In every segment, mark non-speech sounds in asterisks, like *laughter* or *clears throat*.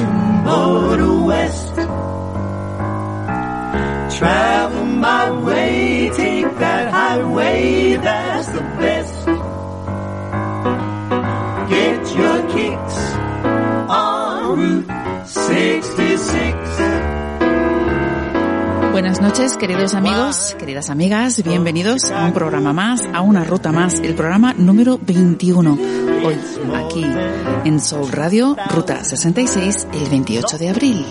Motor West. Travel my way, take that highway, that's the best. Get your kicks on Route 66. Buenas noches, queridos amigos, queridas amigas, bienvenidos a un programa más, a una ruta más, el programa número 21. Hoy, aquí, en Soul Radio, Ruta 66, el 28 de abril.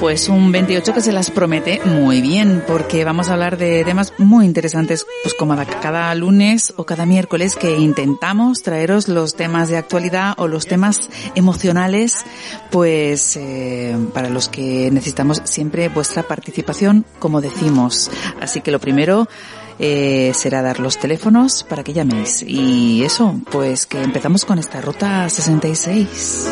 Pues un 28 que se las promete muy bien, porque vamos a hablar de temas muy interesantes, pues como cada lunes o cada miércoles que intentamos traeros los temas de actualidad o los temas emocionales, pues eh, para los que necesitamos siempre vuestra participación, como decimos. Así que lo primero eh, será dar los teléfonos para que llaméis. Y eso, pues que empezamos con esta ruta 66.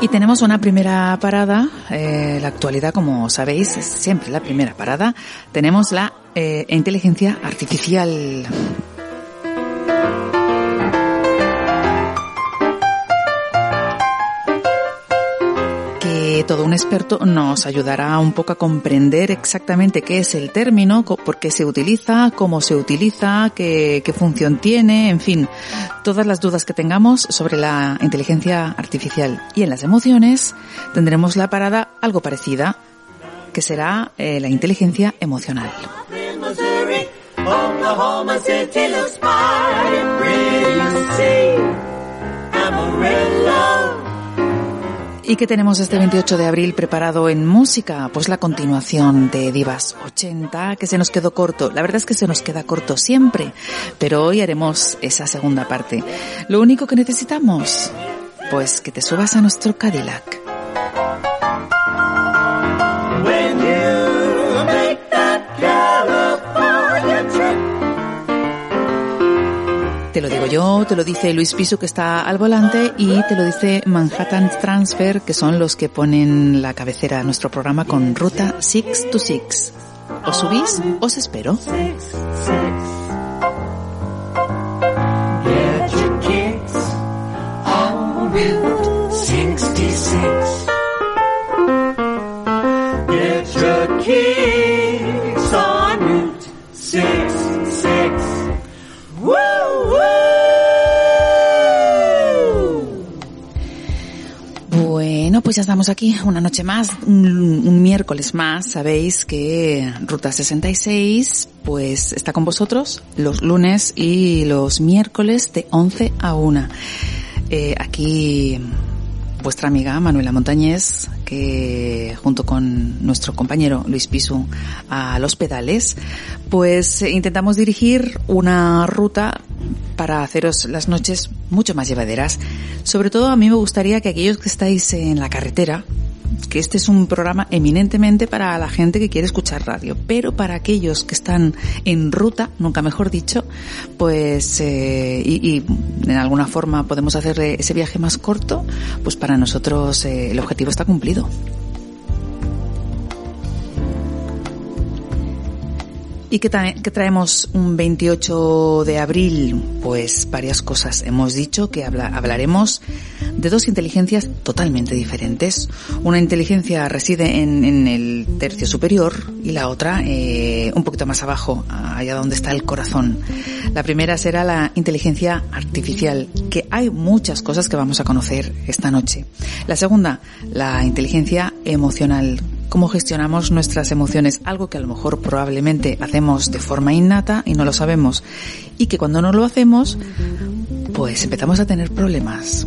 Y tenemos una primera parada, eh, la actualidad como sabéis es siempre la primera parada, tenemos la eh, inteligencia artificial. Todo un experto nos ayudará un poco a comprender exactamente qué es el término, por qué se utiliza, cómo se utiliza, qué, qué función tiene, en fin, todas las dudas que tengamos sobre la inteligencia artificial. Y en las emociones tendremos la parada algo parecida, que será eh, la inteligencia emocional. ¿Y qué tenemos este 28 de abril preparado en música? Pues la continuación de Divas 80, que se nos quedó corto. La verdad es que se nos queda corto siempre, pero hoy haremos esa segunda parte. Lo único que necesitamos, pues que te subas a nuestro Cadillac. Digo yo, te lo dice Luis Piso que está al volante y te lo dice Manhattan Transfer, que son los que ponen la cabecera a nuestro programa con Ruta 626. ¿Os subís? Os espero. Pues ya estamos aquí una noche más, un, un miércoles más. Sabéis que Ruta 66 pues está con vosotros los lunes y los miércoles de 11 a 1. Eh, aquí vuestra amiga Manuela Montañés, que junto con nuestro compañero Luis Pisu a los pedales, pues eh, intentamos dirigir una ruta para haceros las noches mucho más llevaderas. Sobre todo a mí me gustaría que aquellos que estáis en la carretera, que este es un programa eminentemente para la gente que quiere escuchar radio, pero para aquellos que están en ruta, nunca mejor dicho, pues eh, y, en alguna forma podemos hacer ese viaje más corto, pues para nosotros eh, el objetivo está cumplido. ¿Y qué, tra- qué traemos un 28 de abril? Pues varias cosas. Hemos dicho que habla- hablaremos de dos inteligencias totalmente diferentes. Una inteligencia reside en, en el tercio superior y la otra eh, un poquito más abajo, allá donde está el corazón. La primera será la inteligencia artificial, que hay muchas cosas que vamos a conocer esta noche. La segunda, la inteligencia emocional, cómo gestionamos nuestras emociones, algo que a lo mejor probablemente hacemos de forma innata y no lo sabemos, y que cuando no lo hacemos, pues empezamos a tener problemas.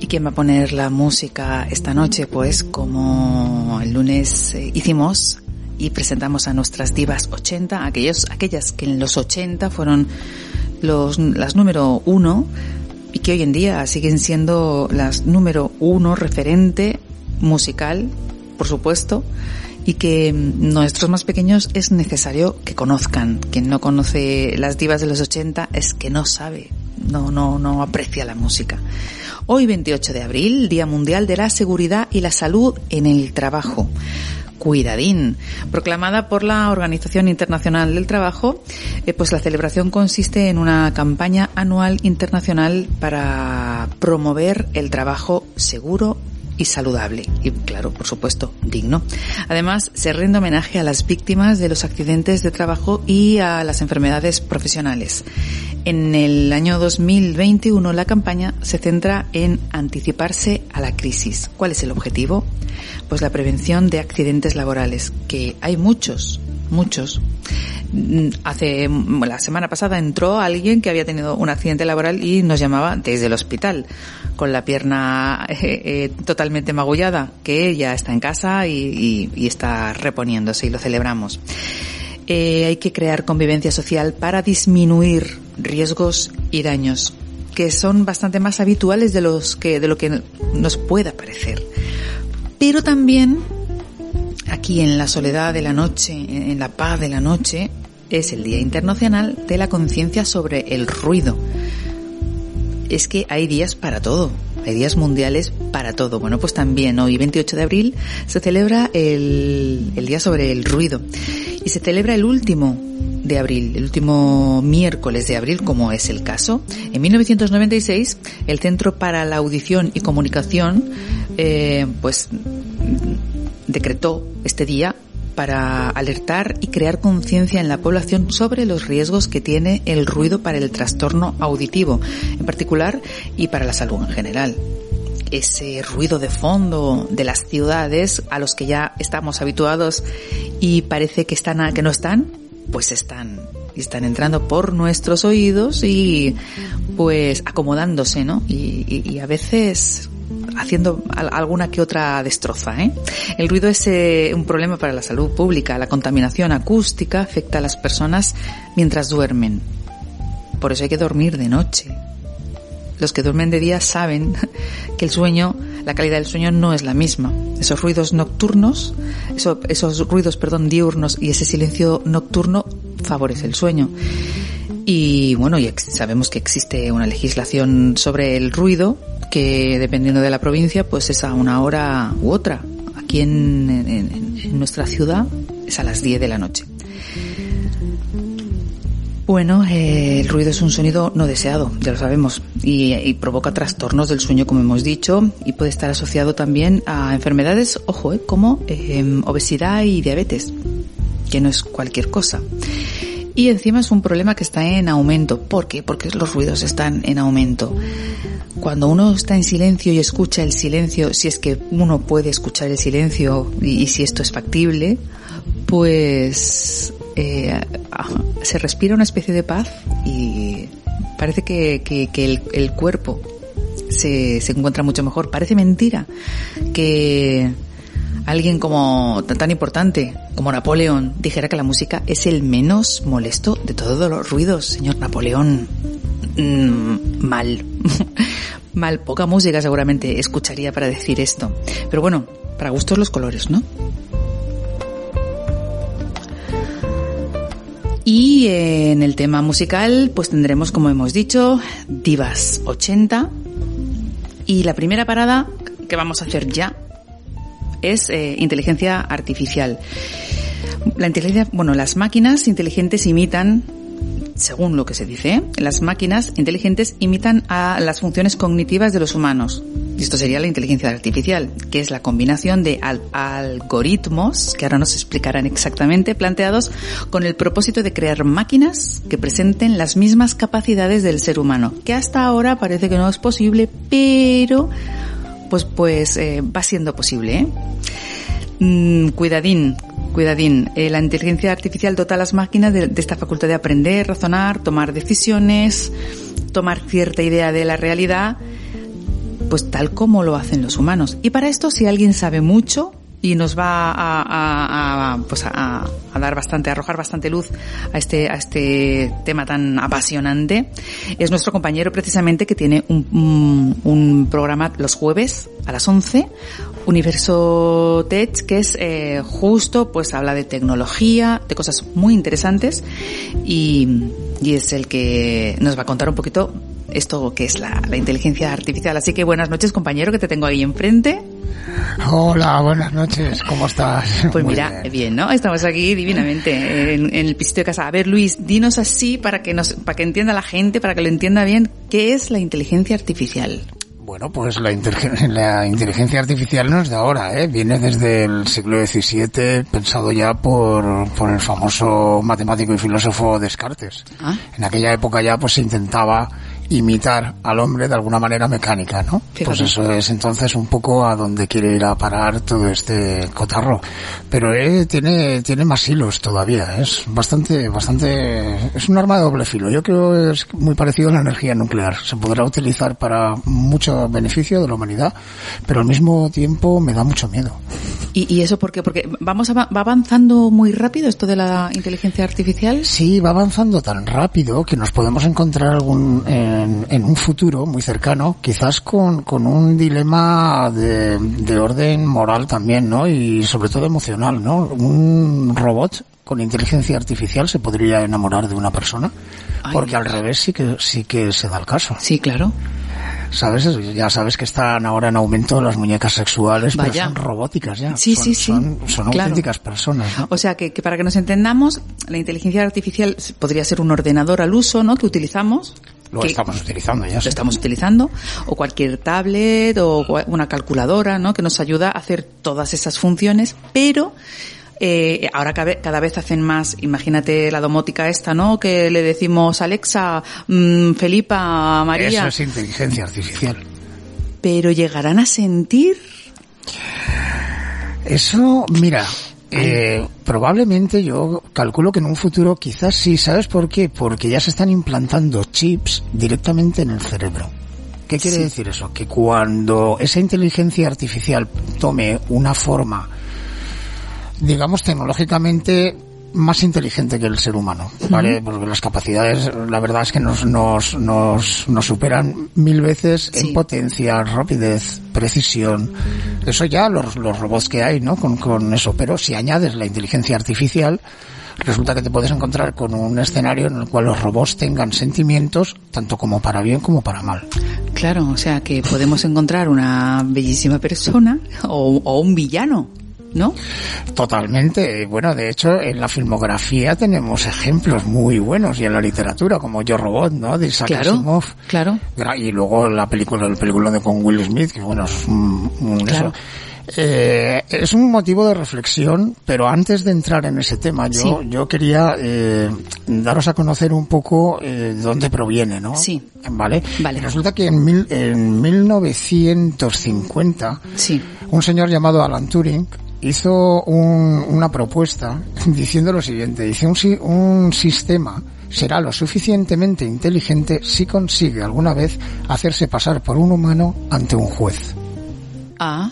¿Y quién va a poner la música esta noche? Pues como el lunes eh, hicimos y presentamos a nuestras divas 80, aquellos, aquellas que en los 80 fueron las número uno y que hoy en día siguen siendo las número uno referente musical, por supuesto, y que nuestros más pequeños es necesario que conozcan. Quien no conoce las divas de los 80 es que no sabe, no, no, no aprecia la música. Hoy 28 de abril, Día Mundial de la Seguridad y la Salud en el Trabajo. Cuidadín. Proclamada por la Organización Internacional del Trabajo, eh, pues la celebración consiste en una campaña anual internacional para promover el trabajo seguro y saludable y claro, por supuesto, digno. Además, se rinde homenaje a las víctimas de los accidentes de trabajo y a las enfermedades profesionales. En el año 2021 la campaña se centra en anticiparse a la crisis. ¿Cuál es el objetivo? Pues la prevención de accidentes laborales, que hay muchos, muchos. Mm, hace la semana pasada entró alguien que había tenido un accidente laboral y nos llamaba desde el hospital con la pierna *laughs* eh, eh, totalmente magullada, que ya está en casa y, está reponiéndose y lo celebramos. Eh, hay que crear convivencia social para disminuir riesgos y daños que son bastante más habituales de los que de lo que nos pueda parecer. Pero también aquí en la soledad de la noche, en la paz de la noche, es el Día Internacional de la Conciencia sobre el Ruido. Es que hay días para todo, hay días mundiales para todo. Bueno, pues también hoy, 28 de abril, se celebra el, el Día sobre el Ruido y se celebra el último de abril, el último miércoles de abril, como es el caso. En 1996, el Centro para la Audición y Comunicación, eh, pues decretó este día para alertar y crear conciencia en la población sobre los riesgos que tiene el ruido para el trastorno auditivo, en particular, y para la salud en general. Ese ruido de fondo de las ciudades a los que ya estamos habituados y parece que están, que no están, pues están están entrando por nuestros oídos y pues acomodándose, ¿no? Y, y a veces haciendo alguna que otra destroza. ¿eh? El ruido es eh, un problema para la salud pública. La contaminación acústica afecta a las personas mientras duermen. Por eso hay que dormir de noche. Los que duermen de día saben *laughs* que el sueño, la calidad del sueño no es la misma. Esos ruidos nocturnos, esos ruidos, perdón, diurnos y ese silencio nocturno favorece el sueño. Y bueno, y sabemos que existe una legislación sobre el ruido que dependiendo de la provincia pues es a una hora u otra. Aquí en, nuestra ciudad es a las 10 de la noche. Bueno, eh, el ruido es un sonido no deseado, ya lo sabemos, y, provoca trastornos del sueño, como hemos dicho, y puede estar asociado también a enfermedades, ojo, eh, como eh, obesidad y diabetes, que no es cualquier cosa. Y encima es un problema que está en aumento. ¿Por qué? Porque los ruidos están en aumento. Cuando uno está en silencio y escucha el silencio, si es que uno puede escuchar el silencio y, si esto es factible, pues eh, se respira una especie de paz y parece que, el, cuerpo se, se encuentra mucho mejor. Parece mentira que alguien como tan importante como Napoleón dijera que la música es el menos molesto de todos los ruidos, señor Napoleón. Mm, mal. *laughs* mal, poca música seguramente escucharía para decir esto. Pero bueno, para gustos los colores, ¿no? Y en el tema musical, pues tendremos, como hemos dicho, Divas 80. Y la primera parada que vamos a hacer ya es eh, inteligencia artificial. La inteligencia, bueno, las máquinas inteligentes imitan según lo que se dice, las máquinas inteligentes imitan a las funciones cognitivas de los humanos. Y esto sería la inteligencia artificial, que es la combinación de algoritmos, que ahora nos explicarán exactamente, planteados con el propósito de crear máquinas que presenten las mismas capacidades del ser humano, que hasta ahora parece que no es posible, pero pues pues eh, va siendo posible. ¿eh? Mm, cuidadín, cuidadín. Eh, la inteligencia artificial dota a las máquinas de, esta facultad de aprender, razonar, tomar decisiones, tomar cierta idea de la realidad, pues tal como lo hacen los humanos. Y para esto, si alguien sabe mucho, y nos va a, a, a pues a, dar bastante, arrojar bastante luz a este, a este tema tan apasionante. Es nuestro compañero precisamente que tiene un, un, un programa los jueves a las 11, Universo Tech, que es eh, justo, pues habla de tecnología, de cosas muy interesantes y, y es el que nos va a contar un poquito esto que es la, la inteligencia artificial. Así que buenas noches compañero que te tengo ahí enfrente. Hola, buenas noches, ¿cómo estás? *laughs* Pues Muy mira, bien. bien. ¿no? Estamos aquí divinamente en, en, el pisito de casa. A ver, Luis, dinos así para que nos, para que entienda la gente, para que lo entienda bien, ¿qué es la inteligencia artificial? Bueno, pues la, *laughs* la, inteligencia artificial no es de ahora, ¿eh? viene desde el siglo XVII, pensado ya por, por el famoso matemático y filósofo Descartes. ¿Ah? En aquella época ya pues se intentaba imitar al hombre de alguna manera mecánica, ¿no? Fíjate. Pues eso es entonces un poco a donde quiere ir a parar todo este cotarro. Pero eh, tiene, tiene más hilos todavía, es bastante, bastante, es un arma de doble filo. Yo creo que es muy parecido a la energía nuclear. Se podrá utilizar para mucho beneficio de la humanidad, pero al mismo tiempo me da mucho miedo. ¿Y, y eso por qué? Porque vamos a, va avanzando muy rápido esto de la inteligencia artificial. Sí, va avanzando tan rápido que nos podemos encontrar algún, eh, en, en, un futuro muy cercano, quizás con, con un dilema de, de, orden moral también, ¿no? Y sobre todo emocional, ¿no? Un robot con inteligencia artificial se podría enamorar de una persona, Ay, porque al revés sí que, sí que se da el caso. Sí, claro. ¿Sabes? Ya sabes que están ahora en aumento las muñecas sexuales, Vaya. pero son robóticas ya. Sí, son, sí, sí. Son, son claro. auténticas personas. ¿no? O sea, que, que, para que nos entendamos, la inteligencia artificial podría ser un ordenador al uso, ¿no? Que utilizamos. Lo estamos utilizando ya. Lo estamos utilizando. O cualquier tablet o una calculadora, ¿no? Que nos ayuda a hacer todas esas funciones, pero eh, ahora cada, cada, vez hacen más, imagínate la domótica esta, ¿no? Que le decimos Alexa, mmm, Felipa, María. Eso es inteligencia artificial. Pero llegarán a sentir. Eso, mira, eh, probablemente yo calculo que en un futuro quizás sí, ¿sabes por qué? Porque ya se están implantando chips directamente en el cerebro. ¿Qué quiere sí. decir eso? Que cuando esa inteligencia artificial tome una forma, digamos, tecnológicamente más inteligente que el ser humano, ¿vale? Uh -huh. Porque las capacidades, la verdad es que nos, nos, nos, nos superan mil veces sí. en potencia, rapidez, precisión. Eso ya los, los robots que hay, ¿no? Con, con eso. Pero si añades la inteligencia artificial, resulta que te puedes encontrar con un escenario en el cual los robots tengan sentimientos tanto como para bien como para mal. Claro, o sea que podemos encontrar una bellísima persona o, o un villano ¿no? Totalmente. Bueno, de hecho, en la filmografía tenemos ejemplos muy buenos y en la literatura, como Yo Robot, ¿no? De Isaac claro, Asimov. Claro. Y luego la película, el película de con Will Smith, que bueno, es un, un claro. eso. Eh, es un motivo de reflexión, pero antes de entrar en ese tema, yo, sí. yo quería eh, daros a conocer un poco eh, de dónde proviene, ¿no? Sí. ¿Vale? Vale. Resulta que en, mil, en 1950, sí. un señor llamado Alan Turing hizo un, una propuesta *laughs* diciendo lo siguiente, dice un, un sistema será lo suficientemente inteligente si consigue alguna vez hacerse pasar por un humano ante un juez. Ah.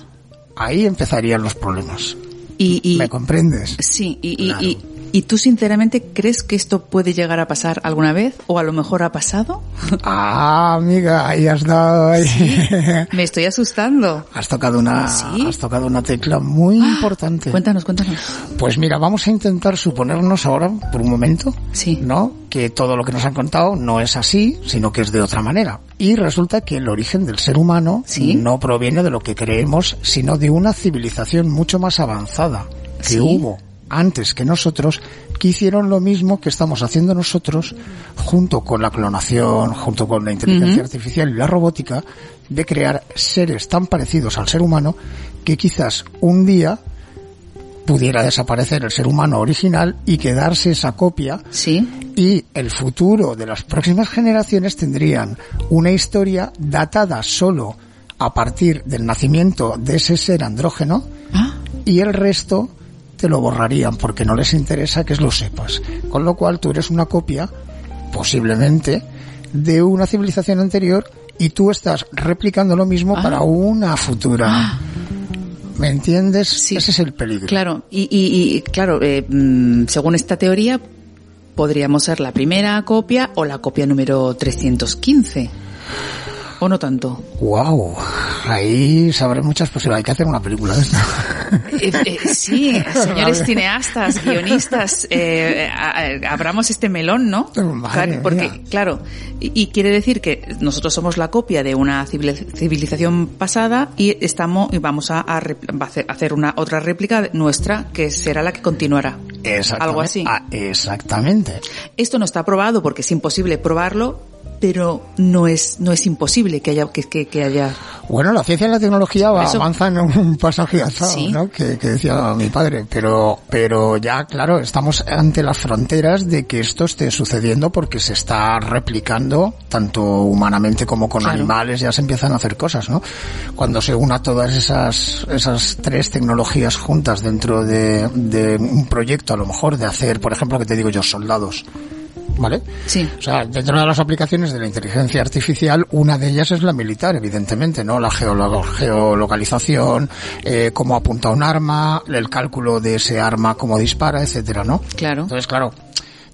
Ahí empezarían los problemas. Y, y ¿Me comprendes? Sí, y, claro. y, ¿Y tú sinceramente crees que esto puede llegar a pasar alguna vez? ¿O a lo mejor ha pasado? *laughs* Ah, amiga, ahí has dado ahí. ¿Sí? Me estoy asustando. Has tocado una, ¿Sí? has tocado una tecla muy ah, importante. Cuéntanos, cuéntanos. Pues mira, vamos a intentar suponernos ahora, por un momento, sí. ¿no? Que todo lo que nos han contado no es así, sino que es de otra manera. Y resulta que el origen del ser humano ¿Sí? no proviene de lo que creemos, sino de una civilización mucho más avanzada que hubo antes que nosotros, que hicieron lo mismo que estamos haciendo nosotros, junto con la clonación, junto con la inteligencia uh -huh. artificial y la robótica, de crear seres tan parecidos al ser humano que quizás un día pudiera desaparecer el ser humano original y quedarse esa copia sí. y el futuro de las próximas generaciones tendrían una historia datada solo a partir del nacimiento de ese ser andrógeno ¿Ah? y el resto te lo borrarían porque no les interesa que lo sepas. Con lo cual tú eres una copia, posiblemente, de una civilización anterior y tú estás replicando lo mismo ah. para una futura. Ah. ¿Me entiendes? Sí. Ese es el peligro. Claro, y, y- y, claro, eh, mm, según esta teoría, podríamos ser la primera copia o la copia número 315. ¿O no tanto? Wow, ahí se abren muchas posibilidades. Hay que hacer una película de esto. Eh, eh, sí, señores cineastas, guionistas, eh, abramos este melón, ¿no? Madre porque, mía. claro, y, y quiere decir que nosotros somos la copia de una civil- civilización pasada y estamos y vamos a, a a hacer- una otra réplica nuestra que será la que continuará. Algo así. Ah, exactamente. Esto no está probado porque es imposible probarlo, pero no es no es imposible que haya que, que, que haya Bueno, la ciencia y la tecnología avanzan en un paso agigantado, Sí. ¿no? Que, que decía mi padre. Pero, pero ya, claro, estamos ante las fronteras de que esto esté sucediendo porque se está replicando tanto humanamente como con Claro. animales, ya se empiezan a hacer cosas, ¿no? Cuando se una todas esas, esas tres tecnologías juntas dentro de, de un proyecto, a lo mejor, de hacer, por ejemplo, que te digo yo, soldados. ¿Vale? Sí. O sea, dentro de las aplicaciones de la inteligencia artificial, una de ellas es la militar, evidentemente, ¿no? La geolo- geolocalización, eh, cómo apunta un arma, el cálculo de ese arma, cómo dispara, etcétera, ¿no? Claro. Entonces, claro,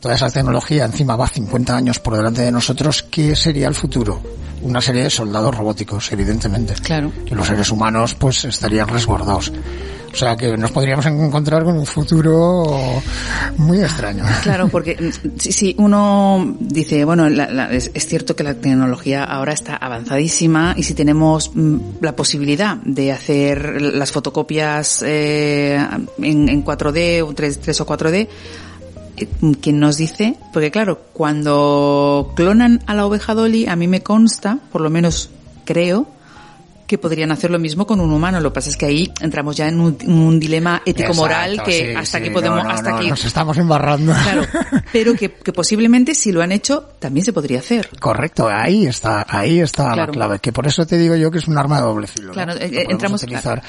toda esa tecnología encima va 50 años por delante de nosotros, ¿qué sería el futuro? Una serie de soldados robóticos, evidentemente. Claro. Y los seres humanos, pues, estarían resguardados. O sea, que nos podríamos encontrar con un futuro muy extraño. Claro, porque mm, si, si uno dice, bueno, la- la- es, cierto que la tecnología ahora está avanzadísima y si tenemos mm, la posibilidad de hacer las fotocopias eh, en, en 4D o 3, 3 o 4D, eh, ¿quién nos dice? Porque claro, cuando clonan a la oveja Dolly, a mí me consta, por lo menos creo, que podrían hacer lo mismo con un humano. Lo que pasa es que ahí entramos ya en un, un dilema ético-moral que sí, hasta sí, aquí podemos, no, no, hasta no, aquí Nos estamos embarrando. Claro, pero que, que posiblemente si lo han hecho también se podría hacer. Correcto, ahí está, ahí está Claro. la clave, que por eso te digo yo que es un arma de doble filo. Claro, Que eh, entramos- utilizar,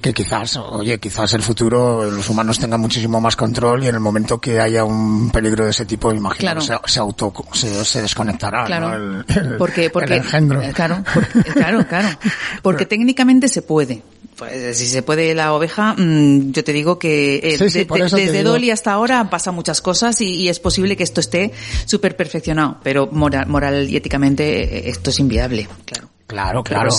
que quizás, oye, quizás el futuro los humanos tengan muchísimo más control y en el momento que haya un peligro de ese tipo, imagino, Claro. se, se auto, se, se desconectará, Claro. El, el- porque, porque, el engendro. eh, claro, porque, eh, claro, claro, *laughs* porque técnicamente se puede. Pues, si se puede la oveja, mm, yo te digo que eh, Sí, sí, de- por de- eso te desde. Dolly hasta ahora han pasado muchas cosas y, y es posible que esto esté súper perfeccionado, pero moral, moral y éticamente eh, esto es inviable, claro. Claro, claro.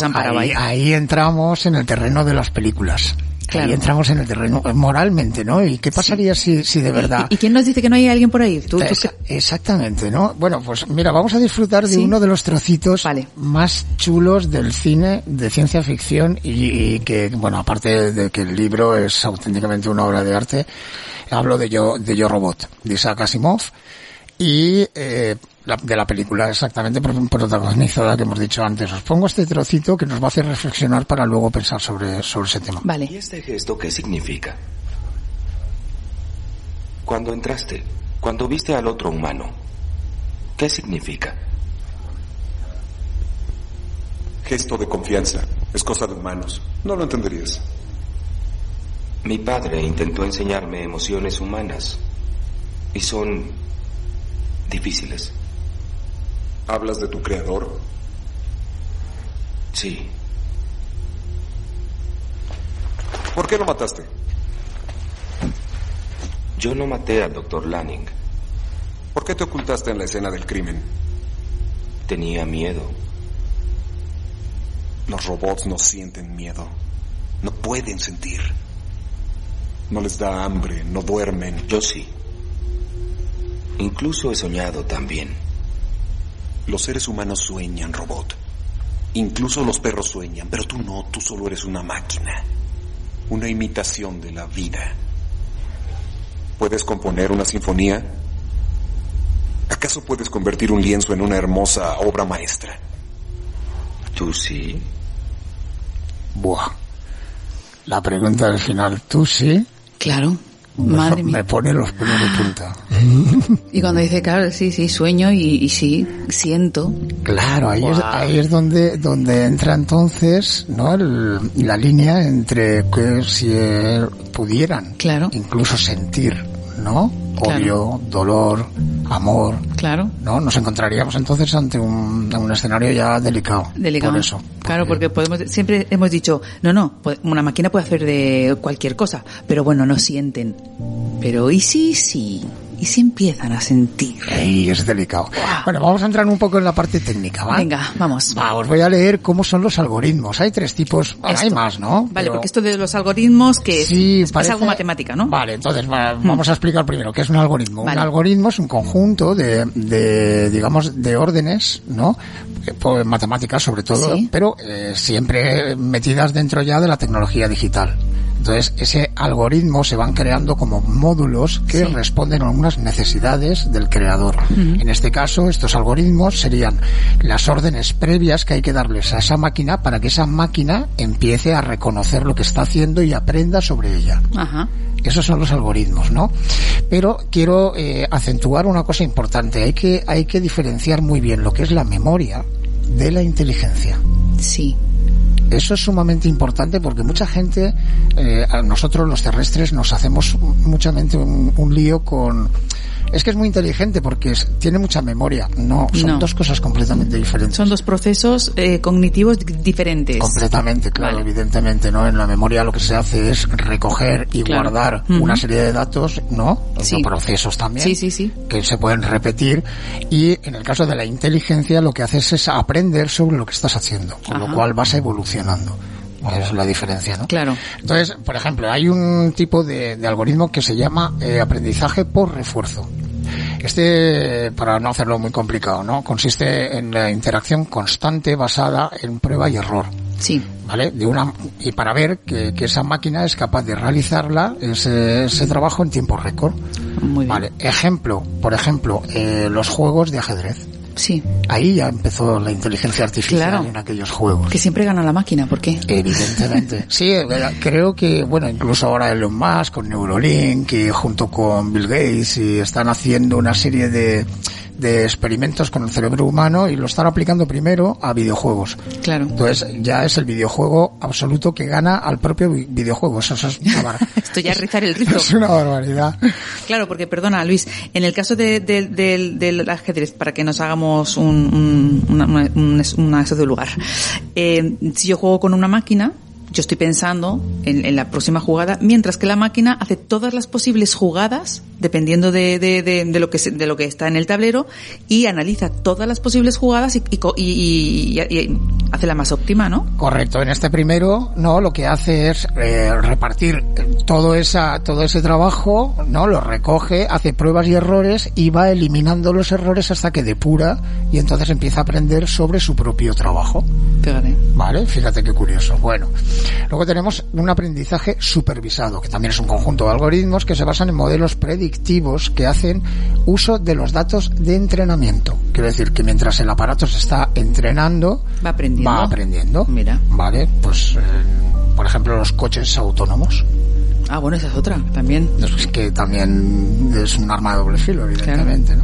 ahí entramos en el terreno de las películas. Claro. Ahí entramos en el terreno eh, moralmente, ¿no? ¿Y qué pasaría si, si de verdad... ¿Y, y quién nos dice que no hay alguien por ahí? ¿Tú, Esa- exactamente, ¿no? Bueno, pues mira, vamos a disfrutar de Sí. uno de los trocitos Vale. más chulos del cine de ciencia ficción y, y que, bueno, aparte de que el libro es auténticamente una obra de arte, hablo de Yo, de Yo Robot, de Isaac Asimov y eh, la- de la película exactamente pro- protagonizada que hemos dicho antes. Os pongo este trocito que nos va a hacer reflexionar para luego pensar sobre, sobre ese tema. ¿Y Vale, este gesto qué significa? Cuando entraste, cuando viste al otro humano, ¿qué significa? Gesto de confianza. Es cosa de humanos. No lo entenderías. Mi padre intentó enseñarme emociones humanas y son difíciles. ¿Hablas de tu creador? Sí, ¿Por qué lo mataste? yo no maté al doctor Lanning. ¿Por qué te ocultaste en la escena del crimen? Tenía miedo. Los robots no sienten miedo. No pueden sentir. No les da hambre, no duermen. Yo sí. Incluso he soñado también. Los seres humanos sueñan, robot. Incluso los perros sueñan, pero tú no, tú solo eres una máquina. Una imitación de la vida. ¿Puedes componer una sinfonía? ¿Acaso puedes convertir un lienzo en una hermosa obra maestra? ¿Tú sí? Buah. La pregunta del final, ¿tú sí? claro, Me- madre mía. Me pone los pelos de punta. *laughs* Y cuando dice, claro, sí, sí, sueño y, y sí, siento. Claro, ahí, es, ahí es donde, donde entra entonces, ¿no? El- la línea entre que si eh, pudieran Claro. incluso sentir, ¿no? Claro. Odio, dolor, amor, Claro. ¿no? Nos encontraríamos entonces ante un, un escenario ya delicado. Delicado. Por eso. Claro, porque podemos, siempre hemos dicho, no, no, pu- una máquina puede hacer de cualquier cosa, pero bueno, no sienten. Pero ¿y si, sí? ¿Y si empiezan a sentir? Ey, es delicado. Bueno, vamos a entrar un poco en la parte técnica, ¿va? Venga, vamos. Va, os voy a leer cómo son los algoritmos. Hay tres tipos, bueno, hay más, ¿no? Vale, Pero- porque esto de los algoritmos, que es, Sí, es, parece- algo matemática, ¿no? Vale, entonces va- vamos a explicar primero qué es un algoritmo. Vale. Un algoritmo es un conjunto de, de digamos, de órdenes, ¿no? Pues matemáticas sobre todo, Sí. pero eh, siempre metidas dentro ya de la tecnología digital. Entonces, ese algoritmo se van creando como módulos que Sí. responden a unas necesidades del creador. En este caso, estos algoritmos serían las órdenes previas que hay que darles a esa máquina para que esa máquina empiece a reconocer lo que está haciendo y aprenda sobre ella. Ajá. Esos son los algoritmos, ¿no? Pero quiero eh, acentuar una cosa importante. Hay que, hay que diferenciar muy bien lo que es la memoria de la inteligencia. Sí. Eso es sumamente importante porque mucha gente, eh, nosotros los terrestres nos hacemos muchamente un, un lío con... Es que es muy inteligente porque es- tiene mucha memoria. No, son No. dos cosas completamente diferentes. Son dos procesos eh, cognitivos di- diferentes. Completamente, claro, Vale. evidentemente, ¿no? En la memoria lo que se hace es recoger y Claro. guardar una serie de datos, ¿no? Sí. Procesos también. Sí, sí, sí. Que se pueden repetir. Y en el caso de la inteligencia lo que haces es aprender sobre lo que estás haciendo. Con Ajá. lo cual vas evolucionando. Esa es la diferencia, ¿no? Claro. Entonces, por ejemplo, hay un tipo de, de algoritmo que se llama eh, aprendizaje por refuerzo. Este, para no hacerlo muy complicado, ¿no? Consiste en la interacción constante basada en prueba y error. Sí. ¿Vale? De una, y para ver que, que esa máquina es capaz de realizarla, ese, ese trabajo en tiempo récord. Muy bien. Vale. Ejemplo, por ejemplo, eh, los juegos de ajedrez. Sí. Ahí ya empezó la inteligencia artificial Claro. en aquellos juegos. Que siempre gana la máquina, ¿por qué? Evidentemente. *laughs* Sí, eh, creo que, bueno, incluso ahora Elon Musk con Neuralink y junto con Bill Gates y están haciendo una serie de, de experimentos con el cerebro humano y lo están aplicando primero a videojuegos. Claro. Entonces ya es el videojuego absoluto que gana al propio vi- videojuego. Eso, eso es una, bar- *laughs* Esto ya es rizar el rizo. *laughs* es una barbaridad. Claro, porque perdona, Luis, en el caso de, de- del- del ajedrez, para que nos hagamos un, un, una, un- una de lugar, eh, si yo juego con una máquina, yo estoy pensando en, en la próxima jugada, mientras que la máquina hace todas las posibles jugadas, dependiendo de, de, de, de lo que de lo que está en el tablero, y analiza todas las posibles jugadas y- y- y- y hace la más óptima, ¿no? Correcto. En este primero, no, lo que hace es eh, repartir todo esa, todo ese trabajo, no, lo recoge, hace pruebas y errores y va eliminando los errores hasta que depura y entonces empieza a aprender sobre su propio trabajo. Fíjate. Vale, fíjate qué curioso. Bueno, luego tenemos un aprendizaje supervisado, que también es un conjunto de algoritmos que se basan en modelos predictivos que hacen uso de los datos de entrenamiento. Quiero decir que mientras el aparato se está entrenando, Va aprendiendo. Va aprendiendo. Mira. Vale, pues, eh, por ejemplo, los coches autónomos, Ah, bueno, esa es otra, también. es que también es un arma de doble filo, evidentemente, ¿no?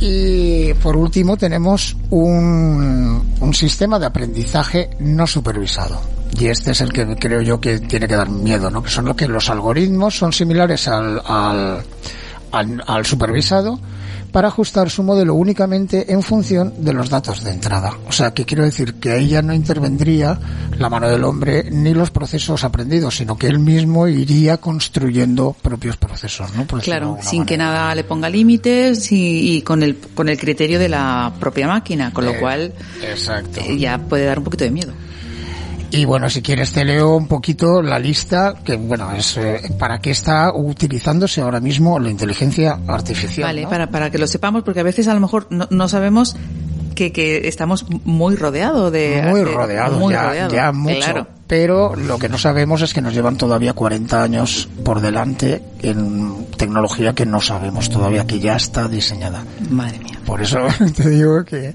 Y por último tenemos un, un sistema de aprendizaje no supervisado. Y este es el que creo yo que tiene que dar miedo, ¿no? Que son lo que los algoritmos son similares al, al, al, al supervisado para ajustar su modelo únicamente en función de los datos de entrada. O sea, que quiero decir que ahí ya no intervendría la mano del hombre ni los procesos aprendidos, sino que él mismo iría construyendo propios procesos, ¿no? Por Claro, sin que nada le ponga límites y, y con el con el criterio de la propia máquina, con lo Eh, cual Exacto. eh, ya puede dar un poquito de miedo. Y bueno, si quieres te leo un poquito la lista, que bueno, es eh, para qué está utilizándose ahora mismo la inteligencia artificial. Vale, ¿no? para, para que lo sepamos, porque a veces a lo mejor no, no sabemos que, que estamos muy rodeados de... muy de- rodeados, ya, rodeados, ya mucho. Claro. Pero lo que no sabemos es que nos llevan todavía 40 años por delante en tecnología que no sabemos todavía, que ya está diseñada. Madre mía. Por eso *laughs* te digo que,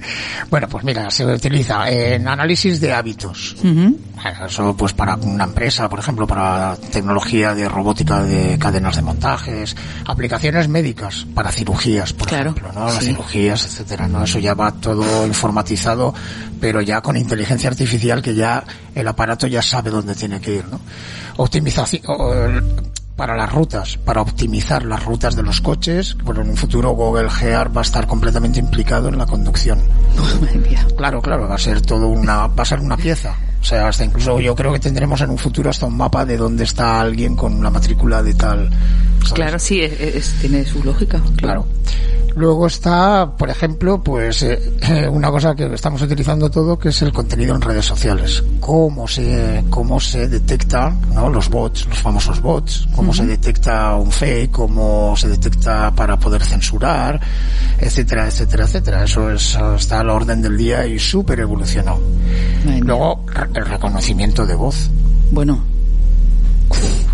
bueno, pues mira, se utiliza en análisis de hábitos. Eso pues para una empresa, por ejemplo, para tecnología de robótica de cadenas de montajes, aplicaciones médicas para cirugías, por Claro, ejemplo, ¿no? Las sí. cirugías, etcétera, ¿no? Eso ya va todo informatizado, pero ya con inteligencia artificial que ya el aparato ya sabe dónde tiene que ir, ¿no? Optimización, para las rutas, para optimizar las rutas de los coches, pero en un futuro Google Gear va a estar completamente implicado en la conducción. Claro, claro, va a ser todo una, va a ser una pieza. O sea, hasta incluso yo creo que tendremos en un futuro hasta un mapa de dónde está alguien con una matrícula de tal. ¿sabes? Claro, sí, es- es- tiene su lógica. Claro. Luego está, por ejemplo, pues eh, *laughs* una cosa que estamos utilizando todo, que es el contenido en redes sociales. Cómo se, cómo se detecta, ¿no? Los bots, los famosos bots, cómo se detecta un fake, cómo se detecta para poder censurar, etcétera, etcétera, etcétera. Eso es, está a la orden del día y súper mía. Luego, el reconocimiento de voz. Bueno,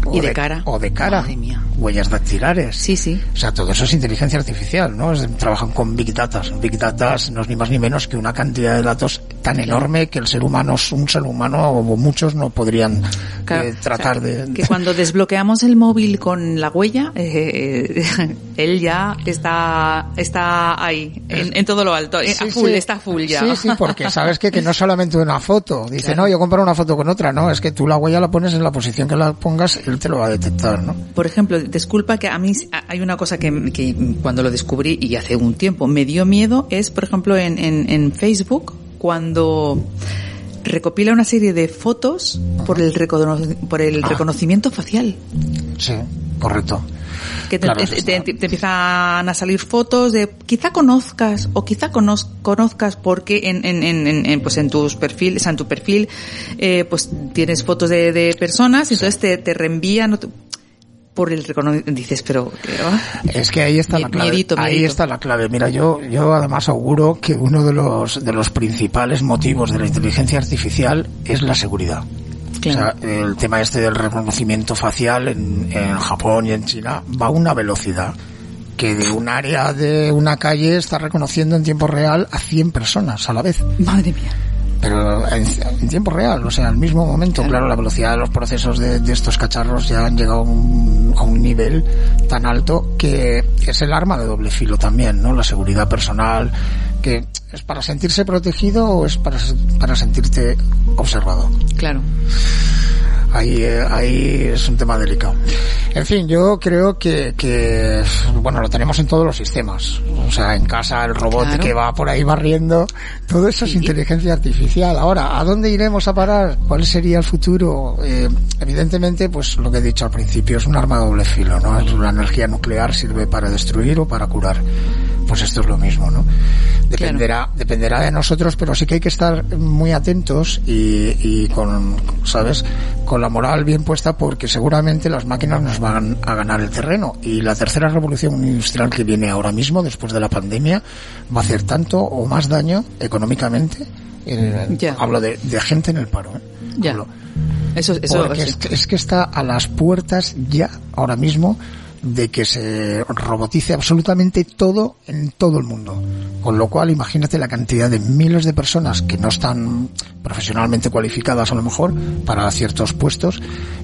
O Y de cara. O de cara. Madre mía. Huellas dactilares. sí, sí. O sea, todo eso es inteligencia artificial, ¿no? Es- trabajan con Big Data. Big Data no es ni más ni menos que una cantidad de datos tan enorme que el ser humano, un ser humano o muchos no podrían Claro, eh, tratar o sea, de... Que cuando desbloqueamos el móvil con la huella, eh, *laughs* eh, él ya está está ahí, en, en todo lo alto, eh, Sí, a full, sí. está full ya. Sí, sí, porque sabes que, que no es solamente una foto. Dice, Claro. no, yo comparo una foto con otra. No, es que tú la huella la pones en la posición que la pongas, él te lo va a detectar, ¿no? Por ejemplo, disculpa que a mí hay una cosa que, que cuando lo descubrí y hace un tiempo me dio miedo, es por ejemplo en, en, en Facebook cuando recopila una serie de fotos por el, recono- por el Ah. reconocimiento facial. Sí, correcto. Que te, Claro, te- eso te- está. te empiezan a salir fotos de quizá conozcas o quizá conoz- conozcas porque en, en, en, en- pues en tus perfiles, o sea, en tu perfil, eh, pues tienes fotos de, de personas, y entonces te, te reenvían por el reconocimiento. Dices, pero, ah, Es que ahí está la clave. miedito, Ahí está la clave. Mira, yo, yo además auguro que uno de los, de los principales motivos de la inteligencia artificial es la seguridad. Claro. O sea, el tema este del reconocimiento facial en, en Japón y en China va a una velocidad que de un área de una calle está reconociendo en tiempo real a 100 personas a la vez. madre mía. Pero en, en tiempo real, o sea, al mismo momento, Claro. la velocidad de los procesos de, de estos cacharros ya han llegado a un, a un nivel tan alto que es el arma de doble filo también, ¿no? La seguridad personal, que es para sentirse protegido o es para, para sentirte observado. Claro. Ahí, eh, ahí es un tema delicado. En fin, yo creo que, que, bueno, lo tenemos en todos los sistemas. O sea, en casa el robot Claro. que va por ahí barriendo, todo eso es Sí. inteligencia artificial. Ahora, ¿a dónde iremos a parar? ¿Cuál sería el futuro? Eh, evidentemente, pues lo que he dicho al principio, es un arma de doble filo, ¿no? Es una energía nuclear, sirve para destruir o para curar. Pues esto es lo mismo, ¿no? Dependerá, dependerá de nosotros, pero sí que hay que estar muy atentos y, y con, ¿sabes? Con la moral bien puesta porque seguramente las máquinas nos van a ganar el terreno y la tercera revolución industrial que viene ahora mismo, después de la pandemia, va a hacer tanto o más daño económicamente. eh. Hablo de, de gente en el paro, ¿eh? Hablo. Eso, eso, Porque sí. es, es que está a las puertas ya, ahora mismo, de que se robotice absolutamente todo en todo el mundo. Con lo cual, imagínate la cantidad de miles de personas que no están profesionalmente cualificadas a lo mejor para ciertos puestos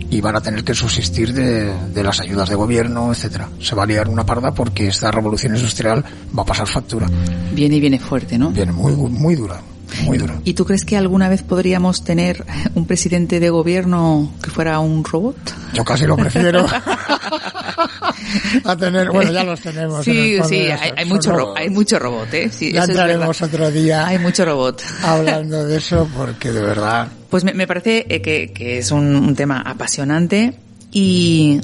y van a tener que subsistir de, de las ayudas de gobierno, etcétera. Se va a liar una parda porque esta revolución industrial va a pasar factura. Viene y viene fuerte, ¿no? Viene muy, muy dura, muy dura. ¿Y tú crees que alguna vez podríamos tener un presidente de gobierno que fuera un robot? Yo casi lo prefiero *laughs* a tener, bueno, ya los tenemos. en Sí, sí, hay, hay mucho, ro- robots. hay mucho robot, ¿eh? Sí, Ya eso entraremos otro día Hay mucho robot. hablando de eso porque de verdad Pues me, me parece eh, que, que es un, un tema apasionante y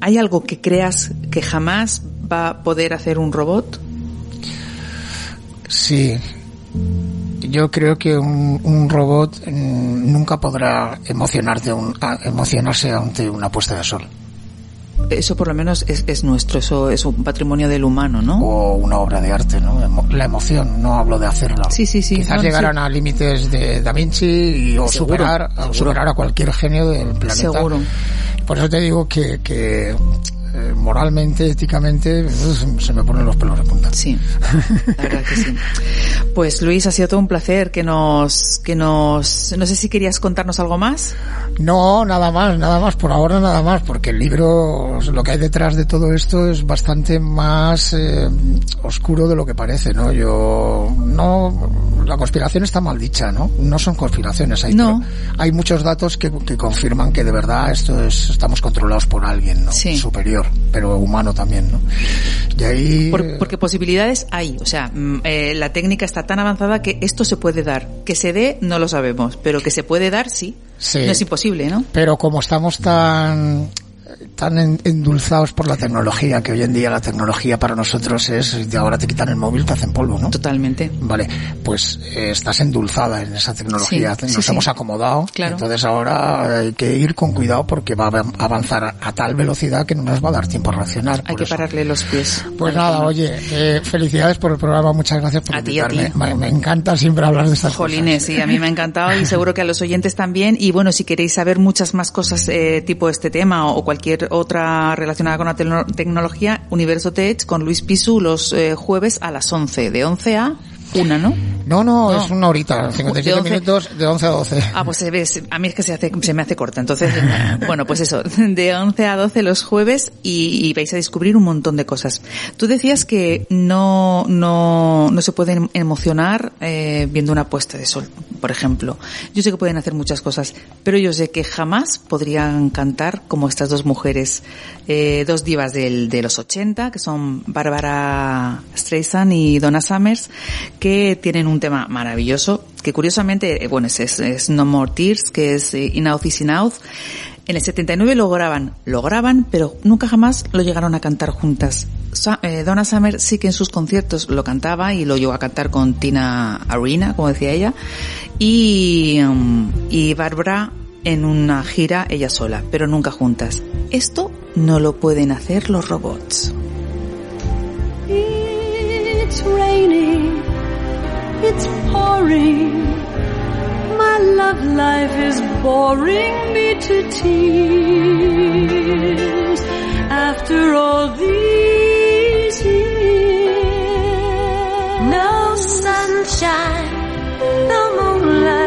¿hay algo que creas que jamás va a poder hacer un robot? sí. Yo creo que un, un robot mm, nunca podrá emocionarte un- a- emocionarse ante una puesta de sol Eso por lo menos es, es nuestro, eso es un patrimonio del humano, ¿no? o una obra de arte, ¿no? La emoción, no hablo de hacerla. Sí, sí, sí. Quizás No, llegarán sí. a límites de Da Vinci y, o Seguro, superar, o seguro. superar a cualquier genio del planeta. Seguro. Por eso te digo que, que eh, moralmente, éticamente, se me ponen los pelos de punta. Sí, la verdad que sí. *laughs* Pues Luis, ha sido todo un placer que nos, que nos, no sé si querías contarnos algo más. No, nada más, nada más, por ahora nada más, porque el libro, lo que hay detrás de todo esto es bastante más eh, oscuro de lo que parece, ¿no? Yo, no, la conspiración está mal dicha, ¿no? No son conspiraciones, hay, No. hay muchos datos que, que confirman que de verdad esto es, estamos controlados por alguien, ¿no? Sí. Superior, pero humano también, ¿no? Y ahí... Por- porque posibilidades hay. O sea, mm, eh, la técnica está tan avanzada que esto se puede dar. Que se dé, no lo sabemos. Pero que se puede dar, sí. Sí. No es imposible, ¿no? Pero como estamos tan tan en- endulzados por la tecnología, que hoy en día la tecnología para nosotros es, de ahora te quitan el móvil, te hacen polvo, ¿no? Totalmente. Vale, pues eh, estás endulzada en esa tecnología, Sí, nos sí. hemos acomodado, Claro. entonces ahora hay que ir con cuidado porque va a av- avanzar a, a tal velocidad que no nos va a dar tiempo a reaccionar. Hay que eso. pararle los pies. Pues nada, oye, eh, felicidades por el programa, muchas gracias por A ti, a invitarme. ti. Me, encanta siempre hablar de estas Jolines, cosas. sí, a mí me ha encantado y seguro que a los oyentes también. Y bueno, si queréis saber muchas más cosas eh, tipo este tema o, o cualquier otra relacionada con la tecno- tecnología, Universo Tech con Luis Pisu los eh, jueves a las 11, de 11 a 1, ¿no? No, no, No. es una horita, 57 De minutos de 11 a 12. Ah, pues se ves, a mí es que se, hace, se me hace corta. Entonces, *laughs* bueno, pues eso, de 11 a 12 los jueves y, y vais a descubrir un montón de cosas. Tú decías que no, no, no se pueden emocionar eh, viendo una puesta de sol, por ejemplo. Yo sé que pueden hacer muchas cosas, pero yo sé que jamás podrían cantar como estas dos mujeres, eh, dos divas del, de los 80, que son Bárbara Streisand y Donna Summers, que tienen un tema maravilloso, que curiosamente, eh, bueno, es, No More Tears, que es eh, In is In. En el 79 lo graban, lo graban, pero nunca jamás lo llegaron a cantar juntas. Eh, Donna Summer sí que en sus conciertos lo cantaba y lo llegó a cantar con Tina Arena, como decía ella, y, um, y Barbara en una gira ella sola, pero nunca juntas. Esto no lo pueden hacer los robots. It's pouring. My love life is boring me to tears. After all these years, no sunshine, no moonlight,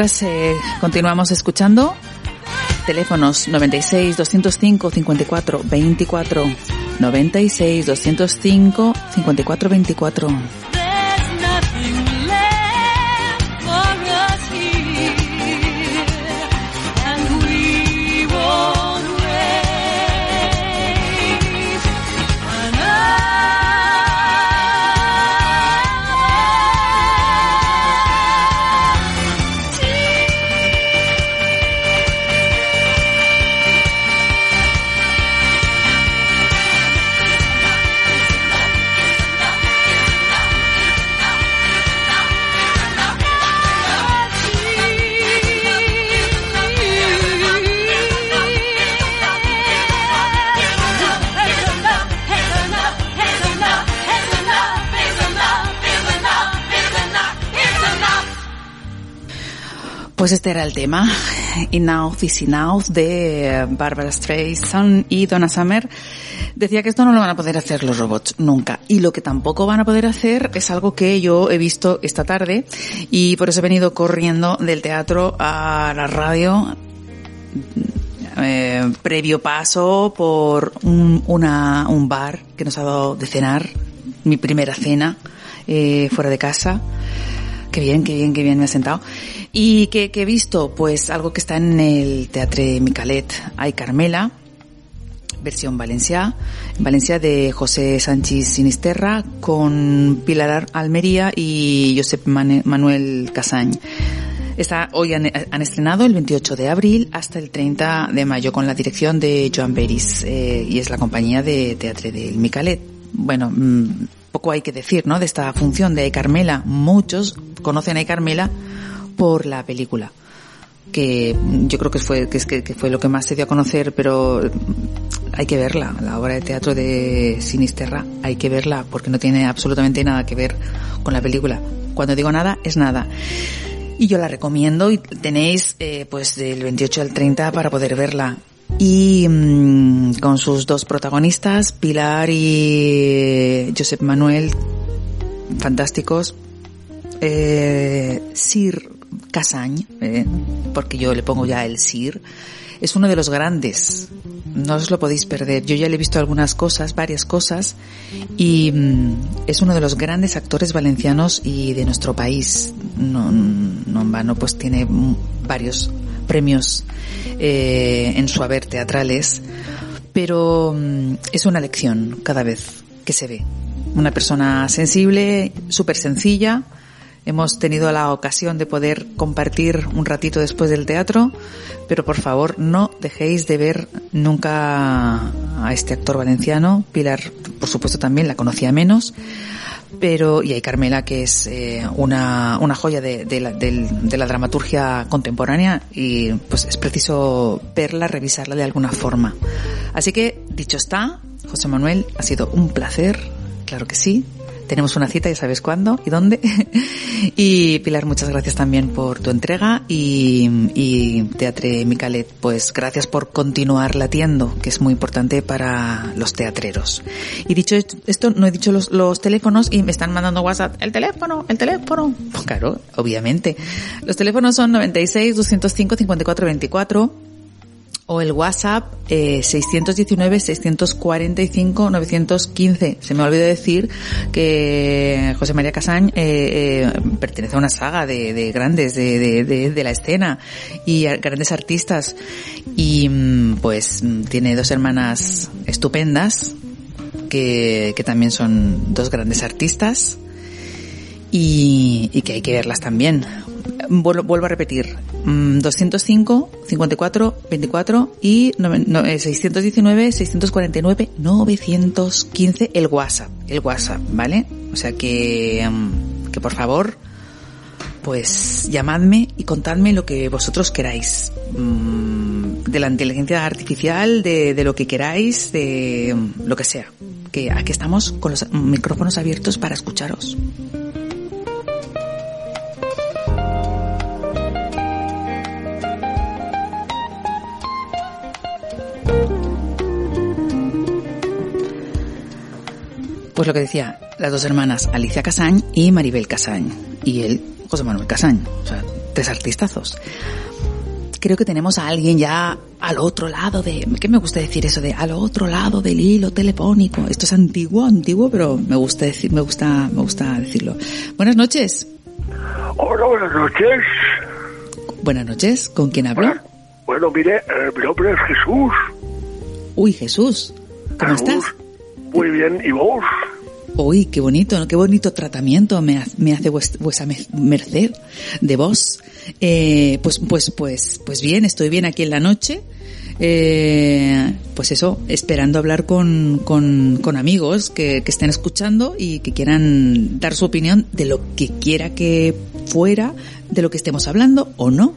mientras eh, continuamos escuchando, teléfonos 96 205 54 24 96 205 54 24 Pues este era el tema, Enough is Enough, de Barbara Streisand y Donna Summer. Decía que esto no lo van a poder hacer los robots nunca. Y lo que tampoco van a poder hacer es algo que yo he visto esta tarde y por eso he venido corriendo del teatro a la radio eh, previo paso por un, una, un bar que nos ha dado de cenar, mi primera cena eh, fuera de casa. Qué bien, qué bien, qué bien me ha sentado. Y que, que he visto, pues algo que está en el Teatre Micalet, hay Carmela, versión Valencia, Valencia de José Sánchez Sinisterra con Pilar Almería y Josep Manuel Casañ. Está, hoy han, estrenado el 28 de abril hasta el 30 de mayo con la dirección de Joan Beris eh, y es la compañía de Teatre del Micalet. Bueno, mm, poco hay que decir, ¿no? De esta función de Carmela. Muchos conocen a Carmela por la película que yo creo que fue que, es que, que fue lo que más se dio a conocer pero hay que verla la obra de teatro de Sinisterra hay que verla porque no tiene absolutamente nada que ver con la película cuando digo nada es nada y yo la recomiendo y tenéis eh, pues del 28 al 30 para poder verla y mm, con sus dos protagonistas Pilar y Josep Manuel fantásticos eh, Sir Casañ, eh, porque yo le pongo ya el Sir, es uno de los grandes. No os lo podéis perder. Yo ya le he visto algunas cosas, varias cosas, y mm, es uno de los grandes actores valencianos y de nuestro país. No, no pues tiene varios premios eh, en su haber teatrales, pero mm, es una lección cada vez que se ve. Una persona sensible, súper sencilla, Hemos tenido la ocasión de poder compartir un ratito después del teatro, pero por favor no dejéis de ver nunca a este actor valenciano. Pilar, por supuesto, también la conocía menos, pero y hay Carmela que es eh, una, una joya de, de, la, del- de la dramaturgia contemporánea y pues es preciso verla, revisarla de alguna forma. Así que, dicho está, José Manuel, ha sido un placer, claro que sí. Tenemos una cita, ya sabes cuándo y dónde. *laughs* y Pilar, muchas gracias también por tu entrega y, y Teatre Micalet, pues gracias por continuar latiendo, que es muy importante para los teatreros. Y dicho esto, no he dicho los, los teléfonos y me están mandando WhatsApp, el teléfono, el teléfono. Pues claro, obviamente. Los teléfonos son 96 205 54 24 o el WhatsApp eh, 619-645-915. Se me olvidó decir que José María Casañ eh, eh, pertenece a una saga de, de grandes de, de, de, la escena y grandes artistas y mm, pues mm, tiene dos hermanas estupendas que, que también son dos grandes artistas y, y que hay que verlas también. Vuelvo, a repetir, mm, 205, 54, 24 y noven- no, eh, 619, 649, 915 el WhatsApp, el WhatsApp, ¿vale? O sea que, mm, que por favor, pues llamadme y contadme lo que vosotros queráis. Mm, De la inteligencia artificial, de, de lo que queráis, de mm, lo que sea. Que aquí estamos con los micrófonos abiertos para escucharos. Pues lo que decía, las dos hermanas, Alicia Casañ y Maribel Casañ. Y él, José Manuel Casañ. O sea, tres artistazos. Creo que tenemos a alguien ya al otro lado de, ¿qué me gusta decir eso de al otro lado del hilo telefónico? Esto es antiguo, antiguo, pero me gusta decir, me gusta, me gusta decirlo. Buenas noches. Hola, buenas noches. Buenas noches. ¿Con quién hablo? Bueno, mire, eh, mi nombre es Jesús. Uy, Jesús. ¿Cómo Jesús. estás? Muy bien, ¿y vos? Uy, qué bonito, qué bonito tratamiento me, me hace vues- vuesa me- merced de vos. Eh, pues, pues, pues, pues bien, estoy bien aquí en la noche. Eh, pues eso, esperando hablar con, con, con amigos que, que estén escuchando y que quieran dar su opinión de lo que quiera que fuera, de lo que estemos hablando o no.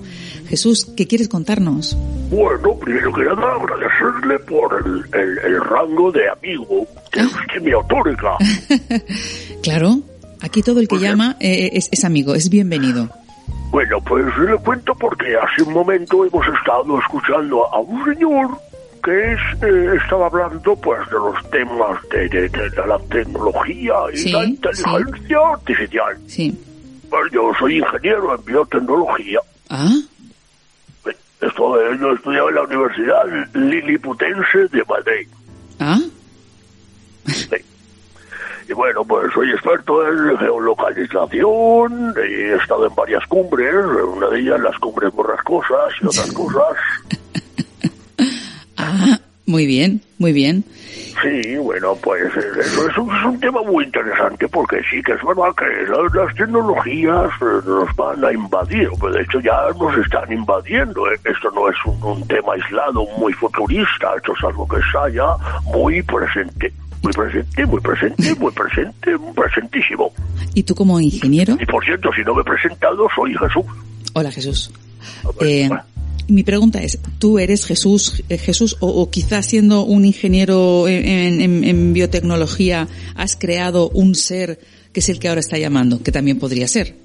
Jesús, ¿qué quieres contarnos? Bueno, primero que nada, agradecerle por el, el- el rango de amigo que usted me otorga. *laughs* Claro, aquí todo el que llama eh, es, es amigo, es bienvenido. Bueno, pues le cuento porque hace un momento hemos estado escuchando a un señor que es, eh, estaba hablando pues de los temas de, de- de la tecnología y Sí, la inteligencia artificial. Sí. Pues yo soy ingeniero en biotecnología. Ah, Estoy, yo estudiaba en la Universidad Liliputense de Madrid. ah, Sí. Y bueno, pues soy experto en geolocalización, y he estado en varias cumbres, una de ellas las cumbres borrascosas y otras *laughs* cosas. ah, muy bien, muy bien. Sí, bueno, pues eh, eso es un, es un tema muy interesante porque sí que es verdad que la- las tecnologías eh, nos van a invadir, pues de hecho ya nos están invadiendo. eh. Esto no es un, un tema aislado, muy futurista, esto es algo que está ya muy presente. Muy presente, muy presente, *laughs* muy presente, presentísimo. ¿Y tú como ingeniero? Y por cierto, si no me he presentado, soy Jesús. Hola Jesús. ver, Eh, bueno. Mi pregunta es, ¿tú eres Jesús, eh, Jesús o, o quizás siendo un ingeniero en, en- en biotecnología has creado un ser que es el que ahora está llamando, que también podría ser?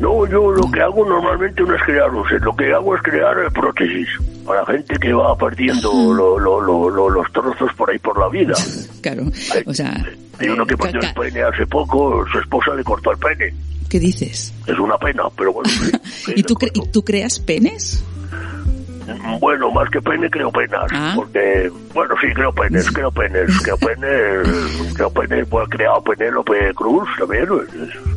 No, yo lo que hago normalmente no es crear luces, lo que hago es crear prótesis para gente que va perdiendo lo- lo- lo- lo- los trozos por ahí por la vida. *laughs* Claro, o sea, Hay uno que eh, perdió el pene hace poco, su esposa le cortó el pene. ¿Qué dices? Es una pena, pero bueno. *laughs* ¿Y tú, cre- ¿Y tú creas penes? Bueno, más que pene creo penas, Ah. porque, bueno, sí, creo penes, creo penes, creo penes, creo penes, pues he creado Penélope Cruz también.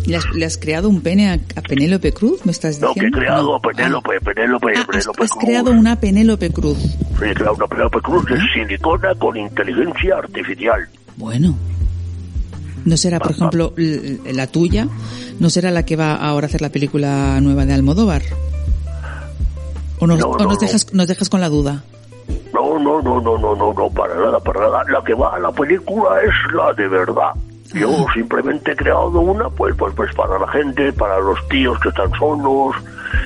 ¿Le has, le has creado un pene a, a Penélope Cruz? ¿Me estás No, diciendo? que he creado No. a Penélope, Penélope, Ah, has, Penélope has Cruz. creado una Penélope Cruz. Sí, he creado una Penélope Cruz de silicona con inteligencia artificial. Bueno. ¿No será, por ejemplo, la tuya? ¿No será la que va ahora a hacer la película nueva de Almodóvar? ¿O, nos, No, o no, nos, no. dejas, nos dejas con la duda? No, no, no, no, no, no, no, para nada, para nada. La que va a la película es la de verdad. Yo simplemente he creado una, pues, pues, pues para la gente, para los tíos que están solos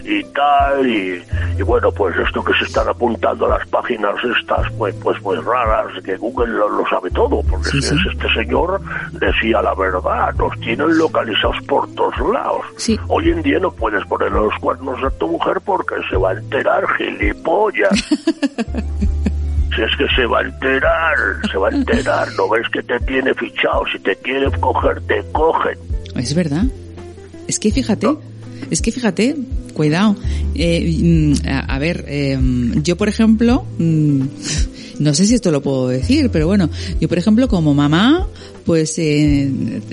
y tal, y, y bueno, pues esto que se están apuntando a las páginas estas, pues, pues, pues raras, que Google lo, lo sabe todo, porque Sí, si sí. es este señor decía la verdad, nos tienen localizados por todos lados. Sí. Hoy en día no puedes poner los cuernos a tu mujer porque se va a enterar, gilipollas. *laughs* Si es que se va a enterar, se va a enterar, no ves que te tiene fichado, si te quiere coger, te cogen. Es verdad. Es que fíjate, es que fíjate, cuidado. Eh, mm, a, a ver, eh, yo por ejemplo, mm, no sé si esto lo puedo decir, pero bueno, yo por ejemplo como mamá, pues eh,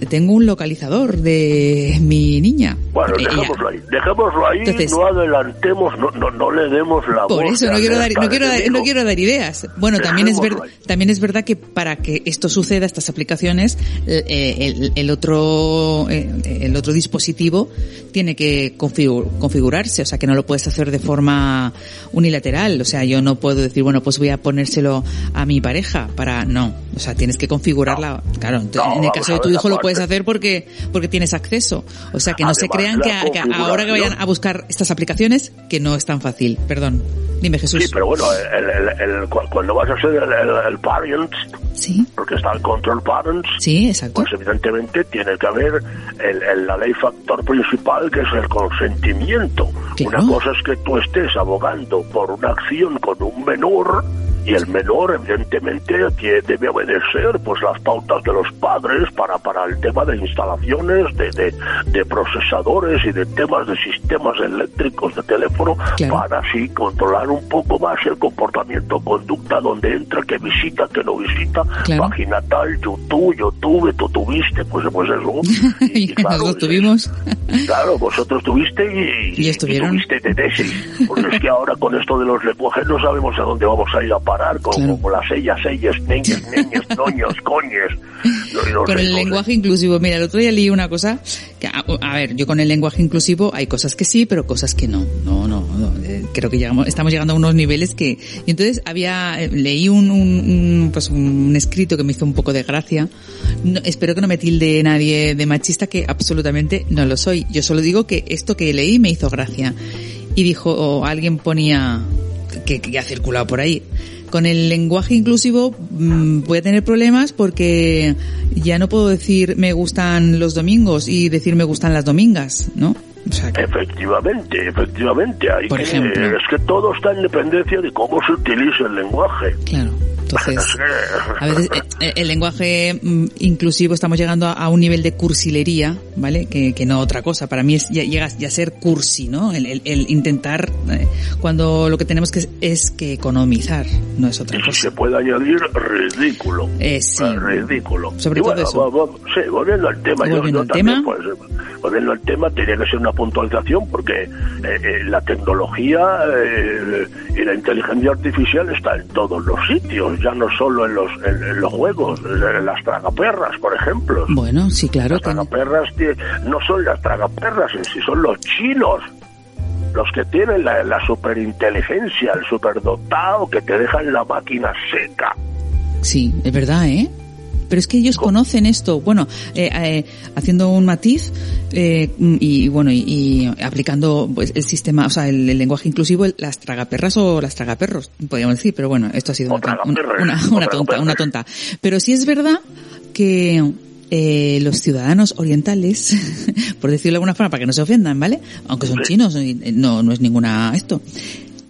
tengo un localizador de mi niña. Bueno, dejémoslo ahí, dejémoslo ahí, Entonces- no adelantemos, no, no, no le demos la Por voz eso no quiero dar, no quiero dar, no quiero dar ideas. Bueno, también es ahí. también es verdad que para que esto suceda, estas aplicaciones, el, el otro, eh, el otro dispositivo tiene que configu- configurarse, o sea que no lo puedes hacer de forma unilateral. O sea, yo no puedo decir, bueno, pues voy a ponérselo a mi pareja para, no. O sea, tienes que configurarla. Claro, No, en el caso de tu hijo lo puedes hacer porque, porque tienes acceso. O sea, que no se Además, crean la que, a- que ahora que vayan a buscar estas aplicaciones, que no es tan fácil. Perdón. Dime, Jesús. Sí, pero bueno, el, el- el- cu- cuando vas a hacer el, parent, Sí, porque está el control parents, sí, exacto. pues evidentemente tiene que haber la ley factor principal que es el consentimiento. Claro. Una cosa es que tú estés abogando por una acción con un menor y el menor evidentemente que debe obedecer pues las pautas de los padres para, para el tema de instalaciones, de, de, de procesadores y de temas de sistemas eléctricos de teléfono Claro. para así controlar un poco más el comportamiento, conducta, donde entra, que visita, que no visita, Claro. página tal, YouTube, YouTube, tú tuviste, pues, pues eso. *laughs* Y nosotros tuvimos. Claro, vosotros tuviste y, Y estuvieron. tuviste tetesis. Porque es que ahora con esto de los lenguajes no sabemos a dónde vamos a ir a parar, con, Claro. con las ellas, ellas, neñas, *laughs* neñas, noños, coñes. No, no Con el lenguaje inclusivo, mira, el otro día leí una cosa, que, a, a ver, yo con el lenguaje inclusivo hay cosas que sí, pero cosas que no. No, no, no. eh, creo que llegamos, estamos llegando a unos niveles que... Y entonces había, eh, leí un, un, un, pues un escrito que me hizo un poco de gracia. No, espero que no me tilde nadie de machista, que absolutamente no lo soy. Yo solo digo que esto que leí me hizo gracia. Y dijo, o alguien ponía, que, que ha circulado por ahí. Con el lenguaje inclusivo mm, voy a tener problemas porque ya no puedo decir me gustan los domingos y decir me gustan las domingas, ¿no? O sea, que- Efectivamente, efectivamente. Hay Por que, ejemplo. Es que todo está en dependencia de cómo se utiliza el lenguaje. claro. Entonces, a veces eh, eh, el lenguaje mm, inclusivo estamos llegando a, un nivel de cursilería, ¿vale? Que, que no otra cosa. Para mí es ya, llega a ser cursi, ¿no? El, el- el intentar, eh, cuando lo que tenemos que es, es que economizar, no es otra Y cosa. se puede añadir, ridículo. Eh, sí. Eh, ridículo. Sobre Y todo bueno, eso. va- va- sí, volviendo al tema. Volviendo yo, al tema. pues, volviendo al tema, tenía que ser una puntualización porque eh, la tecnología y la inteligencia artificial está en todos los sitios, ya no solo en los, en, en los juegos, en las tragaperras, por ejemplo. Bueno, sí, claro. Las que- tragaperras no son las tragaperras en sí, son los chinos. Los que tienen la, la superinteligencia, el superdotado que te dejan la máquina seca. Sí, es verdad, ¿eh? Pero es que ellos conocen esto. Bueno, eh, eh, haciendo un matiz eh, y bueno y, y aplicando pues el sistema, o sea, el, el lenguaje inclusivo, las tragaperras o las tragaperros, podríamos decir. Pero bueno, esto ha sido una, una, una- una tonta, una tonta. Pero sí es verdad que eh, los ciudadanos orientales, *laughs* por decirlo de alguna forma, para que no se ofendan, ¿vale? Aunque son chinos, eh, no, no es ninguna esto.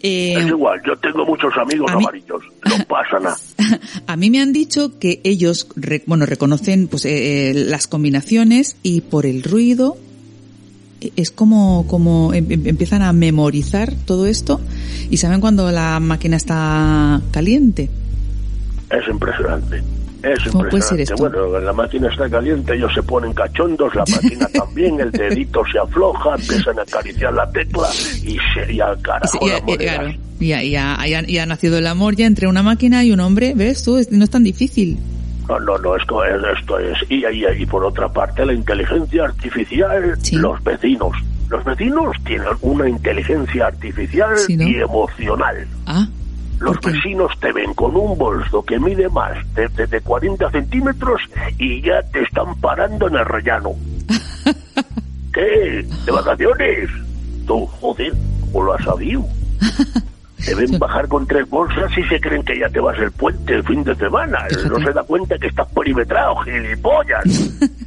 Eh, Es igual, yo tengo muchos amigos mí- amarillos, no pasa nada. *laughs* A mí me han dicho que ellos, re- bueno, reconocen pues eh, eh, las combinaciones y por el ruido eh, es como como em- em- empiezan a memorizar todo esto y saben cuando la máquina está caliente. Es impresionante. Es ¿Cómo puede impresionante. ser esto? Bueno, la máquina está caliente, ellos se ponen cachondos, la máquina *laughs* también, el dedito se afloja, empiezan a acariciar la tecla y sería carajo se- y- la y- moneda. claro, y ya, ya- ya- ya ha nacido el amor ya entre una máquina y un hombre, ¿ves tú? No es tan difícil. No, no, no, esto es, esto es. Y, y, y por otra parte, la inteligencia artificial, Sí. los vecinos. Los vecinos tienen una inteligencia artificial Sí, ¿no? y emocional. Ah, Los vecinos te ven con un bolso que mide más de, de- de 40 centímetros y ya te están parando en el rellano. *laughs* ¿Qué? ¿De vacaciones? Tú, joder, ¿cómo lo has sabido? Te ven *laughs* bajar con tres bolsas y se creen que ya te vas el puente el fin de semana. *laughs* No se da cuenta que estás perimetrado, gilipollas.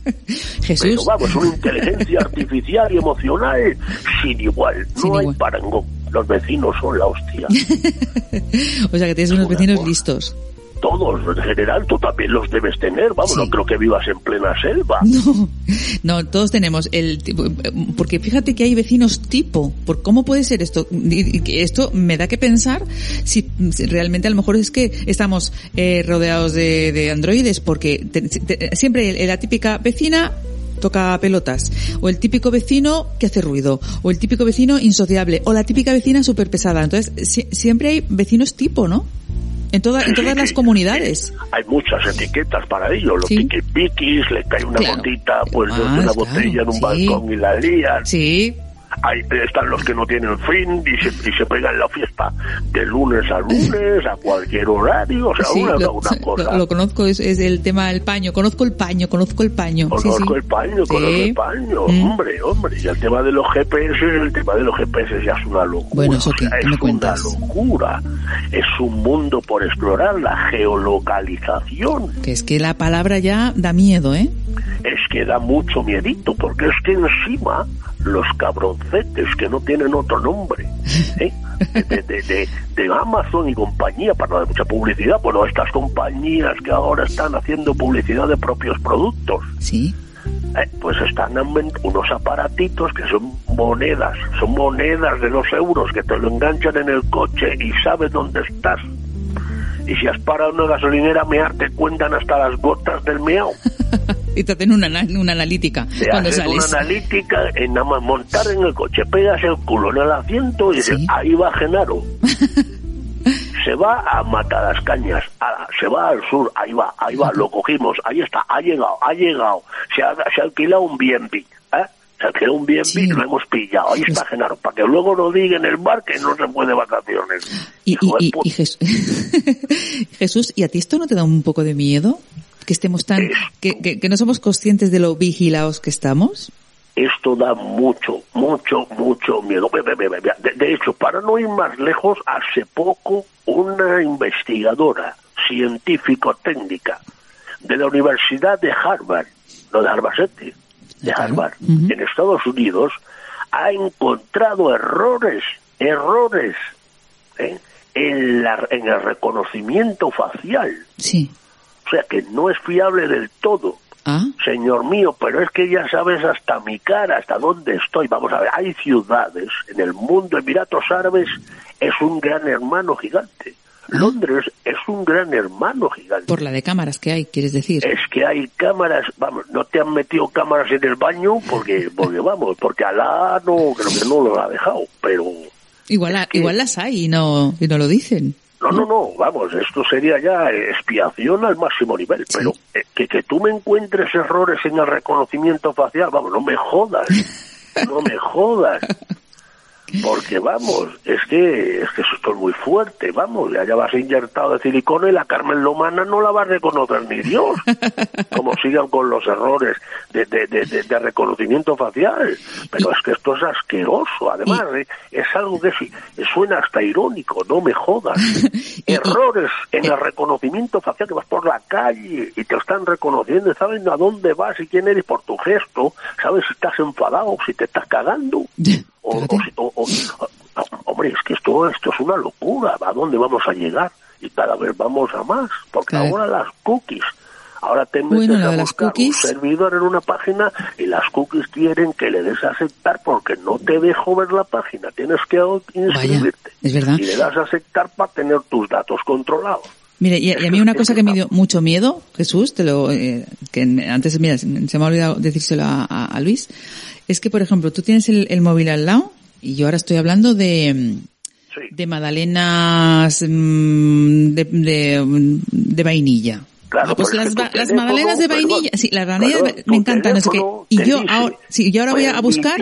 Pero Jesús. vamos, una inteligencia artificial y emocional sin igual. No hay parangón. Los vecinos son la hostia. *laughs* O sea que tienes unos vecinos cosa. listos. Todos, en general, tú también los debes tener. Vamos, Sí. no creo que vivas en plena selva. *laughs* No, no, todos tenemos el tipo, porque fíjate que hay vecinos tipo, por cómo puede ser esto, esto me da que pensar si, si realmente a lo mejor es que estamos eh, rodeados de, de androides, porque te- te- siempre la típica vecina toca pelotas, o el típico vecino que hace ruido, o el típico vecino insociable, o la típica vecina súper pesada. Entonces, si- siempre hay vecinos tipo, ¿no? En, toda, en todas las comunidades. Hay muchas etiquetas para ello. Los Sí. le cae una Claro. gotita pues, Más, una botella en un sí. balcón y la lían. Sí, Ahí están los que no tienen fin y se, y se pegan la fiesta de lunes a lunes, a cualquier horario. O sea, Sí, una, lo, una *laughs* cosa. lo- lo conozco, es, es el tema del paño. Conozco el paño, conozco el paño. Conozco sí. el paño, conozco el paño, hombre, hombre. Y el tema de los GPS, el tema de los GPS ya es una locura. Bueno, ¿eso o qué? sea, ¿Qué me es cuentas? una locura. Es un mundo por explorar, la geolocalización. Que es que la palabra ya da miedo, ¿eh? Es que da mucho miedito, porque es que encima los cabroncetes que no tienen otro nombre, ¿eh? de, de, de- de Amazon y compañía, para no dar mucha publicidad, bueno, estas compañías que ahora están haciendo publicidad de propios productos, Sí. eh, pues están unos aparatitos que son monedas, son monedas de dos euros que te lo enganchan en el coche y sabes dónde estás. Y si has parado una gasolinera a mear, te cuentan hasta las gotas del meao. *laughs* Y te hacen una, una analítica Te cuando hacen sales. una analítica en nada más montar en el coche, pegas el culo en el asiento y dices, Sí. ahí va Genaro. *laughs* se va a matar las cañas, se va al sur, ahí va, ahí va, lo cogimos, ahí está, ha llegado, ha llegado, se ha, se ha alquilado un B&B, alquiló un B&B Sí. y lo hemos pillado, ahí está Genaro, para que luego no diga en el bar que no se fue de vacaciones. Y, y, y- puta. y Jes- *laughs* Jesús, ¿y a ti esto no te da un poco de miedo? Que estemos tan, que, que, que no somos conscientes de lo vigilados que estamos. esto da mucho, mucho, mucho miedo. De, de hecho, para no ir más lejos, hace poco una investigadora científico-técnica de la Universidad de Harvard, no de Harvard City, de Harvard, en Estados Unidos, ha encontrado errores, errores ¿eh? en, la, en el reconocimiento facial. Sí. O sea, que no es fiable del todo. Ah, Señor mío, pero es que ya sabes hasta mi cara, hasta dónde estoy. Vamos a ver, hay ciudades en el mundo, Emiratos Árabes es un gran hermano gigante. Londres es un gran hermano gigante. por la de cámaras que hay, quieres decir. Es que hay cámaras, vamos, no te han metido cámaras en el baño porque, *laughs* porque vamos, porque Alá no, creo que no lo ha dejado, pero Igual, igual las hay y no, y no lo dicen. No, no, no, vamos, esto sería ya expiación al máximo nivel, pero eh, que, que tú me encuentres errores en el reconocimiento facial, vamos, no me jodas, *laughs* no me jodas. Porque vamos, es que, es que esto es muy fuerte, vamos, ya, ya vas inyectado de silicona y la Carmen Lomana no la va a reconocer ni Dios. *laughs* Como sigan con los errores de, de, de, de- reconocimiento facial. Pero es que esto es asqueroso, además, ¿eh? es algo que sí, suena hasta irónico, no me jodas. *laughs* Errores en el reconocimiento facial, que vas por la calle y te están reconociendo, saben a dónde vas y quién eres por tu gesto, sabes si estás enfadado, si te estás cagando. *laughs* O, o o- hombre, es que esto, esto es una locura. ¿A dónde vamos a llegar? Y cada vez vamos a más. Porque ahora las cookies. Ahora te metes Bueno, a buscar un servidor en una página y las cookies quieren que le des a aceptar porque no te dejo ver la página. Tienes que inscribirte. es verdad. Y le das a aceptar para tener tus datos controlados. Mire, y, a y a mí una cosa que me dio mucho miedo, Jesús, te lo, eh, que antes, mira, se me se me ha olvidado decírselo a, a- a Luis, es que, por ejemplo, tú tienes el, el móvil al lado, y yo ahora estoy hablando de, mm, Sí. de magdalenas mm, de, de, mm, de vainilla. Claro, pues las, las magdalenas de perdón, vainilla, sí, las magdalenas perdón, me- encantan, no sé qué. Y yo ahora, sí, yo ahora voy a buscar,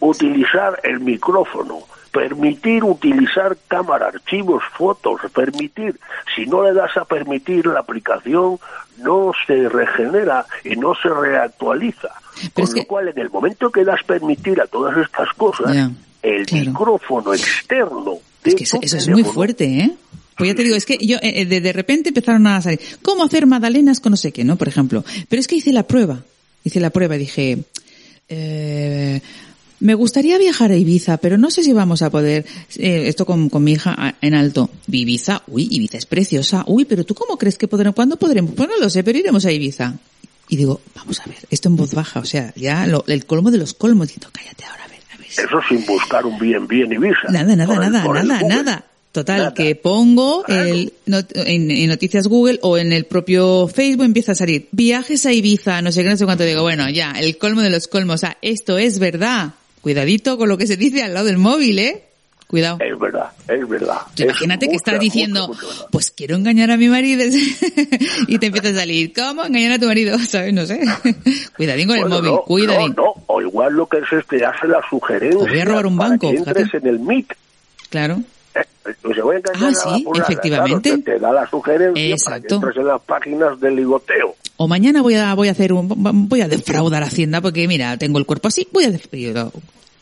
utilizar el micrófono, permitir utilizar cámara, archivos, fotos, permitir. Si no le das a permitir, la aplicación no se regenera y no se reactualiza. Con lo que- cual, en el momento que das permitir a todas estas cosas, el claro. micrófono externo es que eso, es muy fuerte, ¿eh? Pues ya te digo, es que yo, eh, de, de repente empezaron a salir, ¿cómo hacer magdalenas con no sé qué, no? Por ejemplo. Pero es que hice la prueba. Hice la prueba y dije, eh, me gustaría viajar a Ibiza, pero no sé si vamos a poder, eh, esto con, con mi hija en alto. Ibiza, uy, Ibiza es preciosa, uy, pero tú cómo crees que podremos, cuándo podremos? Pues no lo sé, pero iremos a Ibiza. Y digo, vamos a ver, esto en voz baja, o sea, ya lo- el colmo de los colmos, diciendo, cállate ahora, a ver, a ver. Eso sin buscar un bien bien Ibiza. Nada, nada, Por nada, el nada, nada. Total, Nada. que pongo Claro. el, not- en, en noticias Google o en el propio Facebook empieza a salir viajes a Ibiza, no sé qué, no sé cuánto. Digo, bueno, ya, el colmo de los colmos. O sea, esto es verdad. Cuidadito con lo que se dice al lado del móvil, ¿eh? Cuidado. Es verdad, es verdad. Es imagínate que mucha, estás diciendo, mucha pues quiero engañar a mi marido *laughs* y te empieza a salir, ¿cómo engañar a tu marido? *laughs* ¿Sabes? No sé. *laughs* Cuidadín con el móvil, no, cuidadín. No, no, o igual lo que es este, hace la sugerencia. O voy a robar un para banco, que entres fíjate. en el MIT. ¿eh? Pues se voy a engañar Ah, sí, efectivamente. claro, te, te da la sugerencia para que Exacto. entres en las páginas del ligoteo. O mañana voy a, voy a hacer un, voy a defraudar Hacienda porque mira, tengo el cuerpo así, voy a defraudar.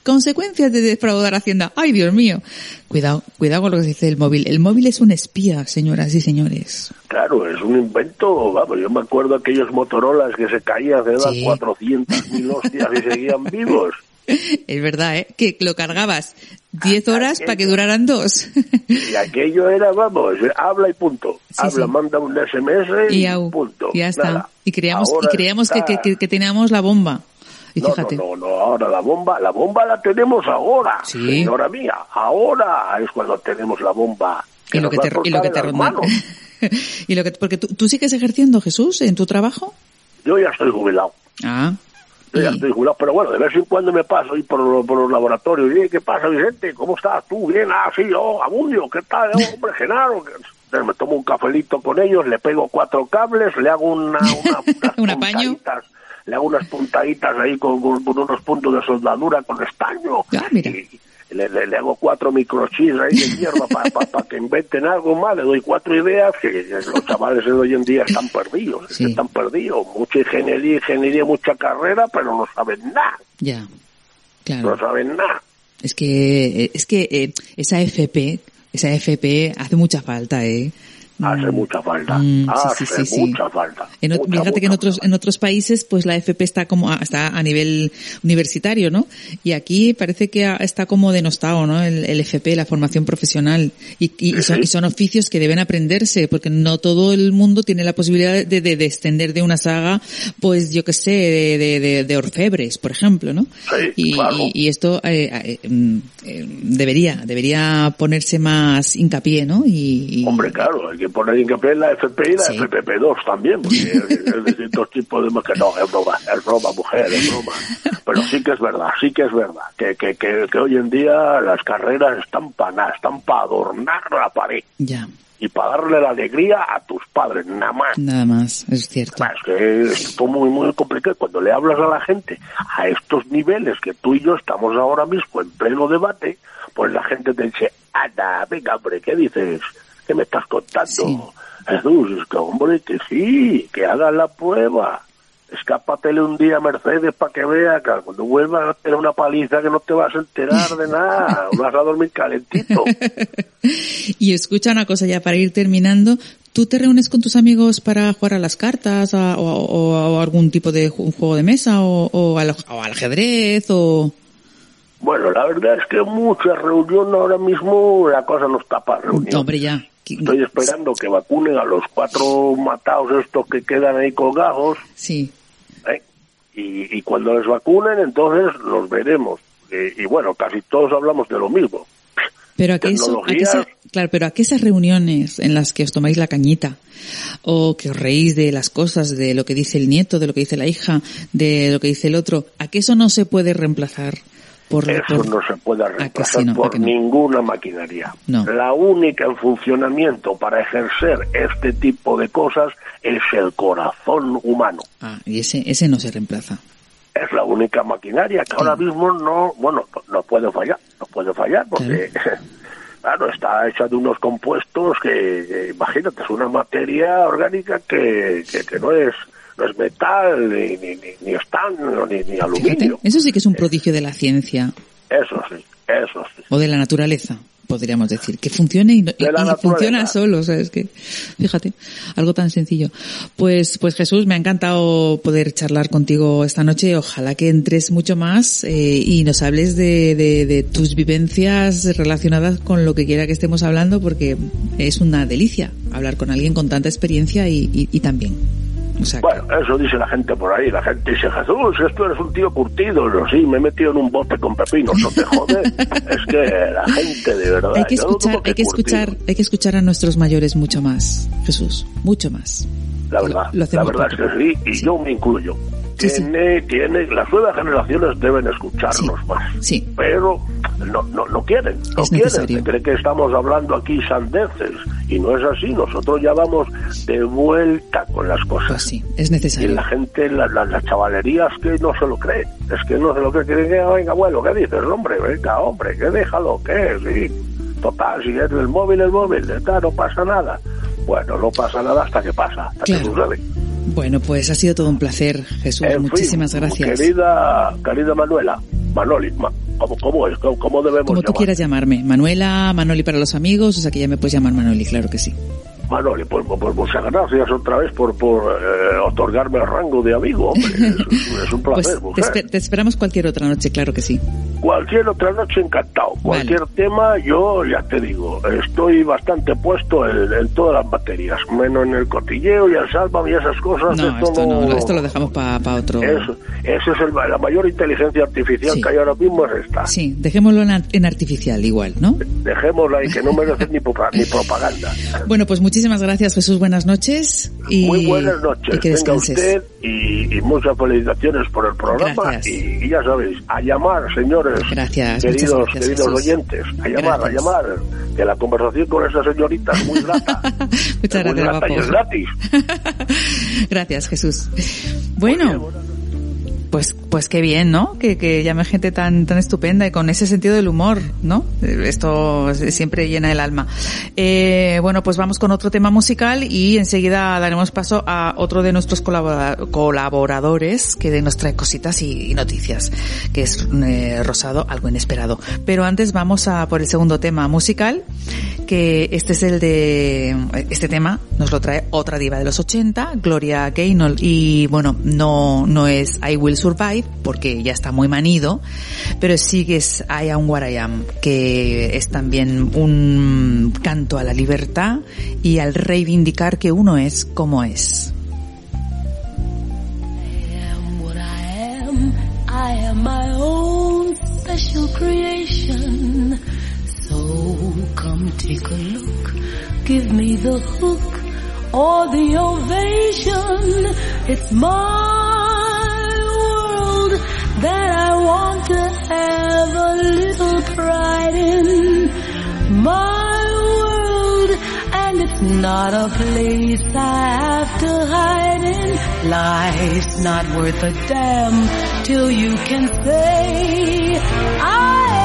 Consecuencias de defraudar Hacienda. Ay, Dios mío. Cuidado, cuidado con lo que se dice del móvil. El móvil es un espía, señoras y señores. Claro, es un invento, vamos, yo me acuerdo aquellos Motorolas que se caían de dar Sí. 400.000 hostias y seguían *laughs* vivos. Es verdad, ¿eh? Que lo cargabas 10 horas para que duraran dos. *laughs* Y aquello era, vamos, habla y punto. Sí, habla, sí. manda un SMS y, y au, punto. ya está. Nada. Y creíamos, y creíamos que, está- que, que- que teníamos la bomba. Y no, fíjate. no, no, no, ahora la bomba, la bomba la tenemos ahora, Sí. señora mía. Ahora es cuando tenemos la bomba. y lo que te, y lo que te *laughs* y lo que, porque tú, tú sigues ejerciendo, Jesús, en tu trabajo. Yo ya estoy jubilado. Ah. Estoy jubilado, pero bueno, de vez en cuando me paso ahí por, los- por los laboratorios. Y, ¿qué pasa, Vicente? ¿Cómo estás? ¿Tú? Bien, ah, sí, yo, Abundio, ¿qué tal? Oh, hombre, *laughs* Genaro. me tomo un cafelito con ellos, le pego cuatro cables, le hago una, una *laughs* le hago unas puntaditas ahí con unos puntos de soldadura con estaño. Ah, mira. Y le, le- le hago cuatro microchips ahí de mierda para que inventen algo más. Le doy cuatro ideas que los chavales de hoy en día están perdidos. Sí. Están perdidos. Mucha ingeniería, ingeniería, mucha carrera, pero no saben nada. Ya. No Claro. saben nada. Es que, eh, es que eh, esa FP, esa FP hace mucha falta, ¿eh? Hace Mm, mucha falta. mm, sí, Hace sí, sí, sí. mucha falta. En Mucha, fíjate que en otros en otros países pues la FP está como a- está a nivel universitario, ¿no? Y aquí parece que a- está como denostado, ¿no? El, el FP, la formación profesional y, y- y son, y son oficios que deben aprenderse porque no todo el mundo tiene la posibilidad de, de, de extender de una saga, pues yo que sé, de, de, de- de orfebres, por ejemplo, ¿no? Sí, y, claro. y- y esto eh, eh, mm, eh, debería debería ponerse más hincapié, ¿no? Y, y- Hombre, claro, hay que poner hincapié en la FP y la Sí. FPP2 también, porque *laughs* es distintos tipos de... Que no, es broma, es broma, mujer, es broma. Pero sí que es verdad, sí que es verdad, que, que, que, que hoy en día las carreras están para nada, están para adornar la pared ya, y para darle la alegría a tus padres, nada más. nada más, es cierto. Es que es todo muy, muy complicado. Cuando le hablas a la gente a estos niveles que tú y yo estamos ahora mismo en pleno debate, pues la gente te dice, anda, venga, hombre, ¿qué dices? ¿Qué me estás contando? Sí. Jesús, es que, hombre, que sí, que hagas la prueba. Escápatele un día a Mercedes para que vea que cuando vuelvas a tener una paliza que no te vas a enterar de nada, *laughs* vas a dormir calentito. Y escucha una cosa ya para ir terminando. ¿Tú te reúnes con tus amigos para jugar a las cartas a- o, o- o algún tipo de ju- juego de mesa o, o al, ajedrez o... Bueno, la verdad es que mucha reunión ahora mismo la cosa no está para reunión. Hombre, ya. Estoy esperando que vacunen a los cuatro matados estos que quedan ahí colgados. Sí. ¿Eh? Y, y cuando les vacunen, entonces los veremos. Y, y bueno, casi todos hablamos de lo mismo. Pero a qué eso, a esa- claro, pero a qué esas reuniones en las que os tomáis la cañita o que os reís de las cosas, de lo que dice el nieto, de lo que dice la hija, de lo que dice el otro, a qué eso no se puede reemplazar por, Eso por- no se puede ¿A que reemplazar sí, no? ¿A por no? ninguna maquinaria. No. La única en funcionamiento para ejercer este tipo de cosas es el corazón humano. Ah, y ese, ese no se reemplaza. es la única maquinaria que ahora mismo no, bueno, no, puede fallar, no puede fallar porque, *laughs* claro, está hecha de unos compuestos que, que, imagínate, es una materia orgánica que, que, que no es no es metal, ni, ni, ni, ni ni, ni Fíjate, aluminio. eso sí que es un prodigio de la ciencia Eso sí, eso sí. o de la naturaleza, podríamos decir, que funcione y, no- y- funciona solo, o sea, es que, fíjate, algo tan sencillo. Pues, pues Jesús, me ha encantado poder charlar contigo esta noche, ojalá que entres mucho más eh, y nos hables de, de, de tus vivencias relacionadas con lo que quiera que estemos hablando, porque es una delicia hablar con alguien con tanta experiencia y, y, y tan que- Bueno, eso dice la gente por ahí. La gente dice, Jesús, es que tú eres un tío curtido. Yo, sí, me he metido en un bote con pepinos, no te jode. *laughs* es que la gente, de verdad. hay que escuchar, como hay que curtido. escuchar, hay que escuchar a nuestros mayores mucho más, Jesús, mucho más. La Lo- verdad, lo la hacemos verdad es que sí, y Sí. yo me incluyo. Sí, sí. Tiene, tiene, las nuevas generaciones deben escucharnos Sí, más. sí. Pero no, no, no quieren, no Es quieren. necesario. Cree que estamos hablando aquí sandeces. Y no es así, nosotros ya vamos de vuelta con las cosas. Pues sí, es Y necesario. la gente, la, la, las chavalerías que no se lo cree. Es que no se lo cree. Que diga, venga, abuelo, ¿qué dices? Hombre, venga, hombre, que déjalo, ¿qué? Sí. Total, si es el móvil, el móvil, está, no pasa nada. Bueno, no pasa nada hasta que pasa, hasta que Claro. sucede. Bueno, pues ha sido todo un placer, Jesús. En fin, Muchísimas gracias. Querida, querida Manuela, Manoli, ma- ¿cómo, cómo es? ¿Cómo, cómo debemos Como tú llamar? quieras llamarme. Manuela, Manoli para los amigos, o sea que ya me puedes llamar Manoli, claro que sí. Manoli, pues, pues muchas gracias otra vez por, por eh, otorgarme el rango de amigo. Hombre. *laughs* Es, es un Pues placer, te, mujer. espe- te esperamos cualquier otra noche, claro que sí. Cualquier otra noche encantado. Cualquier tema, yo ya te digo, estoy bastante puesto en, en todas las materias, menos en el cotilleo y el sálvame y esas cosas. No, esto no, esto lo dejamos para otro. Eso, eso es el- la mayor inteligencia artificial Sí. que hay ahora mismo es esta. Sí, dejémoslo en, en artificial igual, ¿no? Dejémosla ahí, que no merece ni, ni propaganda. Bueno, pues muchísimas gracias, Jesús. Buenas noches. Y, Muy buenas y noches. que Venga descanses. usted y, y muchas felicitaciones por el programa. Gracias. Y, y ya sabéis, a llamar, señores. Gracias, Queridos, gracias, queridos Jesús. oyentes, a llamar, Gracias. a llamar. Que la conversación con esa señorita es muy *laughs* grata. Muchas Es muy gracias, grata y es gratis. *laughs* Gracias, Jesús. Bueno, pues, pues qué bien, ¿no? Que, que llame gente tan, tan estupenda y con ese sentido del humor, ¿no? Esto siempre llena el alma. Eh, bueno, pues vamos con otro tema musical y enseguida daremos paso a otro de nuestros colabora- colaboradores que nos trae cositas y, y noticias, que es eh, Rosado, algo inesperado. Pero antes vamos a por el segundo tema musical, que este es el de, este tema nos lo trae otra diva de los 80, Gloria Gaynor, y bueno, no, no es I Will Survive, porque ya está muy manido, pero sí que es I Am What I Am, que es también un canto a la libertad y al reivindicar que uno es como es. or the ovation. It's world that I want to have a little pride in. My world and it's not a place I have to hide in. Life's not worth a damn till you can say, I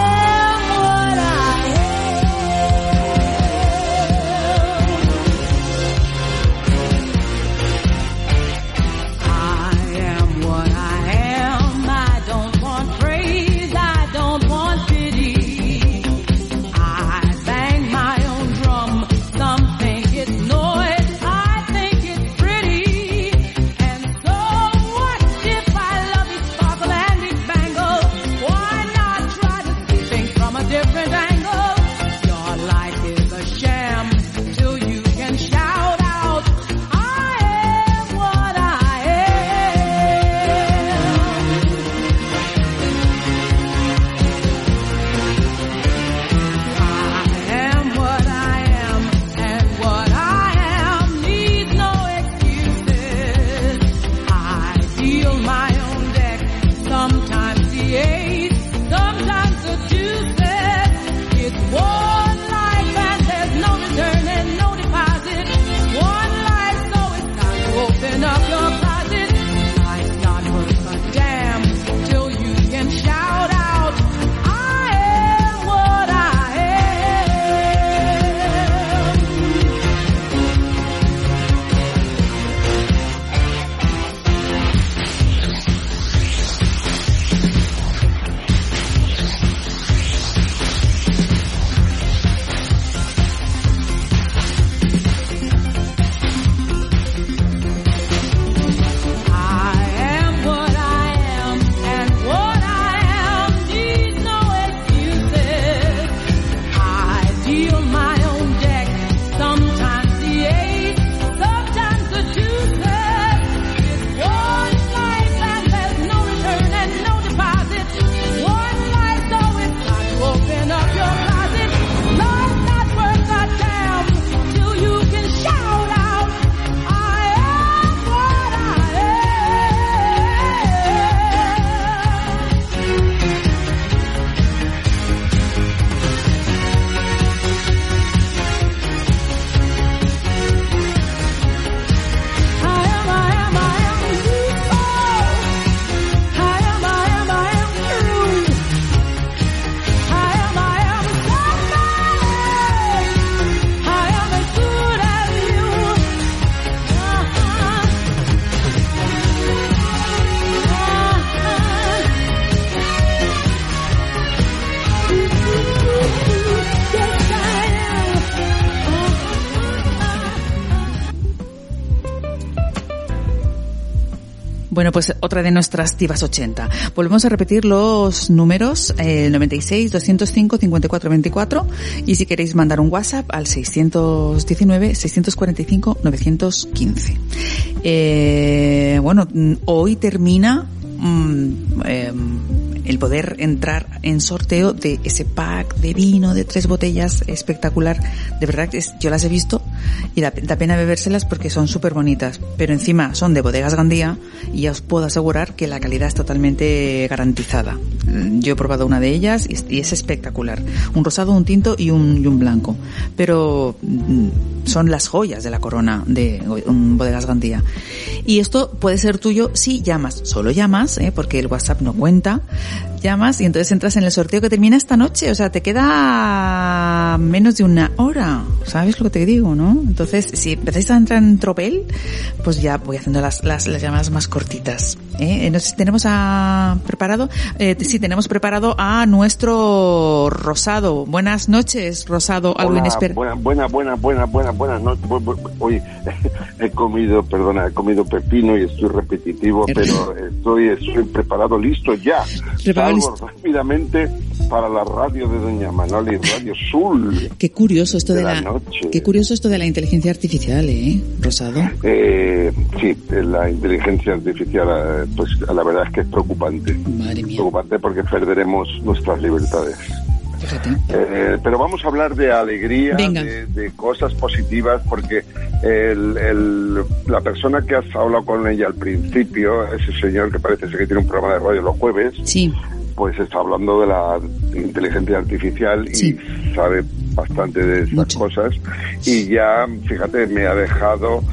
Bueno, pues otra de nuestras divas 80. Volvemos a repetir los números, eh, 96 205 54 24 y si queréis mandar un WhatsApp al 619 645 915. Eh, bueno, mm, hoy termina mm, eh, el poder entrar en sorteo de ese pack de vino de tres botellas espectacular. De verdad es- yo las he visto y da, pena bebérselas porque son súper bonitas. Pero encima son de bodegas Gandía y ya os puedo asegurar que la calidad es totalmente garantizada. Mm, Yo he probado una de ellas y es, espectacular. Un rosado, un tinto y un, y un blanco. Pero mm, son las joyas de la corona de bodegas Gandía. Y esto puede ser tuyo si llamas. Solo llamas, ¿eh? porque el WhatsApp no cuenta. Llamas y entonces entras en el sorteo que termina esta noche. O sea, te queda menos de una hora. ¿Sabes lo que te digo, no? Entonces, si empezáis a entrar en tropel, pues ya voy haciendo las, las, las llamadas más cortitas. ¿eh? Tenemos a, preparado, eh, sí, tenemos preparado a nuestro Rosado. Buenas noches, Rosado. Algo Hola, inesperado. buena, buena, buena, buena, buena, buenas noches. Bu- bu- Oye, *laughs* he comido, perdona, he comido pepino y estoy repetitivo, Er- pero estoy, estoy preparado, listo ya. Preparado, Salgo rápidamente para la radio de Doña Manoli, Radio Sul. Qué curioso esto de, de la la, noche. qué curioso esto de la inteligencia artificial, ¿eh, Rosado? Eh, sí, la inteligencia artificial, eh, pues la verdad es que es preocupante. Madre mía, Preocupante porque perderemos nuestras libertades. Eh, pero vamos a hablar de alegría, de, de cosas positivas, porque el, el- la persona que has hablado con ella al principio, ese señor que parece ser que tiene un programa de radio los jueves, Sí, pues está hablando de la inteligencia artificial y sabe bastante de esas Mucho. cosas. Y ya, fíjate, me ha dejado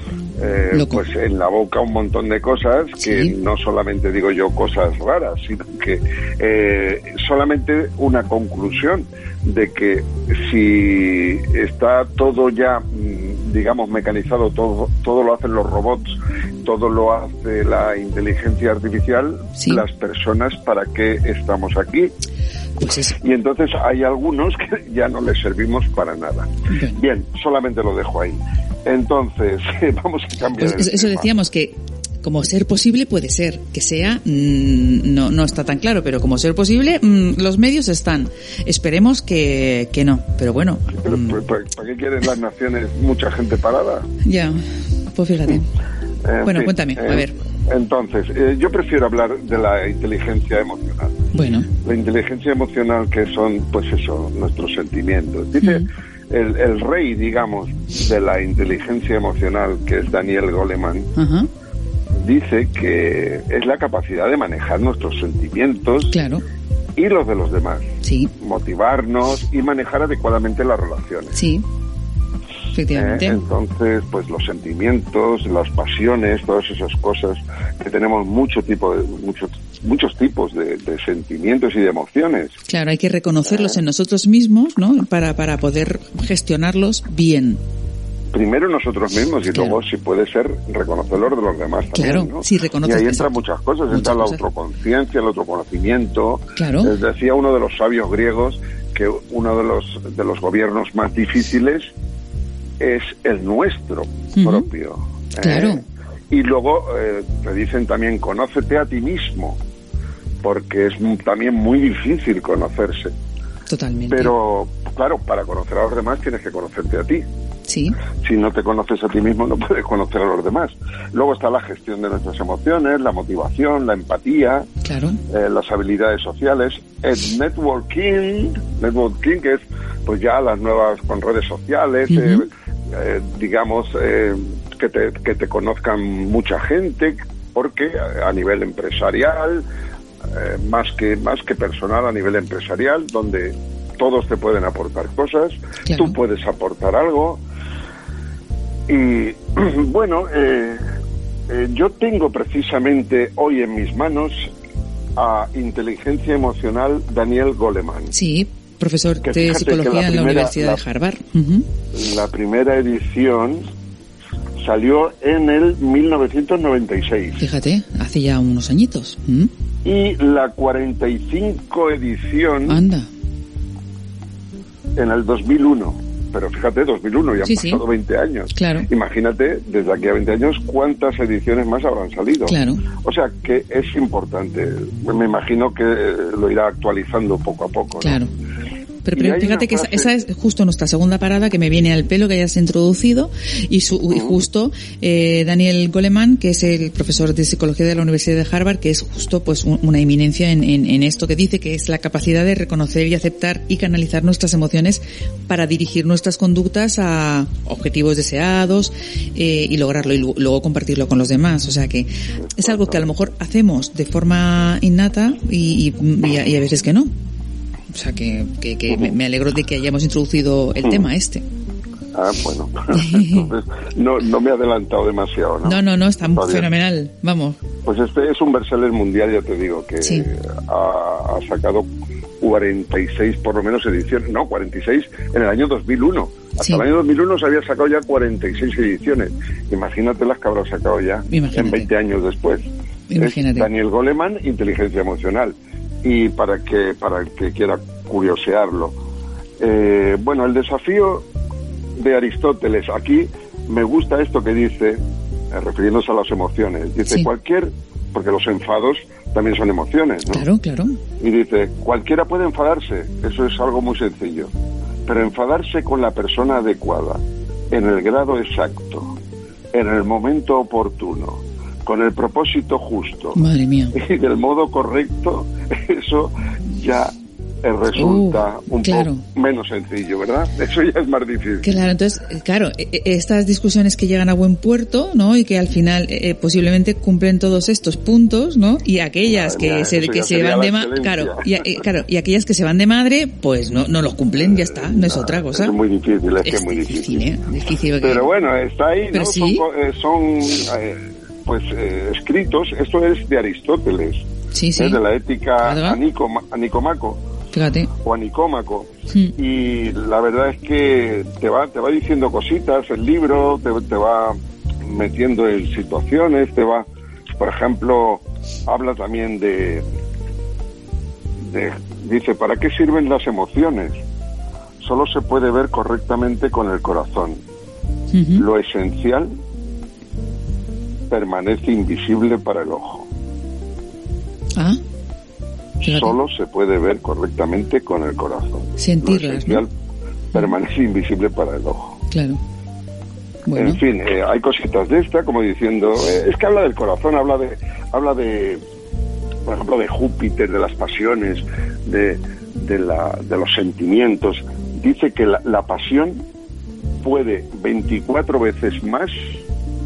eh, pues en la boca un montón de cosas que Sí. no solamente digo yo cosas raras, sino que eh, solamente una conclusión de que si está todo ya, mm, digamos, mecanizado, todo, todo lo hacen los robots, todo lo hace la inteligencia artificial, Sí. las personas, ¿para qué estamos aquí? pues. Y entonces hay algunos que ya no les servimos para nada. Bien, solamente lo dejo ahí. Entonces, *laughs* vamos a cambiar. Pues el eso decíamos que como ser posible puede ser, que sea, mm, no, no está tan claro, pero como ser posible, mm, los medios están. Esperemos que, que no, pero bueno, Pero, mm, pues, ¿Para para qué quieren las naciones mucha gente parada? ya, pues fíjate. En Bueno, fin, cuéntame, a eh, ver. Entonces, eh, yo prefiero hablar de la inteligencia emocional. Bueno, La inteligencia emocional que son, pues eso, nuestros sentimientos. Dice Mm. el, el rey, digamos, de la inteligencia emocional, que es Daniel Goleman, ajá, dice que es la capacidad de manejar nuestros sentimientos claro, y los de los demás, sí, motivarnos y manejar adecuadamente las relaciones. sí, ¿eh? efectivamente. Entonces, pues los sentimientos, las pasiones, todas esas cosas que tenemos mucho tipo de, muchos muchos tipos de, de sentimientos y de emociones. Claro, hay que reconocerlos en nosotros mismos, ¿no? Para, para poder gestionarlos bien. Primero nosotros mismos y Claro. luego, si puede ser, reconocerlos de los demás también. Claro, ¿no? sí, reconoces- Y ahí entran muchas cosas, Muchas entra la autoconciencia, el autoconocimiento. Claro. Les decía uno de los sabios griegos que uno de los, de los gobiernos más difíciles es el nuestro propio. ¿eh? Claro. Y luego eh, te dicen también, conócete a ti mismo, porque es también muy difícil conocerse. Totalmente. Pero, claro, para conocer a los demás tienes que conocerte a ti. Sí, Si no te conoces a ti mismo, no puedes conocer a los demás. Luego está la gestión de nuestras emociones, la motivación, la empatía, claro. eh, las habilidades sociales, el networking, networking que es pues ya las nuevas con redes sociales, Ujú. eh, digamos eh, que, te, que te conozcan mucha gente, porque a, a nivel empresarial, eh, más que más que personal a nivel empresarial, donde todos te pueden aportar cosas, Claro. tú puedes aportar algo y *clears throat* bueno, eh, eh, yo tengo precisamente hoy en mis manos a inteligencia emocional Daniel Goleman. Sí, profesor Que de psicología la en la primera- Universidad la- de Harvard. La primera edición salió en el 1996 Fíjate, hace ya unos añitos. ¿Mm? y la 45 edición Anda, en el 2001. Pero fíjate, 2001, ya han Sí, sí. pasado 20 años. Claro. Imagínate, desde aquí a 20 años, cuántas ediciones más habrán salido. Claro. O sea, que es importante. Me imagino que lo irá actualizando poco a poco. ¿no? Pero, pero fíjate que esa, esa es justo nuestra segunda parada que me viene al pelo que hayas introducido y, su, y justo eh, Daniel Goleman, que es el profesor de psicología de la Universidad de Harvard, que es justo pues un- una eminencia en, en- en esto que dice que es la capacidad de reconocer y aceptar y canalizar nuestras emociones para dirigir nuestras conductas a objetivos deseados eh, y lograrlo y lu- luego compartirlo con los demás. O sea que es algo que a lo mejor hacemos de forma innata y, y- y a- y a veces que no. O sea que, que, que me, me alegro de que hayamos introducido el tema este. Ah, bueno. *laughs* Entonces, no, no me he adelantado demasiado, ¿no? No, no, no, está fenomenal. Vamos. Pues este es un bestseller mundial, ya te digo, que Sí. ha, ha sacado 46 por lo menos ediciones, no, 46 en el año 2001. Hasta Sí. el año 2001 se había sacado ya 46 ediciones. Imagínate las que habrá sacado ya Imagínate. en 20 años después. Imagínate. Es Daniel Goleman, Inteligencia Emocional. Y para que, para el que quiera curiosearlo. Eh, bueno, el desafío de Aristóteles, aquí me gusta esto que dice, eh, refiriéndose a las emociones. Dice, Sí. cualquier, porque los enfados también son emociones, ¿no? Claro, claro. Y dice, cualquiera puede enfadarse, eso es algo muy sencillo, pero enfadarse con la persona adecuada, en el grado exacto, en el momento oportuno, con el propósito justo Madre mía. *laughs* y del modo correcto, eso ya eh, resulta Uh, un claro. poco menos sencillo, ¿verdad? *laughs* Eso ya es más difícil. Claro, entonces, eh, claro, eh, eh, estas discusiones que llegan a buen puerto, ¿no? Y que al final eh, eh, posiblemente cumplen todos estos puntos, ¿no? Y aquellas Madre que mía, se, que se van de ma- excelencia. claro, y, eh, claro, y aquellas que se van de madre, pues no, no los cumplen, ya está, no es otra cosa. Es muy difícil, es, que es muy difícil, difícil. ¿eh? Difícil, porque- Pero bueno, está ahí, Pero ¿no? sí. Son, son, pues eh, escritos, esto es de Aristóteles, Sí, sí. es de la ética anicoma- anicomaco Fíjate. o anicómaco. Hmm. Y la verdad es que te va, te va diciendo cositas el libro, te, te va metiendo en situaciones, te va, por ejemplo, habla también de, de, dice, ¿para qué sirven las emociones? Solo se puede ver correctamente con el corazón. Lo esencial permanece invisible para el ojo. Ah. Solo se puede ver correctamente con el corazón. Lo esencial permanece invisible para el ojo. claro. Bueno, En fin, eh, hay cositas de esta, como diciendo, eh, es que habla del corazón, habla de, habla de, por ejemplo, de Júpiter, de las pasiones, de, de, la, de los sentimientos. Dice que la, la pasión puede 24 veces más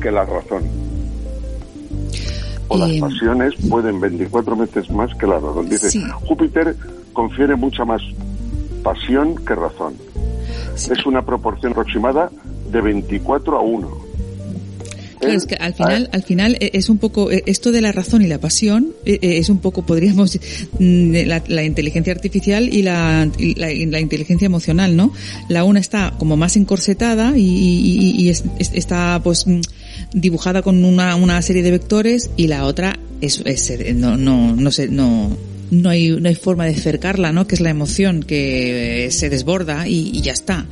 que la razón. O las pasiones pueden 24 veces más que la razón. Dice, Sí. Júpiter confiere mucha más pasión que razón. Sí. Es una proporción aproximada de 24 a 1. Claro, es que al final, al final eh, es un poco eh, esto de la razón y la pasión es un poco podríamos mm, la, la inteligencia artificial y la, la, la inteligencia emocional, ¿no? La una está como más encorsetada y, y- y- es- está pues mm, dibujada con una, una serie de vectores y la otra es, es, no no no sé no no hay no hay forma de cercarla, ¿no? Que es la emoción que eh, se desborda y, y ya está.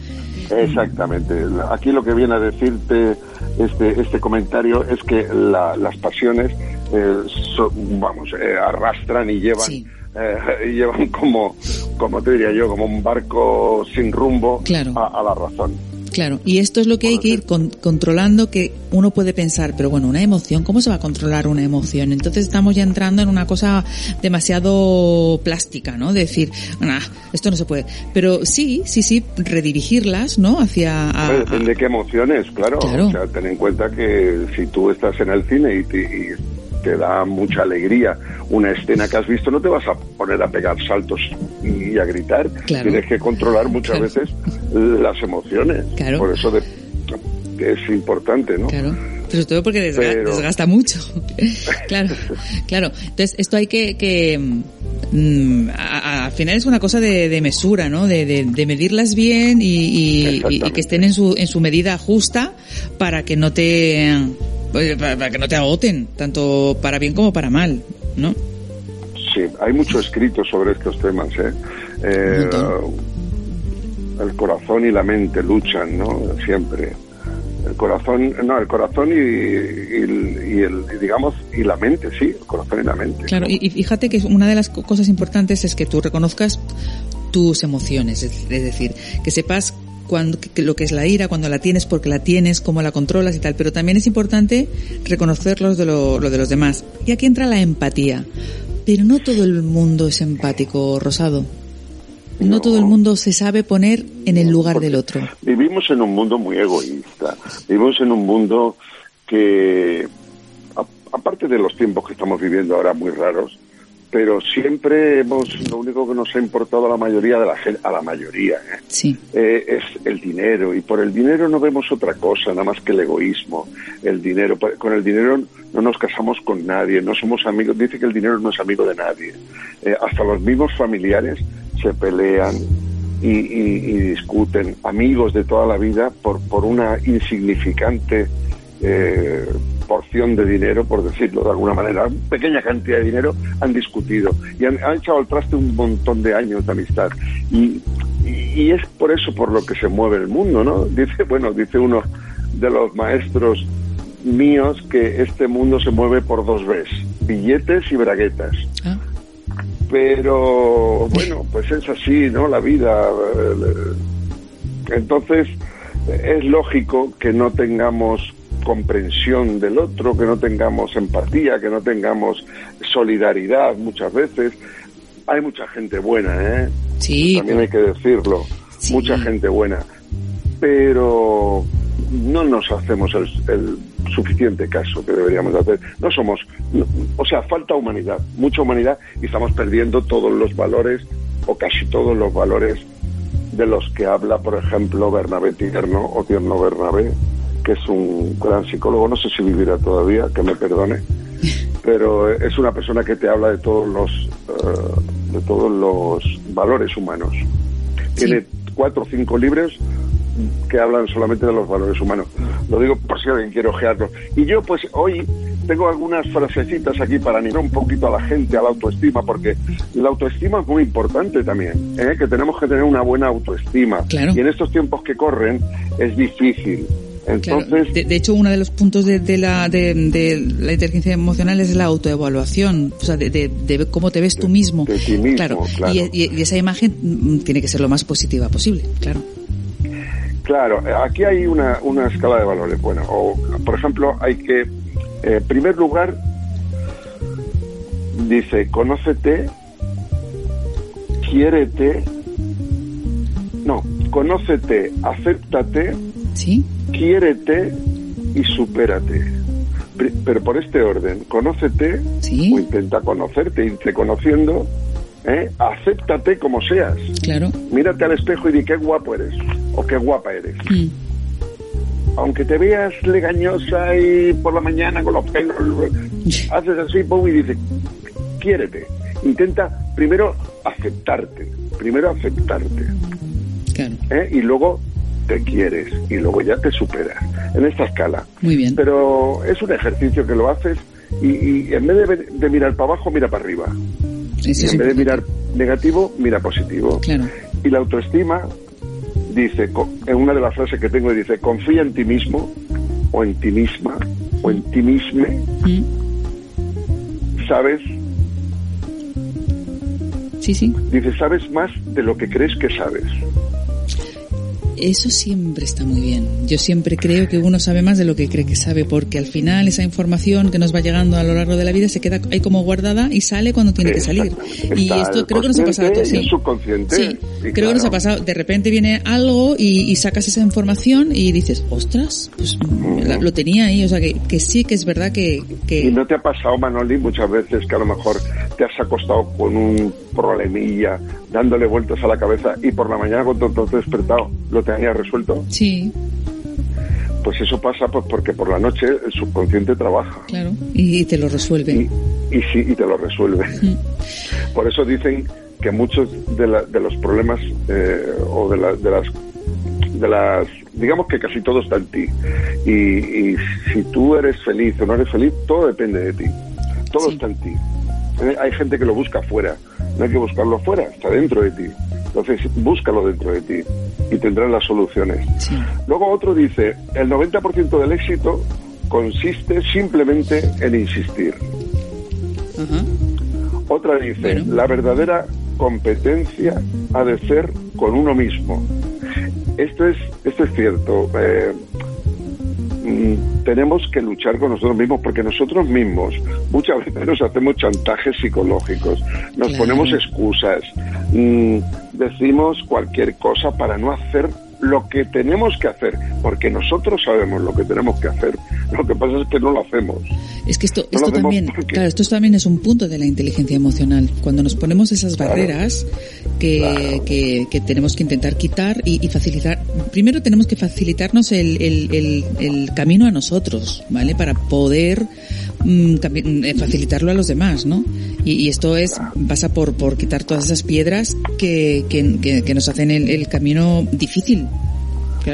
Exactamente. Aquí lo que viene a decirte este, este comentario es que la- las pasiones, eh, so- vamos, eh, arrastran y llevan, Sí. eh, *laughs* y llevan como, como te diría yo, como un barco sin rumbo Claro. a, a la razón. Claro, y esto es lo que hay que ir con- controlando, que uno puede pensar, pero bueno, una emoción, ¿cómo se va a controlar una emoción? Entonces estamos ya entrando en una cosa demasiado plástica, ¿no? De decir, "Nah, esto no se puede. Pero sí, sí, sí, redirigirlas, ¿no? Hacia... a- depende de qué emociones, claro. Claro. O sea, ten en cuenta que si tú estás en el cine y te, y te da mucha alegría una escena que has visto, no te vas a poner a pegar saltos y a gritar. Claro. Tienes que controlar muchas Claro. veces las emociones. Claro. Por eso de- que es importante, ¿no? Claro. Pero sobre todo porque desga- Pero- desgasta mucho. *laughs* claro, claro. Entonces, esto hay que, que mm, a- a- al final es una cosa de, de mesura, ¿no? De, de- de medirlas bien y, que estén en su, en su medida justa para que no te, pues, para, que no te agoten, tanto para bien como para mal, ¿no? Sí, hay mucho escrito sobre estos temas, ¿eh? Eh, el corazón y la mente luchan, ¿no? Siempre. El corazón, no, el corazón y, el, digamos, y la mente, sí, el corazón y la mente. Claro, y, fíjate que una de las co- cosas importantes es que tú reconozcas tus emociones, es, decir, que sepas cuando, lo que es la ira, cuando la tienes, porque la tienes, cómo la controlas y tal, pero también es importante reconocer de lo, lo de los demás. Y aquí entra la empatía. Pero no todo el mundo es empático, Rosado. No todo el mundo se sabe poner en el lugar del otro. Vivimos en un mundo muy egoísta. Vivimos en un mundo que, aparte de los tiempos que estamos viviendo ahora muy raros, pero siempre hemos, lo único que nos ha importado a la mayoría de la gente, a la mayoría, ¿eh? Sí. eh, es el dinero y por el dinero no vemos otra cosa nada más que el egoísmo el dinero con el dinero no nos casamos con nadie no somos amigos dice que el dinero no es amigo de nadie Eh, hasta los mismos familiares se pelean y, y- y discuten amigos de toda la vida por por una insignificante eh, porción de dinero, por decirlo de alguna manera, pequeña cantidad de dinero, han discutido y han, han echado al traste un montón de años de amistad. Y, y, y es por eso por lo que se mueve el mundo, ¿no? *laughs* Dice, bueno, dice uno de los maestros míos que este mundo se mueve por dos veces, billetes y braguetas. Ah, Pero bueno, pues es así, ¿no? La vida. eh, Entonces, es lógico que no tengamos comprensión del otro, que no tengamos empatía, que no tengamos solidaridad muchas veces. Hay mucha gente buena, ¿eh? sí, También hay que decirlo. Sí. Mucha gente buena. Pero no nos hacemos el, el suficiente caso que deberíamos hacer. No somos, no- o sea, falta humanidad, mucha humanidad y estamos perdiendo todos los valores o casi todos los valores de los que habla, por ejemplo, Bernabé Tierno o Tierno Bernabé, que es un gran psicólogo, no sé si vivirá todavía, que me perdone, *laughs* pero es una persona que te habla de todos los eh, de todos los valores humanos. Tiene cuatro o cinco libros que hablan solamente de los valores humanos. Lo digo por si alguien quiere ojearlo. Y yo, pues hoy tengo algunas frasecitas aquí para animar un poquito a la gente a la autoestima, porque la autoestima es muy importante también, ¿eh? que tenemos que tener una buena autoestima. Claro. Y en estos tiempos que corren es difícil. Claro, Entonces, de, de hecho, uno de los puntos de, de la, de, de la inteligencia emocional es la autoevaluación, o sea, de, cómo te ves tú mismo. de ti mismo, claro. Y, y- y esa imagen mm, tiene que ser lo más positiva posible, claro. Claro, aquí hay una, una escala de valores. Bueno, o, por ejemplo, hay que, eh, en primer lugar, dice, conócete, quiérete, no, conócete, acéptate, ¿Sí? quiérete y supérate. Pero por este orden, conócete Sí. o intenta conocerte, irte conociendo, ¿eh? acéptate como seas. Claro. Mírate al espejo y di qué guapo eres o qué guapa eres. Mm. Aunque te veas legañosa y por la mañana con los pelos, *laughs* haces así pum, y dices, quiérete. Intenta primero aceptarte, primero aceptarte. Claro. ¿eh? Y luego te quieres y luego ya te superas en esta escala. Muy bien. Pero es un ejercicio que lo haces y, y en vez de, de mirar para abajo, mira para arriba. Eso Y en vez de mirar negativo, mira positivo. Claro. Y la autoestima dice, en una de las frases que tengo, dice, confía en ti mismo, o en ti misma, o en ti mismo, Mm. sabes, Sí, sí. dice, sabes más de lo que crees que sabes. Eso siempre está muy bien. Yo siempre creo que uno sabe más de lo que cree que sabe, porque al final esa información que nos va llegando a lo largo de la vida se queda ahí como guardada y sale cuando tiene que salir. Y esto creo que nos ha pasado a todos. Sí. subconsciente. Sí, creo que nos ha pasado. De repente viene algo y, y sacas esa información y dices, ostras, pues la- lo tenía ahí. O sea, que, que sí que es verdad que... que ¿Y no te ha pasado, Manoli, muchas veces que a lo mejor te has acostado con un problemilla, dándole vueltas a la cabeza y por la mañana cuando te has despertado lo tenías resuelto? Sí, Pues eso pasa pues porque por la noche el subconsciente trabaja claro. Y te lo resuelve. y, y sí, y te lo resuelve. Mm. Por eso dicen que muchos de, la- de los problemas eh, o de, la- de las de las digamos que casi todo está en ti y, y si tú eres feliz o no eres feliz todo depende de ti todo Sí. está en ti hay gente que lo busca fuera no hay que buscarlo fuera está dentro de ti Entonces, búscalo dentro de ti y tendrás las soluciones. Luego otro dice, el 90% del éxito consiste simplemente en insistir. Otra dice, la verdadera competencia ha de ser con uno mismo. Esto es, esto es cierto. Eh, tenemos que luchar con nosotros mismos porque nosotros mismos muchas *laughs* veces nos hacemos chantajes psicológicos, nos ponemos excusas, mm, decimos cualquier cosa para no hacer lo que tenemos que hacer, porque nosotros sabemos lo que tenemos que hacer. Lo que pasa es que no lo hacemos. Es que esto, esto también, claro, esto también es un punto de la inteligencia emocional. Cuando nos ponemos esas barreras que, que, tenemos que intentar quitar y, facilitar. Primero tenemos que facilitarnos el, el, el, camino a nosotros, ¿vale? Para poder facilitarlo a los demás, ¿no? Y, esto es pasa por por quitar todas esas piedras que, que, que nos hacen el, camino difícil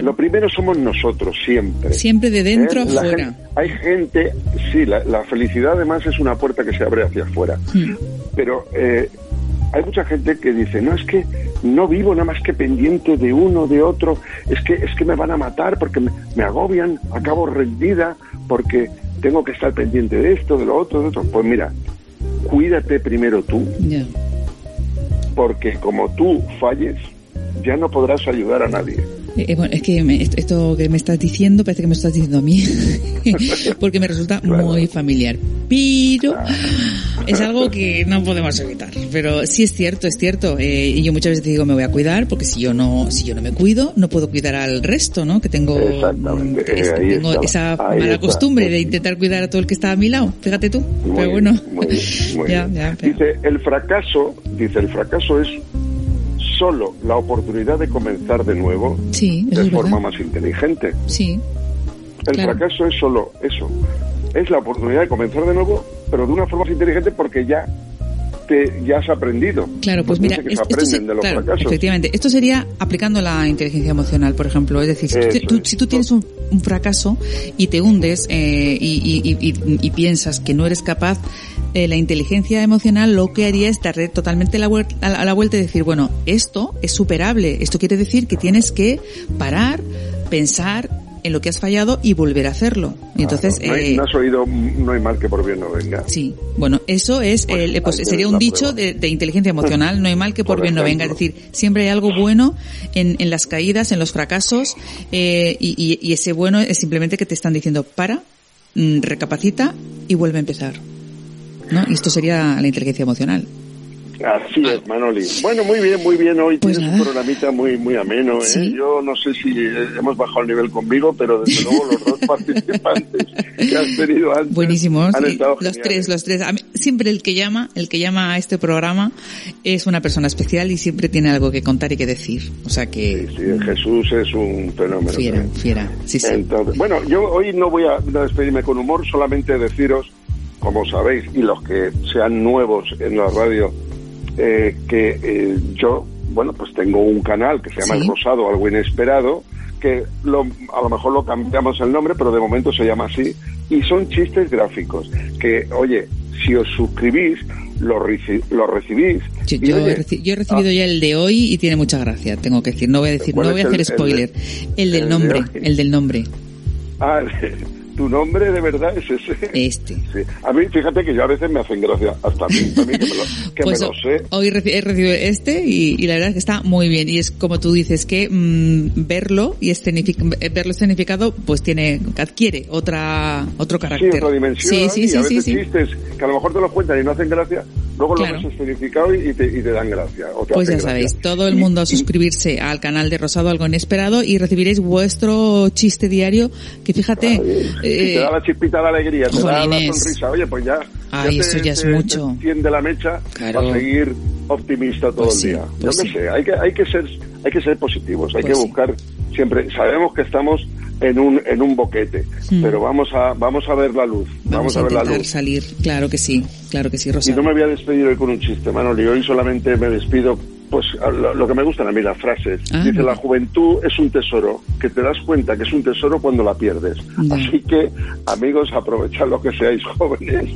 lo primero somos nosotros, siempre. Siempre de dentro a ¿Eh? afuera. hay gente, sí, la, felicidad además es una puerta que se abre hacia afuera. Hmm. Pero eh, hay mucha gente que dice, no, es que no vivo nada más que pendiente de uno, de otro, es que, es que me van a matar porque me, agobian, acabo rendida porque tengo que estar pendiente de esto, de lo otro, de otro. Pues mira, cuídate primero tú, porque como tú falles, ya no podrás ayudar a nadie. Eh, eh, bueno, es que esto que me estás diciendo parece que me estás diciendo a mí, *laughs* porque me resulta muy familiar. Pero es algo que no podemos evitar. Pero sí es cierto, es cierto. Eh, y yo muchas veces digo me voy a cuidar, porque si yo no, si yo no me cuido, no puedo cuidar al resto, ¿no? Que tengo, tengo esa mala costumbre de intentar cuidar a todo el que está a mi lado. Fíjate tú. Pero bueno, dice el fracaso, dice el fracaso es solo la oportunidad de comenzar de nuevo de forma más inteligente. Sí. El fracaso es solo eso. Es la oportunidad de comenzar de nuevo, pero de una forma más inteligente porque ya te, ya has aprendido. Claro, pues mira, esto efectivamente, esto sería aplicando la inteligencia emocional, por ejemplo. Es decir, si tú, tienes un, fracaso y te hundes eh, y, piensas que no eres capaz, eh, la inteligencia emocional lo que haría es darle totalmente la vuelta, a la vuelta y decir, bueno, esto es superable. Esto quiere decir que tienes que parar, pensar en lo que has fallado y volver a hacerlo. Y entonces, no, hay, eh, has oído, no hay mal que por bien no venga. Sí, bueno, eso es, pues, pues sería un dicho de, inteligencia emocional, no hay mal que por bien no venga. Es decir, siempre hay algo bueno en, en las caídas, en los fracasos, eh, y, y, ese bueno es simplemente que te están diciendo para, mm, recapacita y vuelve a empezar. ¿No? Y esto sería la inteligencia emocional. Así es, Manoli. Bueno, muy bien, muy bien. Hoy pues tienes un programita muy, muy ameno. ¿eh? Yo no sé si hemos bajado el nivel conmigo, pero desde *laughs* luego los dos participantes que has tenido antes. Buenísimos. los tres, los tres. siempre el que llama, el que llama a este programa es una persona especial y siempre tiene algo que contar y que decir. O sea que. Sí, Jesús es un fenómeno. Fiera, fiera. Sí, sí. Entonces, bueno, yo hoy no voy a despedirme con humor, solamente deciros como sabéis, y los que sean nuevos en la radio, eh, que eh, yo, bueno, pues tengo un canal que se llama El Rosado, algo inesperado, que lo, a lo mejor lo cambiamos el nombre, pero de momento se llama así, y son chistes gráficos, que, oye, si os suscribís, lo, lo recibís. Yo, he, recibido ah. ya el de hoy y tiene mucha gracia, tengo que decir, no voy a decir, no voy a hacer spoiler. El, del nombre, el del nombre. Ah, *laughs* tu nombre de verdad es ese. Este. A mí, fíjate que yo a veces me hacen gracia, hasta a mí, a mí que me lo, que pues me lo sé. Hoy he recibido este y, y, la verdad es que está muy bien. Y es como tú dices, que mm, verlo y verlo escenificado, pues tiene, adquiere otra, otro carácter. Sí, otra dimensión. Sí, sí, sí. A veces chistes que a lo mejor te lo cuentan y no hacen gracia, luego lo ves escenificado y te, y te dan gracia. pues ya sabéis, todo el mundo a suscribirse al canal de Rosado Algo Inesperado y recibiréis vuestro chiste diario que fíjate... Eh, te da la chispita de alegría, te da la sonrisa. Oye, pues ya... Ay, eso ya es mucho. Te la mecha para seguir optimista todo pues el día. Yo pues sé, hay que, hay que ser, hay que ser positivos, hay pues que buscar siempre, sabemos que estamos en un en un boquete, mm. pero vamos a vamos a ver la luz, vamos, a, ver la luz. salir, claro que sí, claro que sí, Rosa. Y no me voy a despedir hoy con un chiste, Manoli, hoy solamente me despido pues lo, que me gustan a mí las frases. Ah, Dice, la juventud es un tesoro, que te das cuenta que es un tesoro cuando la pierdes. Así que, amigos, aprovechad lo que seáis *laughs* jóvenes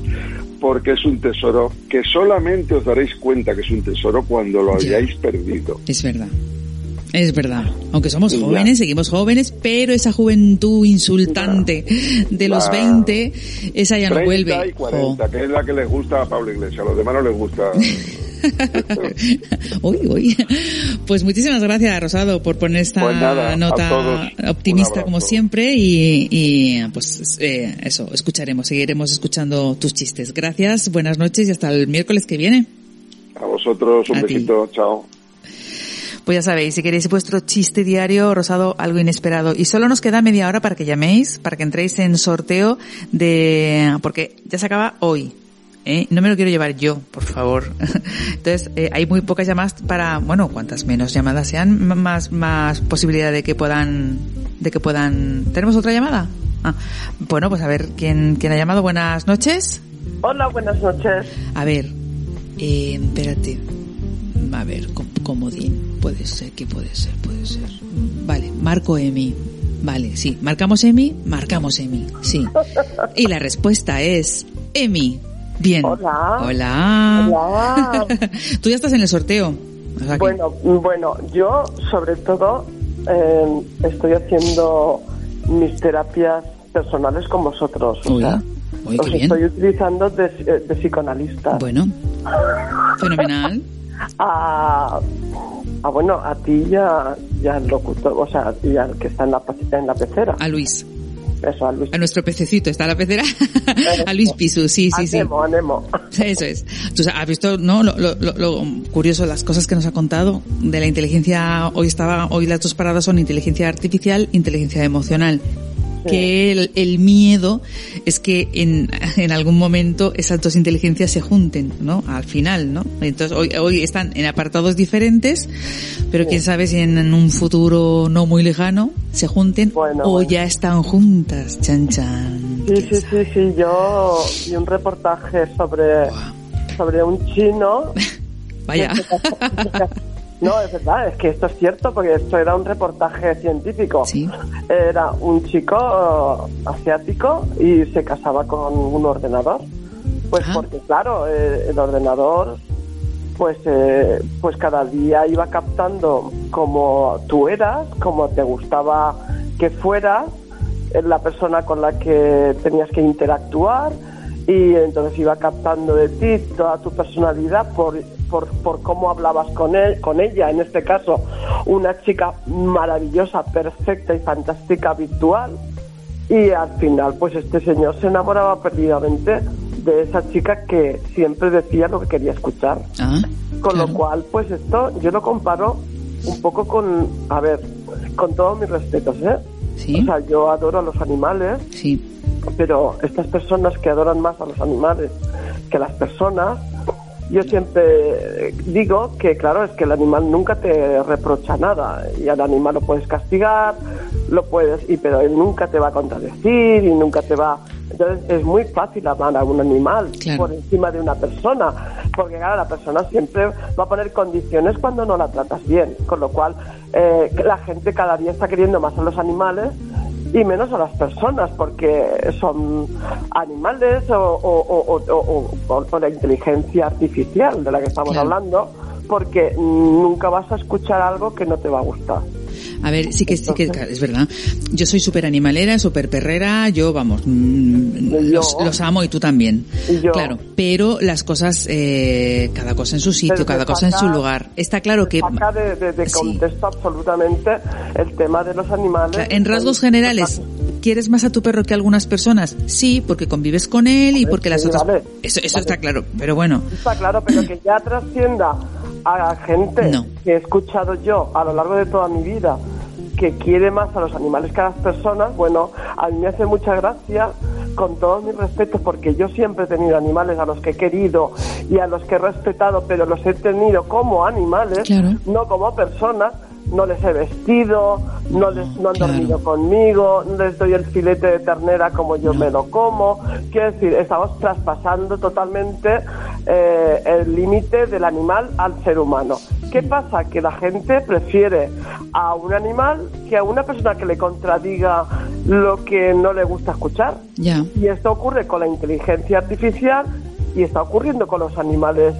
porque es un tesoro que solamente os daréis cuenta que es un tesoro cuando lo hayáis perdido. Es verdad. Es verdad. Aunque somos jóvenes, seguimos jóvenes, pero esa juventud insultante de los Ah. 20, esa ya no 30 vuelve. y 40, que es la que les gusta a Pablo Iglesias, a los demás no les gusta. *laughs* *laughs* uy, uy. Pues muchísimas gracias, Rosado, por poner esta Pues nada, nota optimista como siempre y, y, pues eh, eso, escucharemos, seguiremos escuchando tus chistes. Gracias, buenas noches y hasta el miércoles que viene. A vosotros un A ti. besito, chao. Pues ya sabéis, si queréis vuestro chiste diario, Rosado, algo inesperado. Y solo nos queda media hora para que llaméis, para que entréis en sorteo de... porque ya se acaba hoy. ¿Eh? No me lo quiero llevar yo, por favor. *laughs* Entonces, eh, hay muy pocas llamadas para... Bueno, cuantas menos llamadas sean, más, más posibilidad de que puedan... de que puedan... ¿Tenemos otra llamada? Ah, bueno, pues a ver, ¿quién, quién ha llamado? Buenas noches. Hola, buenas noches. A ver, eh, espérate. A ver, com- comodín. Puede ser, ¿qué puede ser? Puede ser. Vale, marco Emi. Vale, sí. ¿Marcamos Emi? Marcamos Emi, sí. Y la respuesta es Emi. Bien. Hola. Hola. Hola. *laughs* Tú ya estás en el sorteo. Bueno, bueno, yo sobre todo eh, estoy haciendo mis terapias personales con vosotros. O sea, uy, os estoy utilizando de, eh, de psicoanalista. Bueno. *laughs* Fenomenal. A, a, bueno, a ti ya, ya el locutor, o sea, y al que está en la, en la pecera. A Luis. Eso, a Luis. A nuestro pececito. ¿Está la pecera? *laughs* a Luis Pisu, sí, sí, sí. Anemo, anemo. Eso es. Sa- has visto, ¿no? Lo- lo- lo curioso, las cosas que nos ha contado de la inteligencia. Hoy estaba, hoy las dos paradas son inteligencia artificial, inteligencia emocional. Que el, el miedo es que en, en algún momento esas dos inteligencias se junten, ¿no? Al final, ¿no? Entonces hoy, hoy están en apartados diferentes, pero quién sabe si en, en un futuro no muy lejano se junten Bueno, o bueno. ya están juntas, chan chan. Sí, sí, sí, sí. Yo vi un reportaje sobre, sobre un chino. *laughs* Vaya. No, es verdad, es que esto es cierto, porque esto era un reportaje científico. Era un chico asiático y se casaba con un ordenador. Pues porque, claro, eh, el ordenador, pues, eh, pues cada día iba captando como tú eras, como te gustaba que fueras, eh, la persona con la que tenías que interactuar y entonces iba captando de ti toda tu personalidad por, por, por cómo hablabas con él, con ella, en este caso una chica maravillosa, perfecta y fantástica virtual y al final pues este señor se enamoraba perdidamente de esa chica que siempre decía lo que quería escuchar. Ah, Con lo cual, pues esto yo lo comparo un poco con, a ver, con todos mis respetos, ¿eh? O sea, yo adoro a los animales, Sí. pero estas personas que adoran más a los animales que a las personas, yo siempre digo que, claro, es que el animal nunca te reprocha nada. Y al animal lo puedes castigar, lo puedes, y pero él nunca te va a contradecir y nunca te va. Entonces es muy fácil amar a un animal por encima de una persona, porque claro, la persona siempre va a poner condiciones cuando no la tratas bien, con lo cual eh, la gente cada día está queriendo más a los animales y menos a las personas porque son animales o, o- la inteligencia artificial de la que estamos hablando porque nunca vas a escuchar algo que no te va a gustar. A ver, sí que, sí que es verdad. Yo soy súper animalera, súper perrera, yo, vamos, mm, los, los amo y tú también. Claro, pero las cosas, eh, cada cosa en su sitio, cada te cosa en su saca- lugar. Está claro que Saca de, de- de contexto absolutamente el tema de los animales. en rasgos generales, ¿quieres más a tu perro que a algunas personas? Sí, porque convives con él y porque las sí, otras... vale. Eso, eso está claro, pero bueno. Está claro, pero que ya trascienda a gente que he escuchado yo a lo largo de toda mi vida que quiere más a los animales que a las personas, bueno, a mí me hace mucha gracia, con todos mis respetos, porque yo siempre he tenido animales a los que he querido y a los que he respetado, pero los he tenido como animales, no como personas. No les he vestido, no, les, no han dormido conmigo, no les doy el filete de ternera como yo me lo como. Quiero decir, estamos traspasando totalmente eh, el límite del animal al ser humano. ¿Qué pasa? Que la gente prefiere a un animal que a una persona que le contradiga lo que no le gusta escuchar. Y esto ocurre con la inteligencia artificial y está ocurriendo con los animales,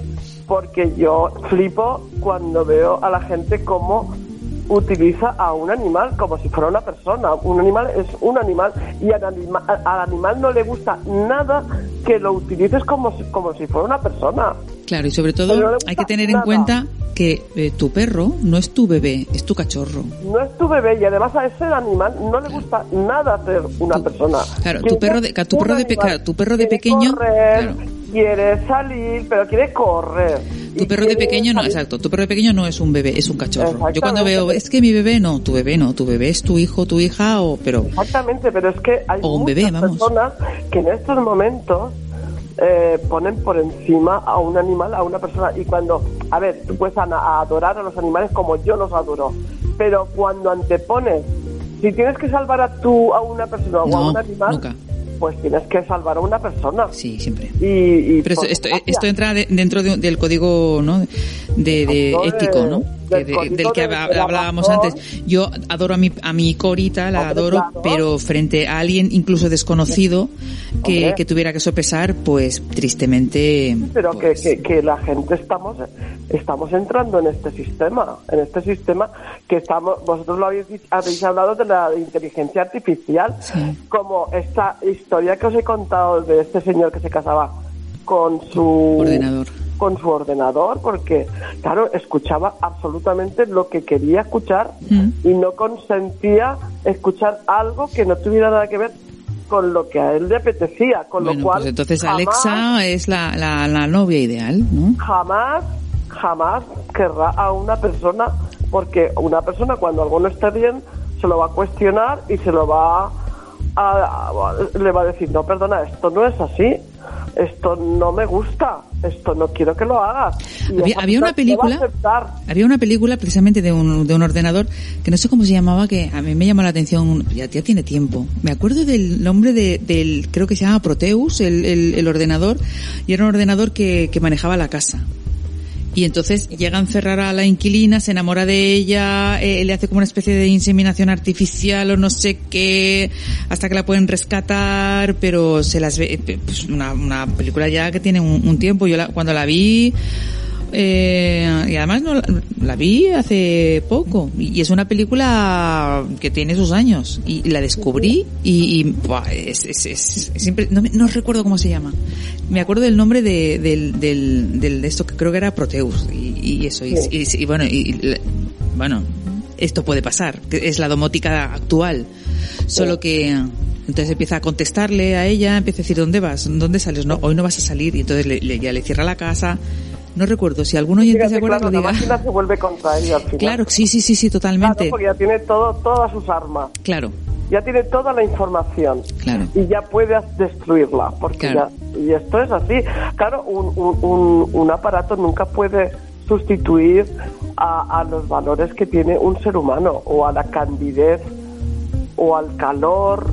porque yo flipo cuando veo a la gente como utiliza a un animal como si fuera una persona. Un animal es un animal y al, anima- al animal no le gusta nada que lo utilices como si, como si fuera una persona. Claro, y sobre no todo hay que tener en cuenta que eh, tu perro no es tu bebé, es tu cachorro. No es tu bebé y además a ese animal no le gusta nada ser una persona. Claro, tu perro de, tu perro de, tu perro de pequeño, correr, claro, quiere salir, pero quiere correr. Tu perro de pequeño no, exacto, tu perro de pequeño no es un bebé, es un cachorro. Yo cuando veo, es que mi bebé no, tu bebé no, tu bebé es tu hijo, tu hija o, pero Exactamente, pero es que hay muchas bebé, personas que en estos momentos eh, ponen por encima a un animal, a una persona. Y cuando, a ver, tú puedes a adorar a los animales como yo los adoro, pero cuando antepones, si tienes que salvar a tú, a una persona o a un animal, nunca. Pues tienes que salvar a una persona. Sí, siempre. Y, y Pero esto, por esto, desgracia, esto entra de- dentro de- del código ¿no? de, de ético, ¿no? del Que de- del que hablábamos antes. Yo adoro a mi, a mi corita, la Hombre, adoro, claro. pero frente a alguien incluso desconocido que, que tuviera que sopesar, pues tristemente. pero que, pues, que, que la gente estamos estamos entrando en este sistema en este sistema que estamos vosotros lo habéis, habéis hablado de la inteligencia artificial Sí. como esta historia que os he contado de este señor que se casaba con su Ordenador. con su ordenador porque claro escuchaba absolutamente lo que quería escuchar Mm. y no consentía escuchar algo que no tuviera nada que ver con lo que a él le apetecía con Bueno, lo cual pues entonces jamás- Alexa es la, la, la novia ideal, ¿no? jamás, jamás querrá a una persona, porque una persona cuando algo no está bien, se lo va a cuestionar y se lo va a, a- le va a decir, no, perdona, esto no es así, esto no me gusta, esto no quiero que lo hagas. Y Había- una película-. Había una película precisamente de un, de un ordenador que no sé cómo se llamaba, que a mí me llamó la atención, ya, ya tiene tiempo. Me acuerdo del nombre de, del, creo que se llama Proteus, el, el, el ordenador, y era un ordenador que, que manejaba la casa. Y entonces llega a encerrar a la inquilina, se enamora de ella, eh, le hace como una especie de inseminación artificial o no sé qué, hasta que la pueden rescatar, pero se las ve, eh, pues una, una película ya que tiene un, un tiempo. Yo la- cuando la vi, eh, y además no la, vi hace poco y, es una película que tiene sus años y, la descubrí y, y, buah, es, es, es- es siempre no, no recuerdo cómo se llama me acuerdo del nombre de, del, del, del- de esto que creo que era Proteus y, y eso y, y- bueno y, bueno esto puede pasar que es la domótica actual solo que entonces empieza a contestarle a ella, empieza a decir, ¿dónde vas? ¿Dónde sales? No, hoy no vas a salir. Y entonces le, le- ya le cierra la casa. No recuerdo, si algún oyente Fíjate, se acuerda, claro, que lo la diga. máquina se vuelve contra él al final. Claro, sí, sí, sí, sí, Claro, totalmente. porque ya tiene todo, todas sus armas. Claro, ya tiene toda la información claro. y ya puede destruirla porque Claro. ya y esto es así claro un, un, un, un aparato nunca puede sustituir a, a los valores que tiene un ser humano o a la candidez o al calor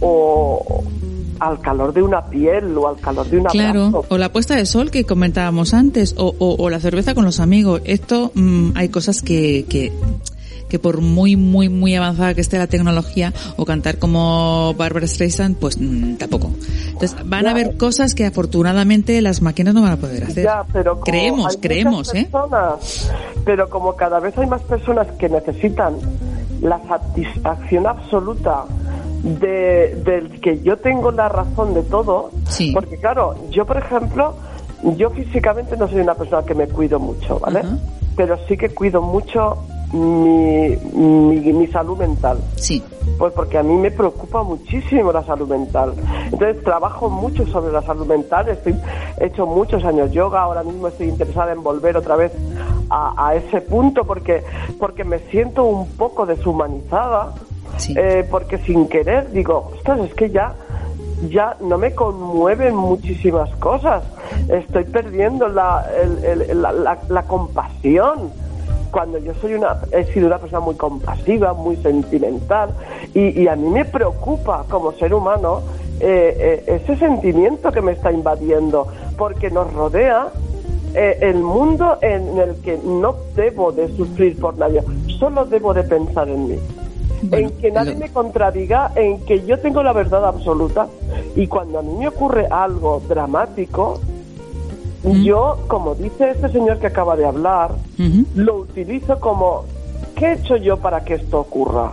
o al calor de una piel o al calor de un Claro, abrazo o la puesta de sol que comentábamos antes, o, o, o la cerveza con los amigos. Esto, mm, hay cosas que, que, que por muy, muy, muy avanzada que esté la tecnología, o cantar como Barbara Streisand, pues mm, tampoco. Entonces, van a haber cosas que afortunadamente las máquinas no van a poder hacer. Ya, pero creemos, creemos, ¿eh? personas, Pero como cada vez hay más personas que necesitan la satisfacción absoluta de, del que yo tengo la razón de todo, Sí. porque claro, yo por ejemplo, yo físicamente no soy una persona que me cuido mucho, ¿vale? Pero sí que cuido mucho mi, mi, mi salud mental. Sí. Pues porque a mí me preocupa muchísimo la salud mental. Entonces trabajo mucho sobre la salud mental, estoy, he hecho muchos años yoga, ahora mismo estoy interesada en volver otra vez a, a ese punto porque, porque me siento un poco deshumanizada, Eh, porque sin querer digo, ostras, es que ya, ya no me conmueven muchísimas cosas, estoy perdiendo la, el- la, la- la compasión cuando yo soy una he sido una persona muy compasiva muy sentimental y, y a mí me preocupa como ser humano eh, eh, ese sentimiento que me está invadiendo porque nos rodea eh, el mundo en el que no debo de sufrir por nadie solo debo de pensar en mí Bueno, en que nadie lo- me contradiga, en que yo tengo la verdad absoluta. Y cuando a mí me ocurre algo dramático, Yo, como dice este señor que acaba de hablar, lo utilizo como, ¿qué he hecho yo para que esto ocurra?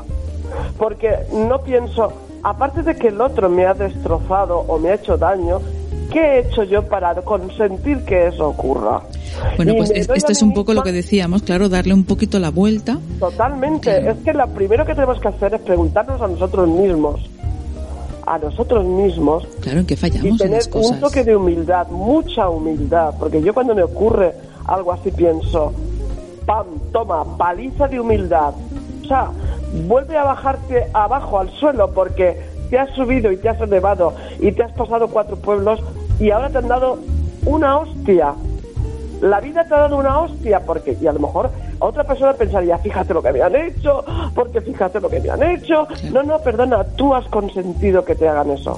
Porque no pienso, aparte de que el otro me ha destrozado o me ha hecho daño, ¿qué he hecho yo para consentir que eso ocurra? Bueno, pues esto es un poco lo que decíamos, claro, darle un poquito la vuelta. Totalmente. Es que lo primero que tenemos que hacer es preguntarnos a nosotros mismos, a nosotros mismos. Claro, en que fallamos. Y tener un toque de humildad, mucha humildad, porque yo cuando me ocurre algo así pienso, pam, toma, paliza de humildad. O sea, vuelve a bajarte abajo al suelo porque te has subido y te has elevado y te has pasado cuatro pueblos y ahora te han dado una hostia la vida te ha dado una hostia, porque, y a lo mejor otra persona pensaría, fíjate lo que me han hecho, porque fíjate lo que me han hecho. No, no, perdona, tú has consentido que te hagan eso.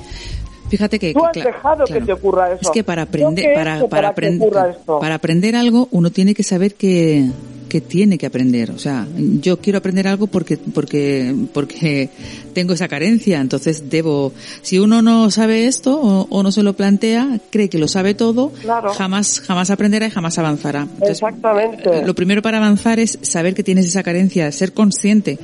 Fíjate que tú has dejado que te ocurra eso. Es que para aprender, para, para, aprender, para aprender algo, uno tiene que saber que, que tiene que aprender. O sea, yo quiero aprender algo porque, porque, porque tengo esa carencia. Entonces debo, si uno no sabe esto o, no se lo plantea, cree que lo sabe todo, jamás, jamás aprenderá y jamás avanzará. Exactamente. Eh, lo primero para avanzar es saber que tienes esa carencia, ser consciente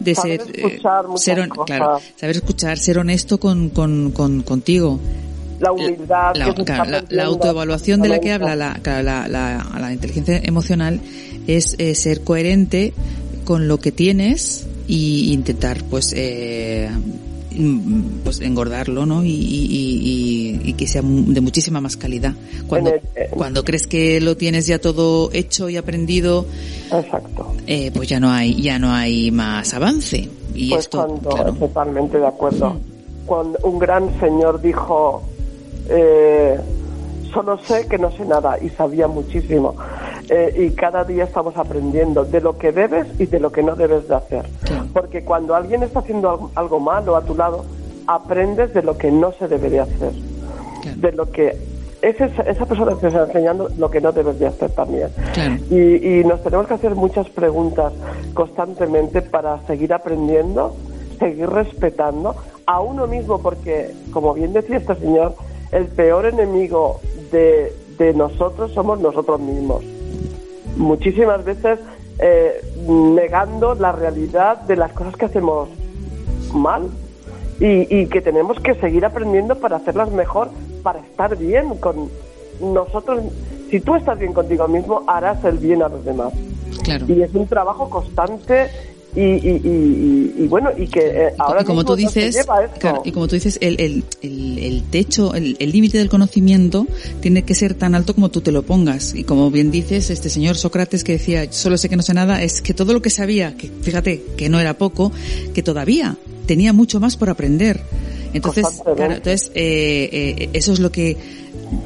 de ser, eh, ser claro, saber escuchar, ser honesto con, con, con contigo la humildad. La, autoevaluación de la que habla la, la, la, inteligencia emocional es eh, ser coherente con lo que tienes y intentar pues eh, mm, pues engordarlo no y, y, y, que sea de muchísima más calidad. Cuando cuando crees que lo tienes ya todo hecho y aprendido exacto. eh, pues ya no hay ya no hay más avance. Y pues esto cuando, totalmente de acuerdo. Cuando un gran señor dijo eh, solo sé que no sé nada y sabía muchísimo. Eh, y cada día estamos aprendiendo de lo que debes y de lo que no debes de hacer. Porque cuando alguien está haciendo algo, malo a tu lado, aprendes de lo que no se debe de hacer. De lo que esa, esa persona te está enseñando lo que no debes de hacer también. Y, y nos tenemos que hacer muchas preguntas constantemente para seguir aprendiendo, seguir respetando a uno mismo, porque, como bien decía este señor, el peor enemigo de, de nosotros somos nosotros mismos. Muchísimas veces eh, negando la realidad de las cosas que hacemos mal y, y, que tenemos que seguir aprendiendo para hacerlas mejor, para estar bien con nosotros. Si tú estás bien contigo mismo, harás el bien a los demás. Claro. Y es un trabajo constante y, y, y, bueno y que eh, ahora y como tú dices y como tú dices el, el, el, techo el límite del conocimiento tiene que ser tan alto como tú te lo pongas. Y como bien dices este señor Sócrates que decía solo sé que no sé nada es que todo lo que sabía que fíjate que no era poco que todavía tenía mucho más por aprender. Entonces claro, entonces eh, eh, eso es lo que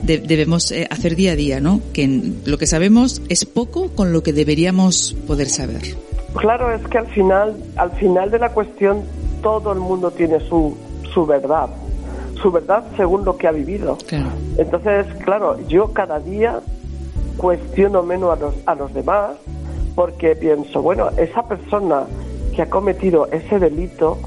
debemos eh, hacer día a día no que lo que sabemos es poco con lo que deberíamos poder saber Claro, es que al final, al final de la cuestión, todo el mundo tiene su, su verdad, su verdad según lo que ha vivido. Entonces, claro, yo cada día cuestiono menos a los, a los demás porque pienso, bueno, esa persona que ha cometido ese delito,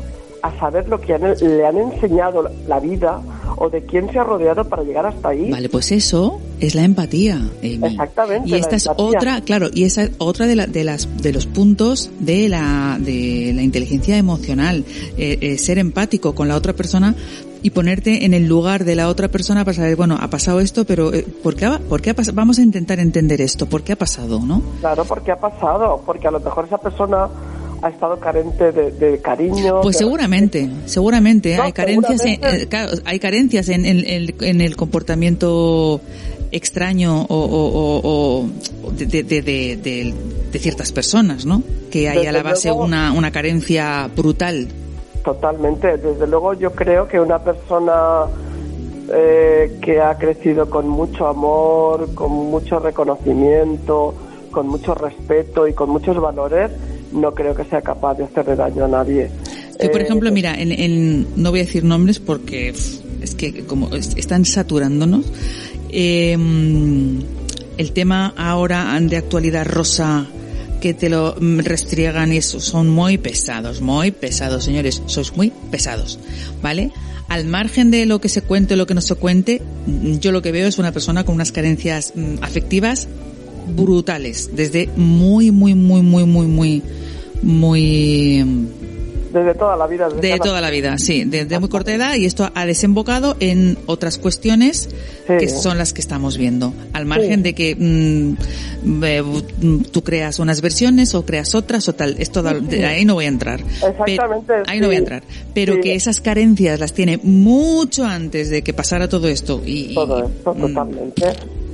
a saber lo que le han enseñado la vida o de quién se ha rodeado para llegar hasta ahí. Vale, pues eso es la empatía. Exactamente. Y esta es otra, claro, y esa es otra de, la, de las de los puntos de la de la inteligencia emocional, eh, eh, ser empático con la otra persona y ponerte en el lugar de la otra persona para saber, bueno, ha pasado esto, pero eh, ¿por qué, ha, por qué ha Vamos a intentar entender esto, ¿por qué ha pasado, no? Claro, porque ha pasado, porque a lo mejor esa persona ha estado carente de, cariño. Pues seguramente, seguramente hay carencias, En, eh, hay carencias en, en, el comportamiento extraño o, de, de, ciertas personas, ¿no? Que hay a la base una, una carencia brutal. Totalmente. Desde luego yo creo que una persona eh, que ha crecido con mucho amor, con mucho reconocimiento, con mucho respeto y con muchos valores, no creo que sea capaz de hacerle daño a nadie. Yo, por eh, ejemplo, mira, en, no voy a decir nombres porque es que como están saturándonos. Em, el tema ahora de actualidad rosa, que te lo mm, restriegan y eso, son muy pesados, muy pesados, señores, sois muy pesados, ¿vale? Al margen de lo que se cuente o lo que no se cuente, mm, yo lo que veo es una persona con unas carencias mm, afectivas brutales, desde muy, muy, muy, muy, muy, muy, muy desde toda la vida. de toda la vida, sí, desde muy corta edad y esto ha desembocado en otras cuestiones que son las que estamos viendo. Al margen de que mm, mm, tú creas unas versiones o creas otras o tal, esto de ahí no voy a entrar. Exactamente. ahí no voy a entrar. Pero que esas carencias las tiene mucho antes de que pasara todo esto. Y, todo esto, mm.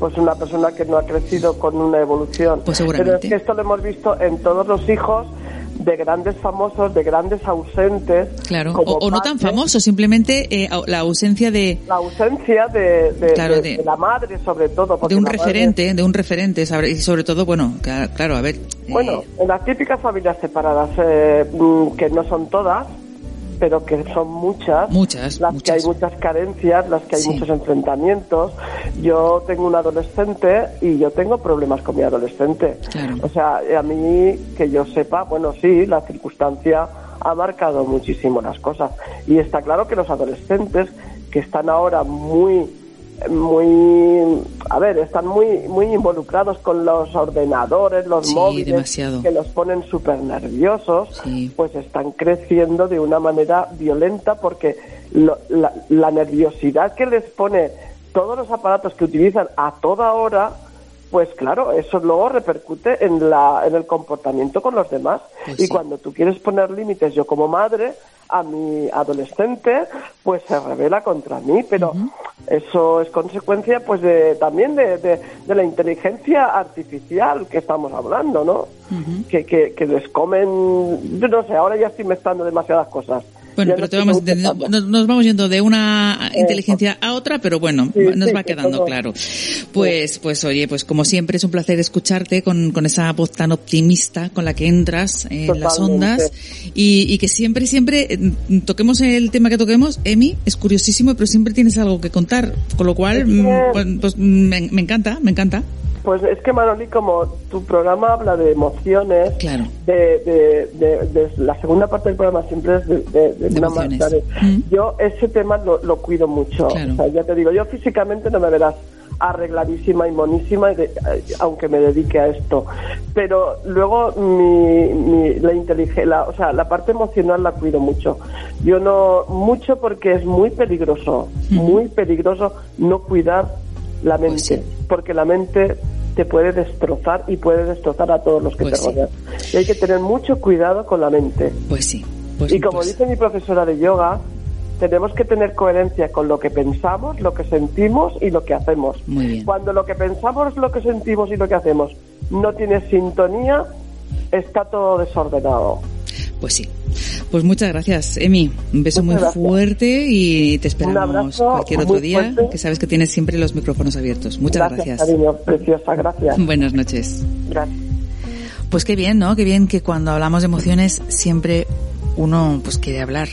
Pues una persona que no ha crecido con una evolución. Pues seguramente. Pero es que esto lo hemos visto en todos los hijos de grandes famosos, de grandes ausentes. Claro, o, no tan famosos, simplemente eh, la ausencia de... La ausencia de, de, la madre, sobre todo. De un referente, de un referente, y sobre todo, bueno, claro, a ver... Bueno, eh, en las típicas familias separadas, eh, mm, que no son todas, pero que son muchas, muchas las que hay muchas carencias, las que hay muchos enfrentamientos. Yo tengo un adolescente y yo tengo problemas con mi adolescente. O sea, a mí que yo sepa, bueno, sí, la circunstancia ha marcado muchísimo las cosas. Y está claro que los adolescentes que están ahora muy muy a ver están muy muy involucrados con los ordenadores los móviles que los ponen súper nerviosos pues están creciendo de una manera violenta porque la, la nerviosidad que les pone todos los aparatos que utilizan a toda hora pues claro, eso luego repercute en, la, en el comportamiento con los demás. Pues y cuando tú quieres poner límites, yo como madre, a mi adolescente, pues se revela contra mí, pero eso es consecuencia pues de, también de, de, la inteligencia artificial que estamos hablando, ¿no? que, que, que les comen, no sé, ahora ya estoy mezclando demasiadas cosas. Bueno, pero te vamos, nos, vamos yendo de una inteligencia a otra, pero bueno, nos va quedando claro. Pues, pues oye, pues como siempre es un placer escucharte con, con esa voz tan optimista con la que entras en las ondas. Y, y, que siempre, siempre mm, toquemos el tema que toquemos, Emi, es curiosísimo, pero siempre tienes algo que contar, con lo cual, mm, pues, pues me encanta, me encanta. Pues es que Manoli, como tu programa habla de emociones, claro. de, de, la segunda parte del programa siempre es de, una manera mm. Yo ese tema lo, lo cuido mucho. O sea, ya te digo, yo físicamente no me verás arregladísima y monísima, aunque me dedique a esto. Pero luego mi, mi la inteligencia, o sea, la parte emocional la cuido mucho. Yo no, mucho porque es muy peligroso, muy peligroso no cuidar la pues mente, porque la mente te puede destrozar y puede destrozar a todos los que pues te rodean. Y hay que tener mucho cuidado con la mente. Pues sí. Pues y como dice mi profesora de yoga, tenemos que tener coherencia con lo que pensamos, lo que sentimos y lo que hacemos. Cuando lo que pensamos, lo que sentimos y lo que hacemos no tiene sintonía, está todo desordenado. Pues sí. Pues muchas gracias, Emi. Un beso muy fuerte y te esperamos cualquier otro día, que sabes que tienes siempre los micrófonos abiertos. Muchas gracias. Gracias, cariño, preciosa, gracias. *laughs* Buenas noches. Gracias. Pues qué bien, ¿no? Qué bien que cuando hablamos de emociones siempre uno pues quiere hablar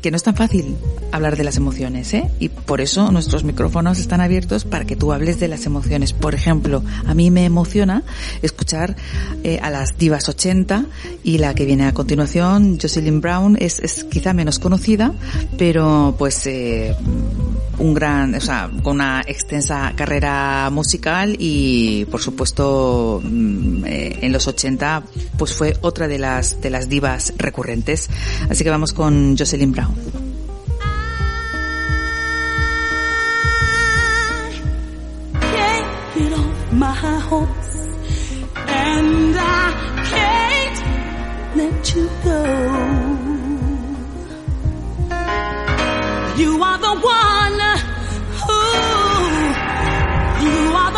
que no es tan fácil hablar de las emociones, ¿eh? Y por eso nuestros micrófonos están abiertos para que tú hables de las emociones. Por ejemplo, a mí me emociona escuchar eh, a las divas 80 y la que viene a continuación, Jocelyn Brown, es, es quizá menos conocida, pero pues eh, un gran, o sea, con una extensa carrera musical y por supuesto mm, eh, en los 80 pues fue otra de las de las divas recurrentes. Así que vamos con Jocelyn Brown. my and I can't let you go. You are the one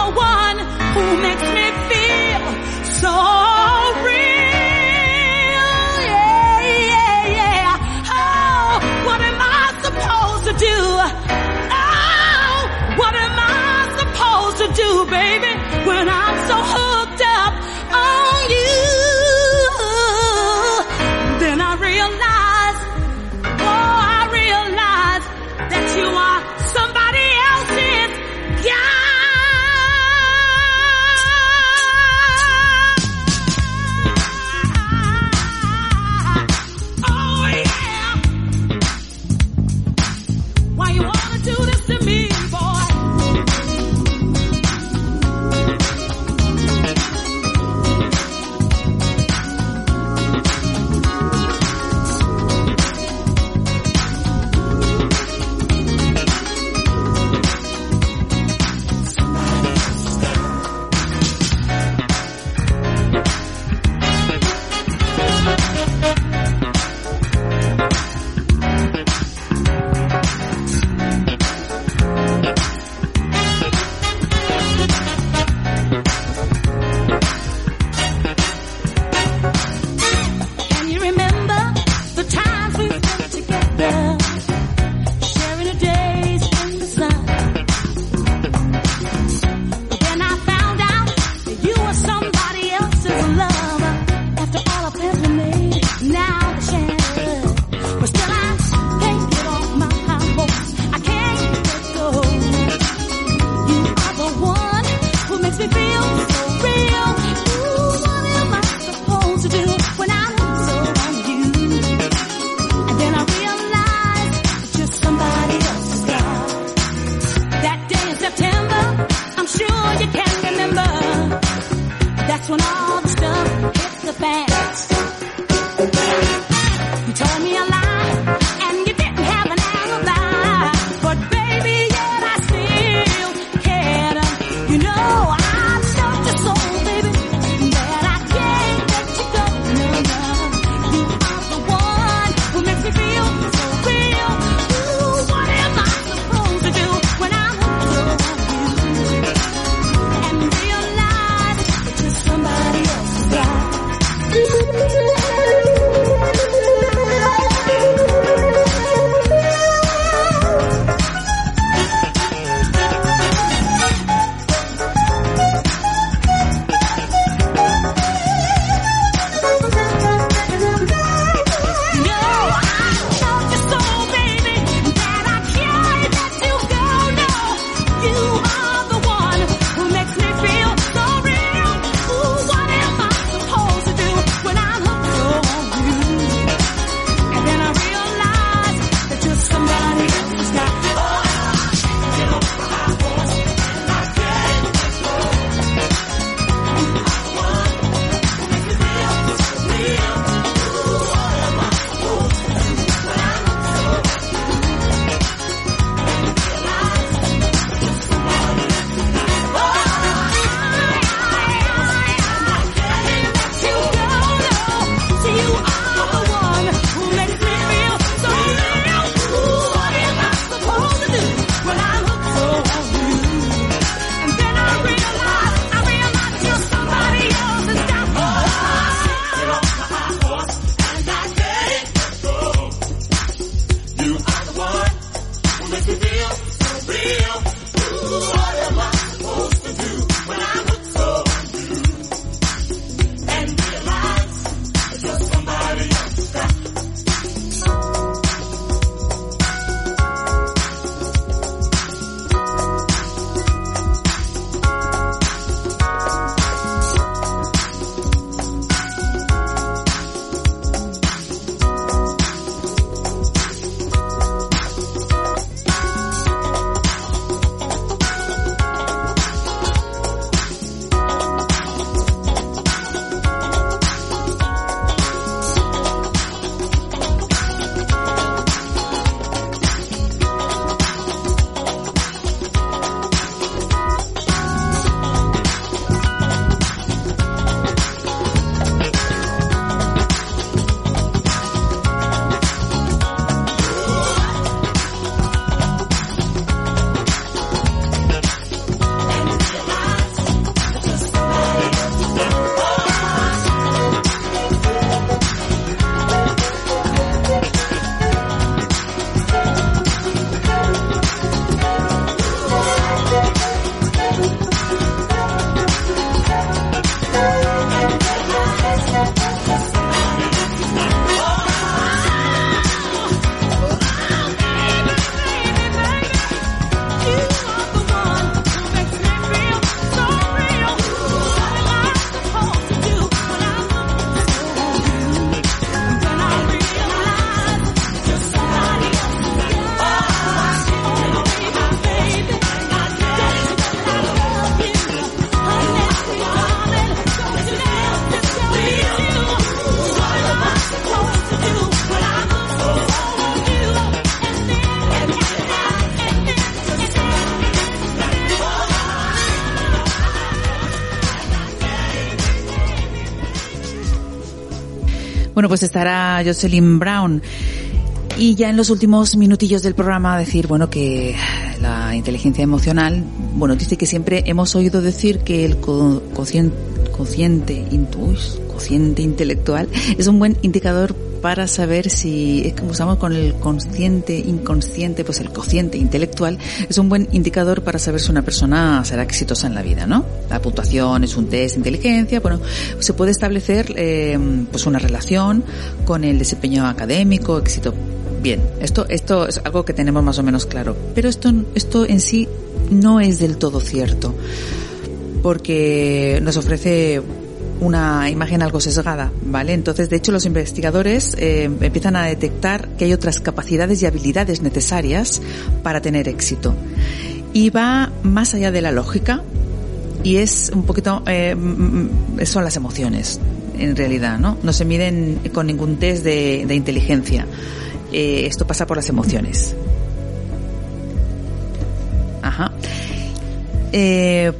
the one who makes me feel so real. Yeah, yeah, yeah. Oh, what am I supposed to do? Oh, what am I supposed to do, baby, when I'm so hooked? Pues estará Jocelyn Brown. Y ya en los últimos minutillos del programa decir, bueno, que la inteligencia emocional, bueno, dice que siempre hemos oído decir que el cociente intelectual es un buen indicador para saber si, es como usamos con el consciente, inconsciente, pues el cociente intelectual es un buen indicador para saber si una persona será exitosa en la vida, ¿no? La puntuación es un test de inteligencia, bueno, se puede establecer eh, pues una relación con el desempeño académico, éxito. Bien, esto, esto es algo que tenemos más o menos claro. Pero esto, esto en sí no es del todo cierto. Porque nos ofrece una imagen algo sesgada, ¿vale? Entonces, de hecho, los investigadores eh, empiezan a detectar que hay otras capacidades y habilidades necesarias para tener éxito. Y va más allá de la lógica y es un poquito, eh, mm, mm, son las emociones. en realidad, ¿no? No se miden con ningún test de, inteligencia. Eh, esto pasa por las emociones. Ajá.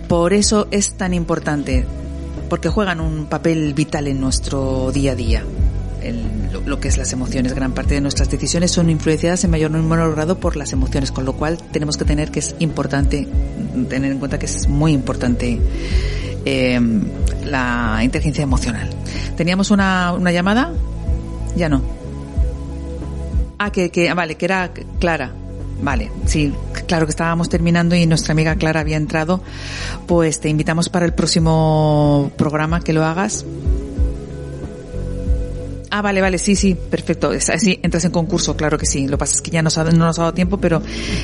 Por eso es tan importante, porque juegan un papel vital en nuestro día a día. El- lo, que es las emociones, gran parte de nuestras decisiones son influenciadas en mayor o menor grado por las emociones, con lo cual tenemos que tener que es importante, tener en cuenta que es muy importante eh, la inteligencia emocional. ¿Teníamos una, una llamada? Ya no. Ah, que, que, ah, vale, que era Clara. Vale, sí, claro que estábamos terminando y nuestra amiga Clara había entrado. Pues te invitamos para el próximo programa que lo hagas. Ah, vale, vale, sí, sí, perfecto. Sí, entras en concurso, claro que sí. Lo que pasa es que ya nos ha- no nos ha dado tiempo, pero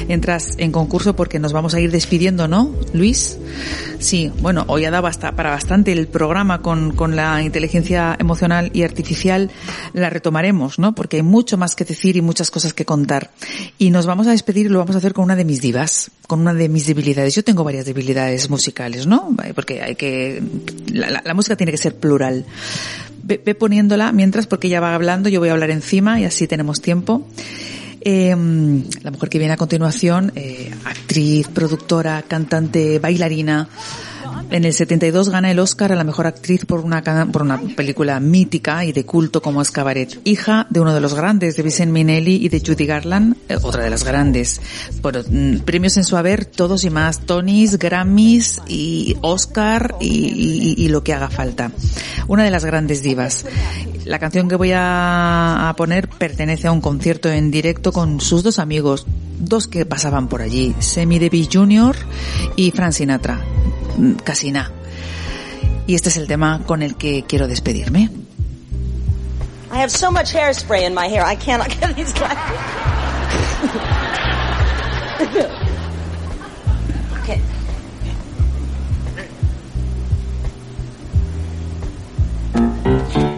entras en concurso porque nos vamos a ir despidiendo, ¿no, Luis? Sí, bueno, hoy ha dado hasta para bastante el programa con, con la inteligencia emocional y artificial. La retomaremos, ¿no? Porque hay mucho más que decir y muchas cosas que contar. Y nos vamos a despedir lo vamos a hacer con una de mis divas, con una de mis debilidades. Yo tengo varias debilidades musicales, ¿no? Porque hay que, la, la- la música tiene que ser plural. Ve, ve poniéndola mientras porque ella va hablando, yo voy a hablar encima y así tenemos tiempo. Eh, la mujer que viene a continuación, eh, actriz, productora, cantante, bailarina. En el 72 gana el Oscar a la mejor actriz por una, por una película mítica y de culto como es. Hija de uno de los grandes, de Vincent Minnelli y de Judy Garland, eh, otra de las grandes. Bueno, mm, premios en su haber, todos y más. Tonys, Grammys y Oscar y, y- y lo que haga falta. Una de las grandes divas. La canción que voy a, poner pertenece a un concierto en directo con sus dos amigos, dos que pasaban por allí, Sammy Davis Jr. y Frank Sinatra. Casi nada. Y este es el tema con el que quiero despedirme. I have so much hairspray in my hair, I cannot *laughs* get these glasses. okay.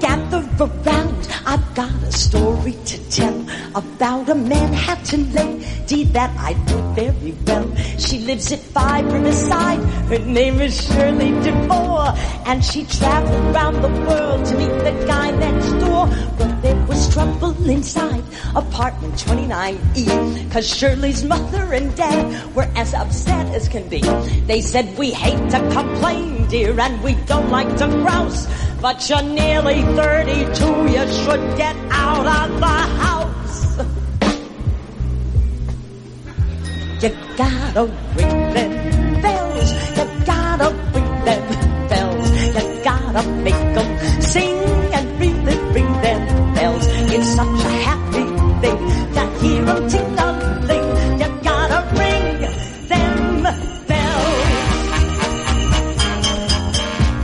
Gather around, I've got a story to tell about a Manhattan lady that I know very well. She lives at Five Riverside. Her name is Shirley DeVore, and she traveled around the world to meet the guy next door. But there was trouble inside apartment 29E, cause Shirley's mother and dad were as upset as can be. They said we hate to complain, dear, and we don't like to grouse. But you're nearly 32, you should get out of the house. You gotta ring them bells, you gotta ring them bells, you gotta make them sing and really ring them bells. It's such a happy thing to hear them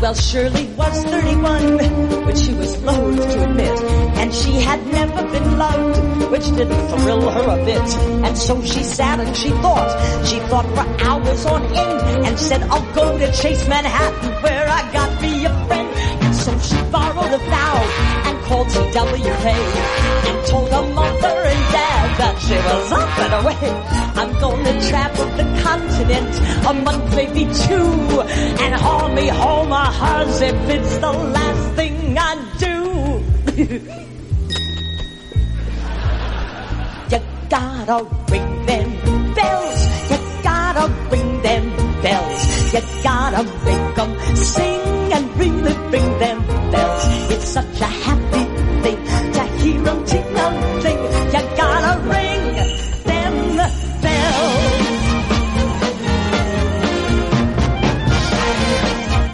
Well, Shirley was 31, but she was loath to admit. And she had never been loved, which didn't thrill her a bit. And so she sat and she thought, she thought for hours on end, and said, I'll go to Chase Manhattan where I got me a friend. And so she borrowed a vow called TWK and told her mother and dad that she was up and away. I'm gonna travel the continent a month, maybe two, and haul me home a hearse if it's the last thing I do. *laughs* you gotta ring them bells. You gotta ring them bells. You gotta make them sing and really ring them bells. It's such a happy thing to hear them ting-a-ling. You gotta ring them bells.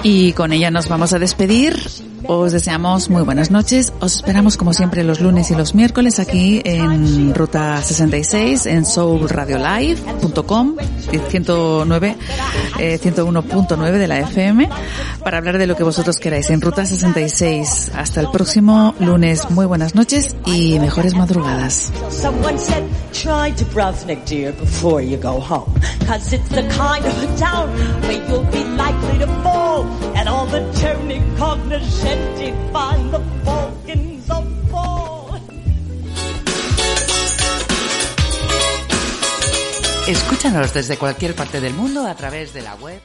Y con ella nos vamos a despedir. Os deseamos muy buenas noches. Os esperamos como siempre los lunes y los miércoles aquí en Ruta 66 en soulradiolive.com 109 eh, 101.9 de la FM para hablar de lo que vosotros queráis en Ruta 66. Hasta el próximo lunes. Muy buenas noches y mejores madrugadas. Someone Escúchanos desde cualquier parte del mundo a través de la web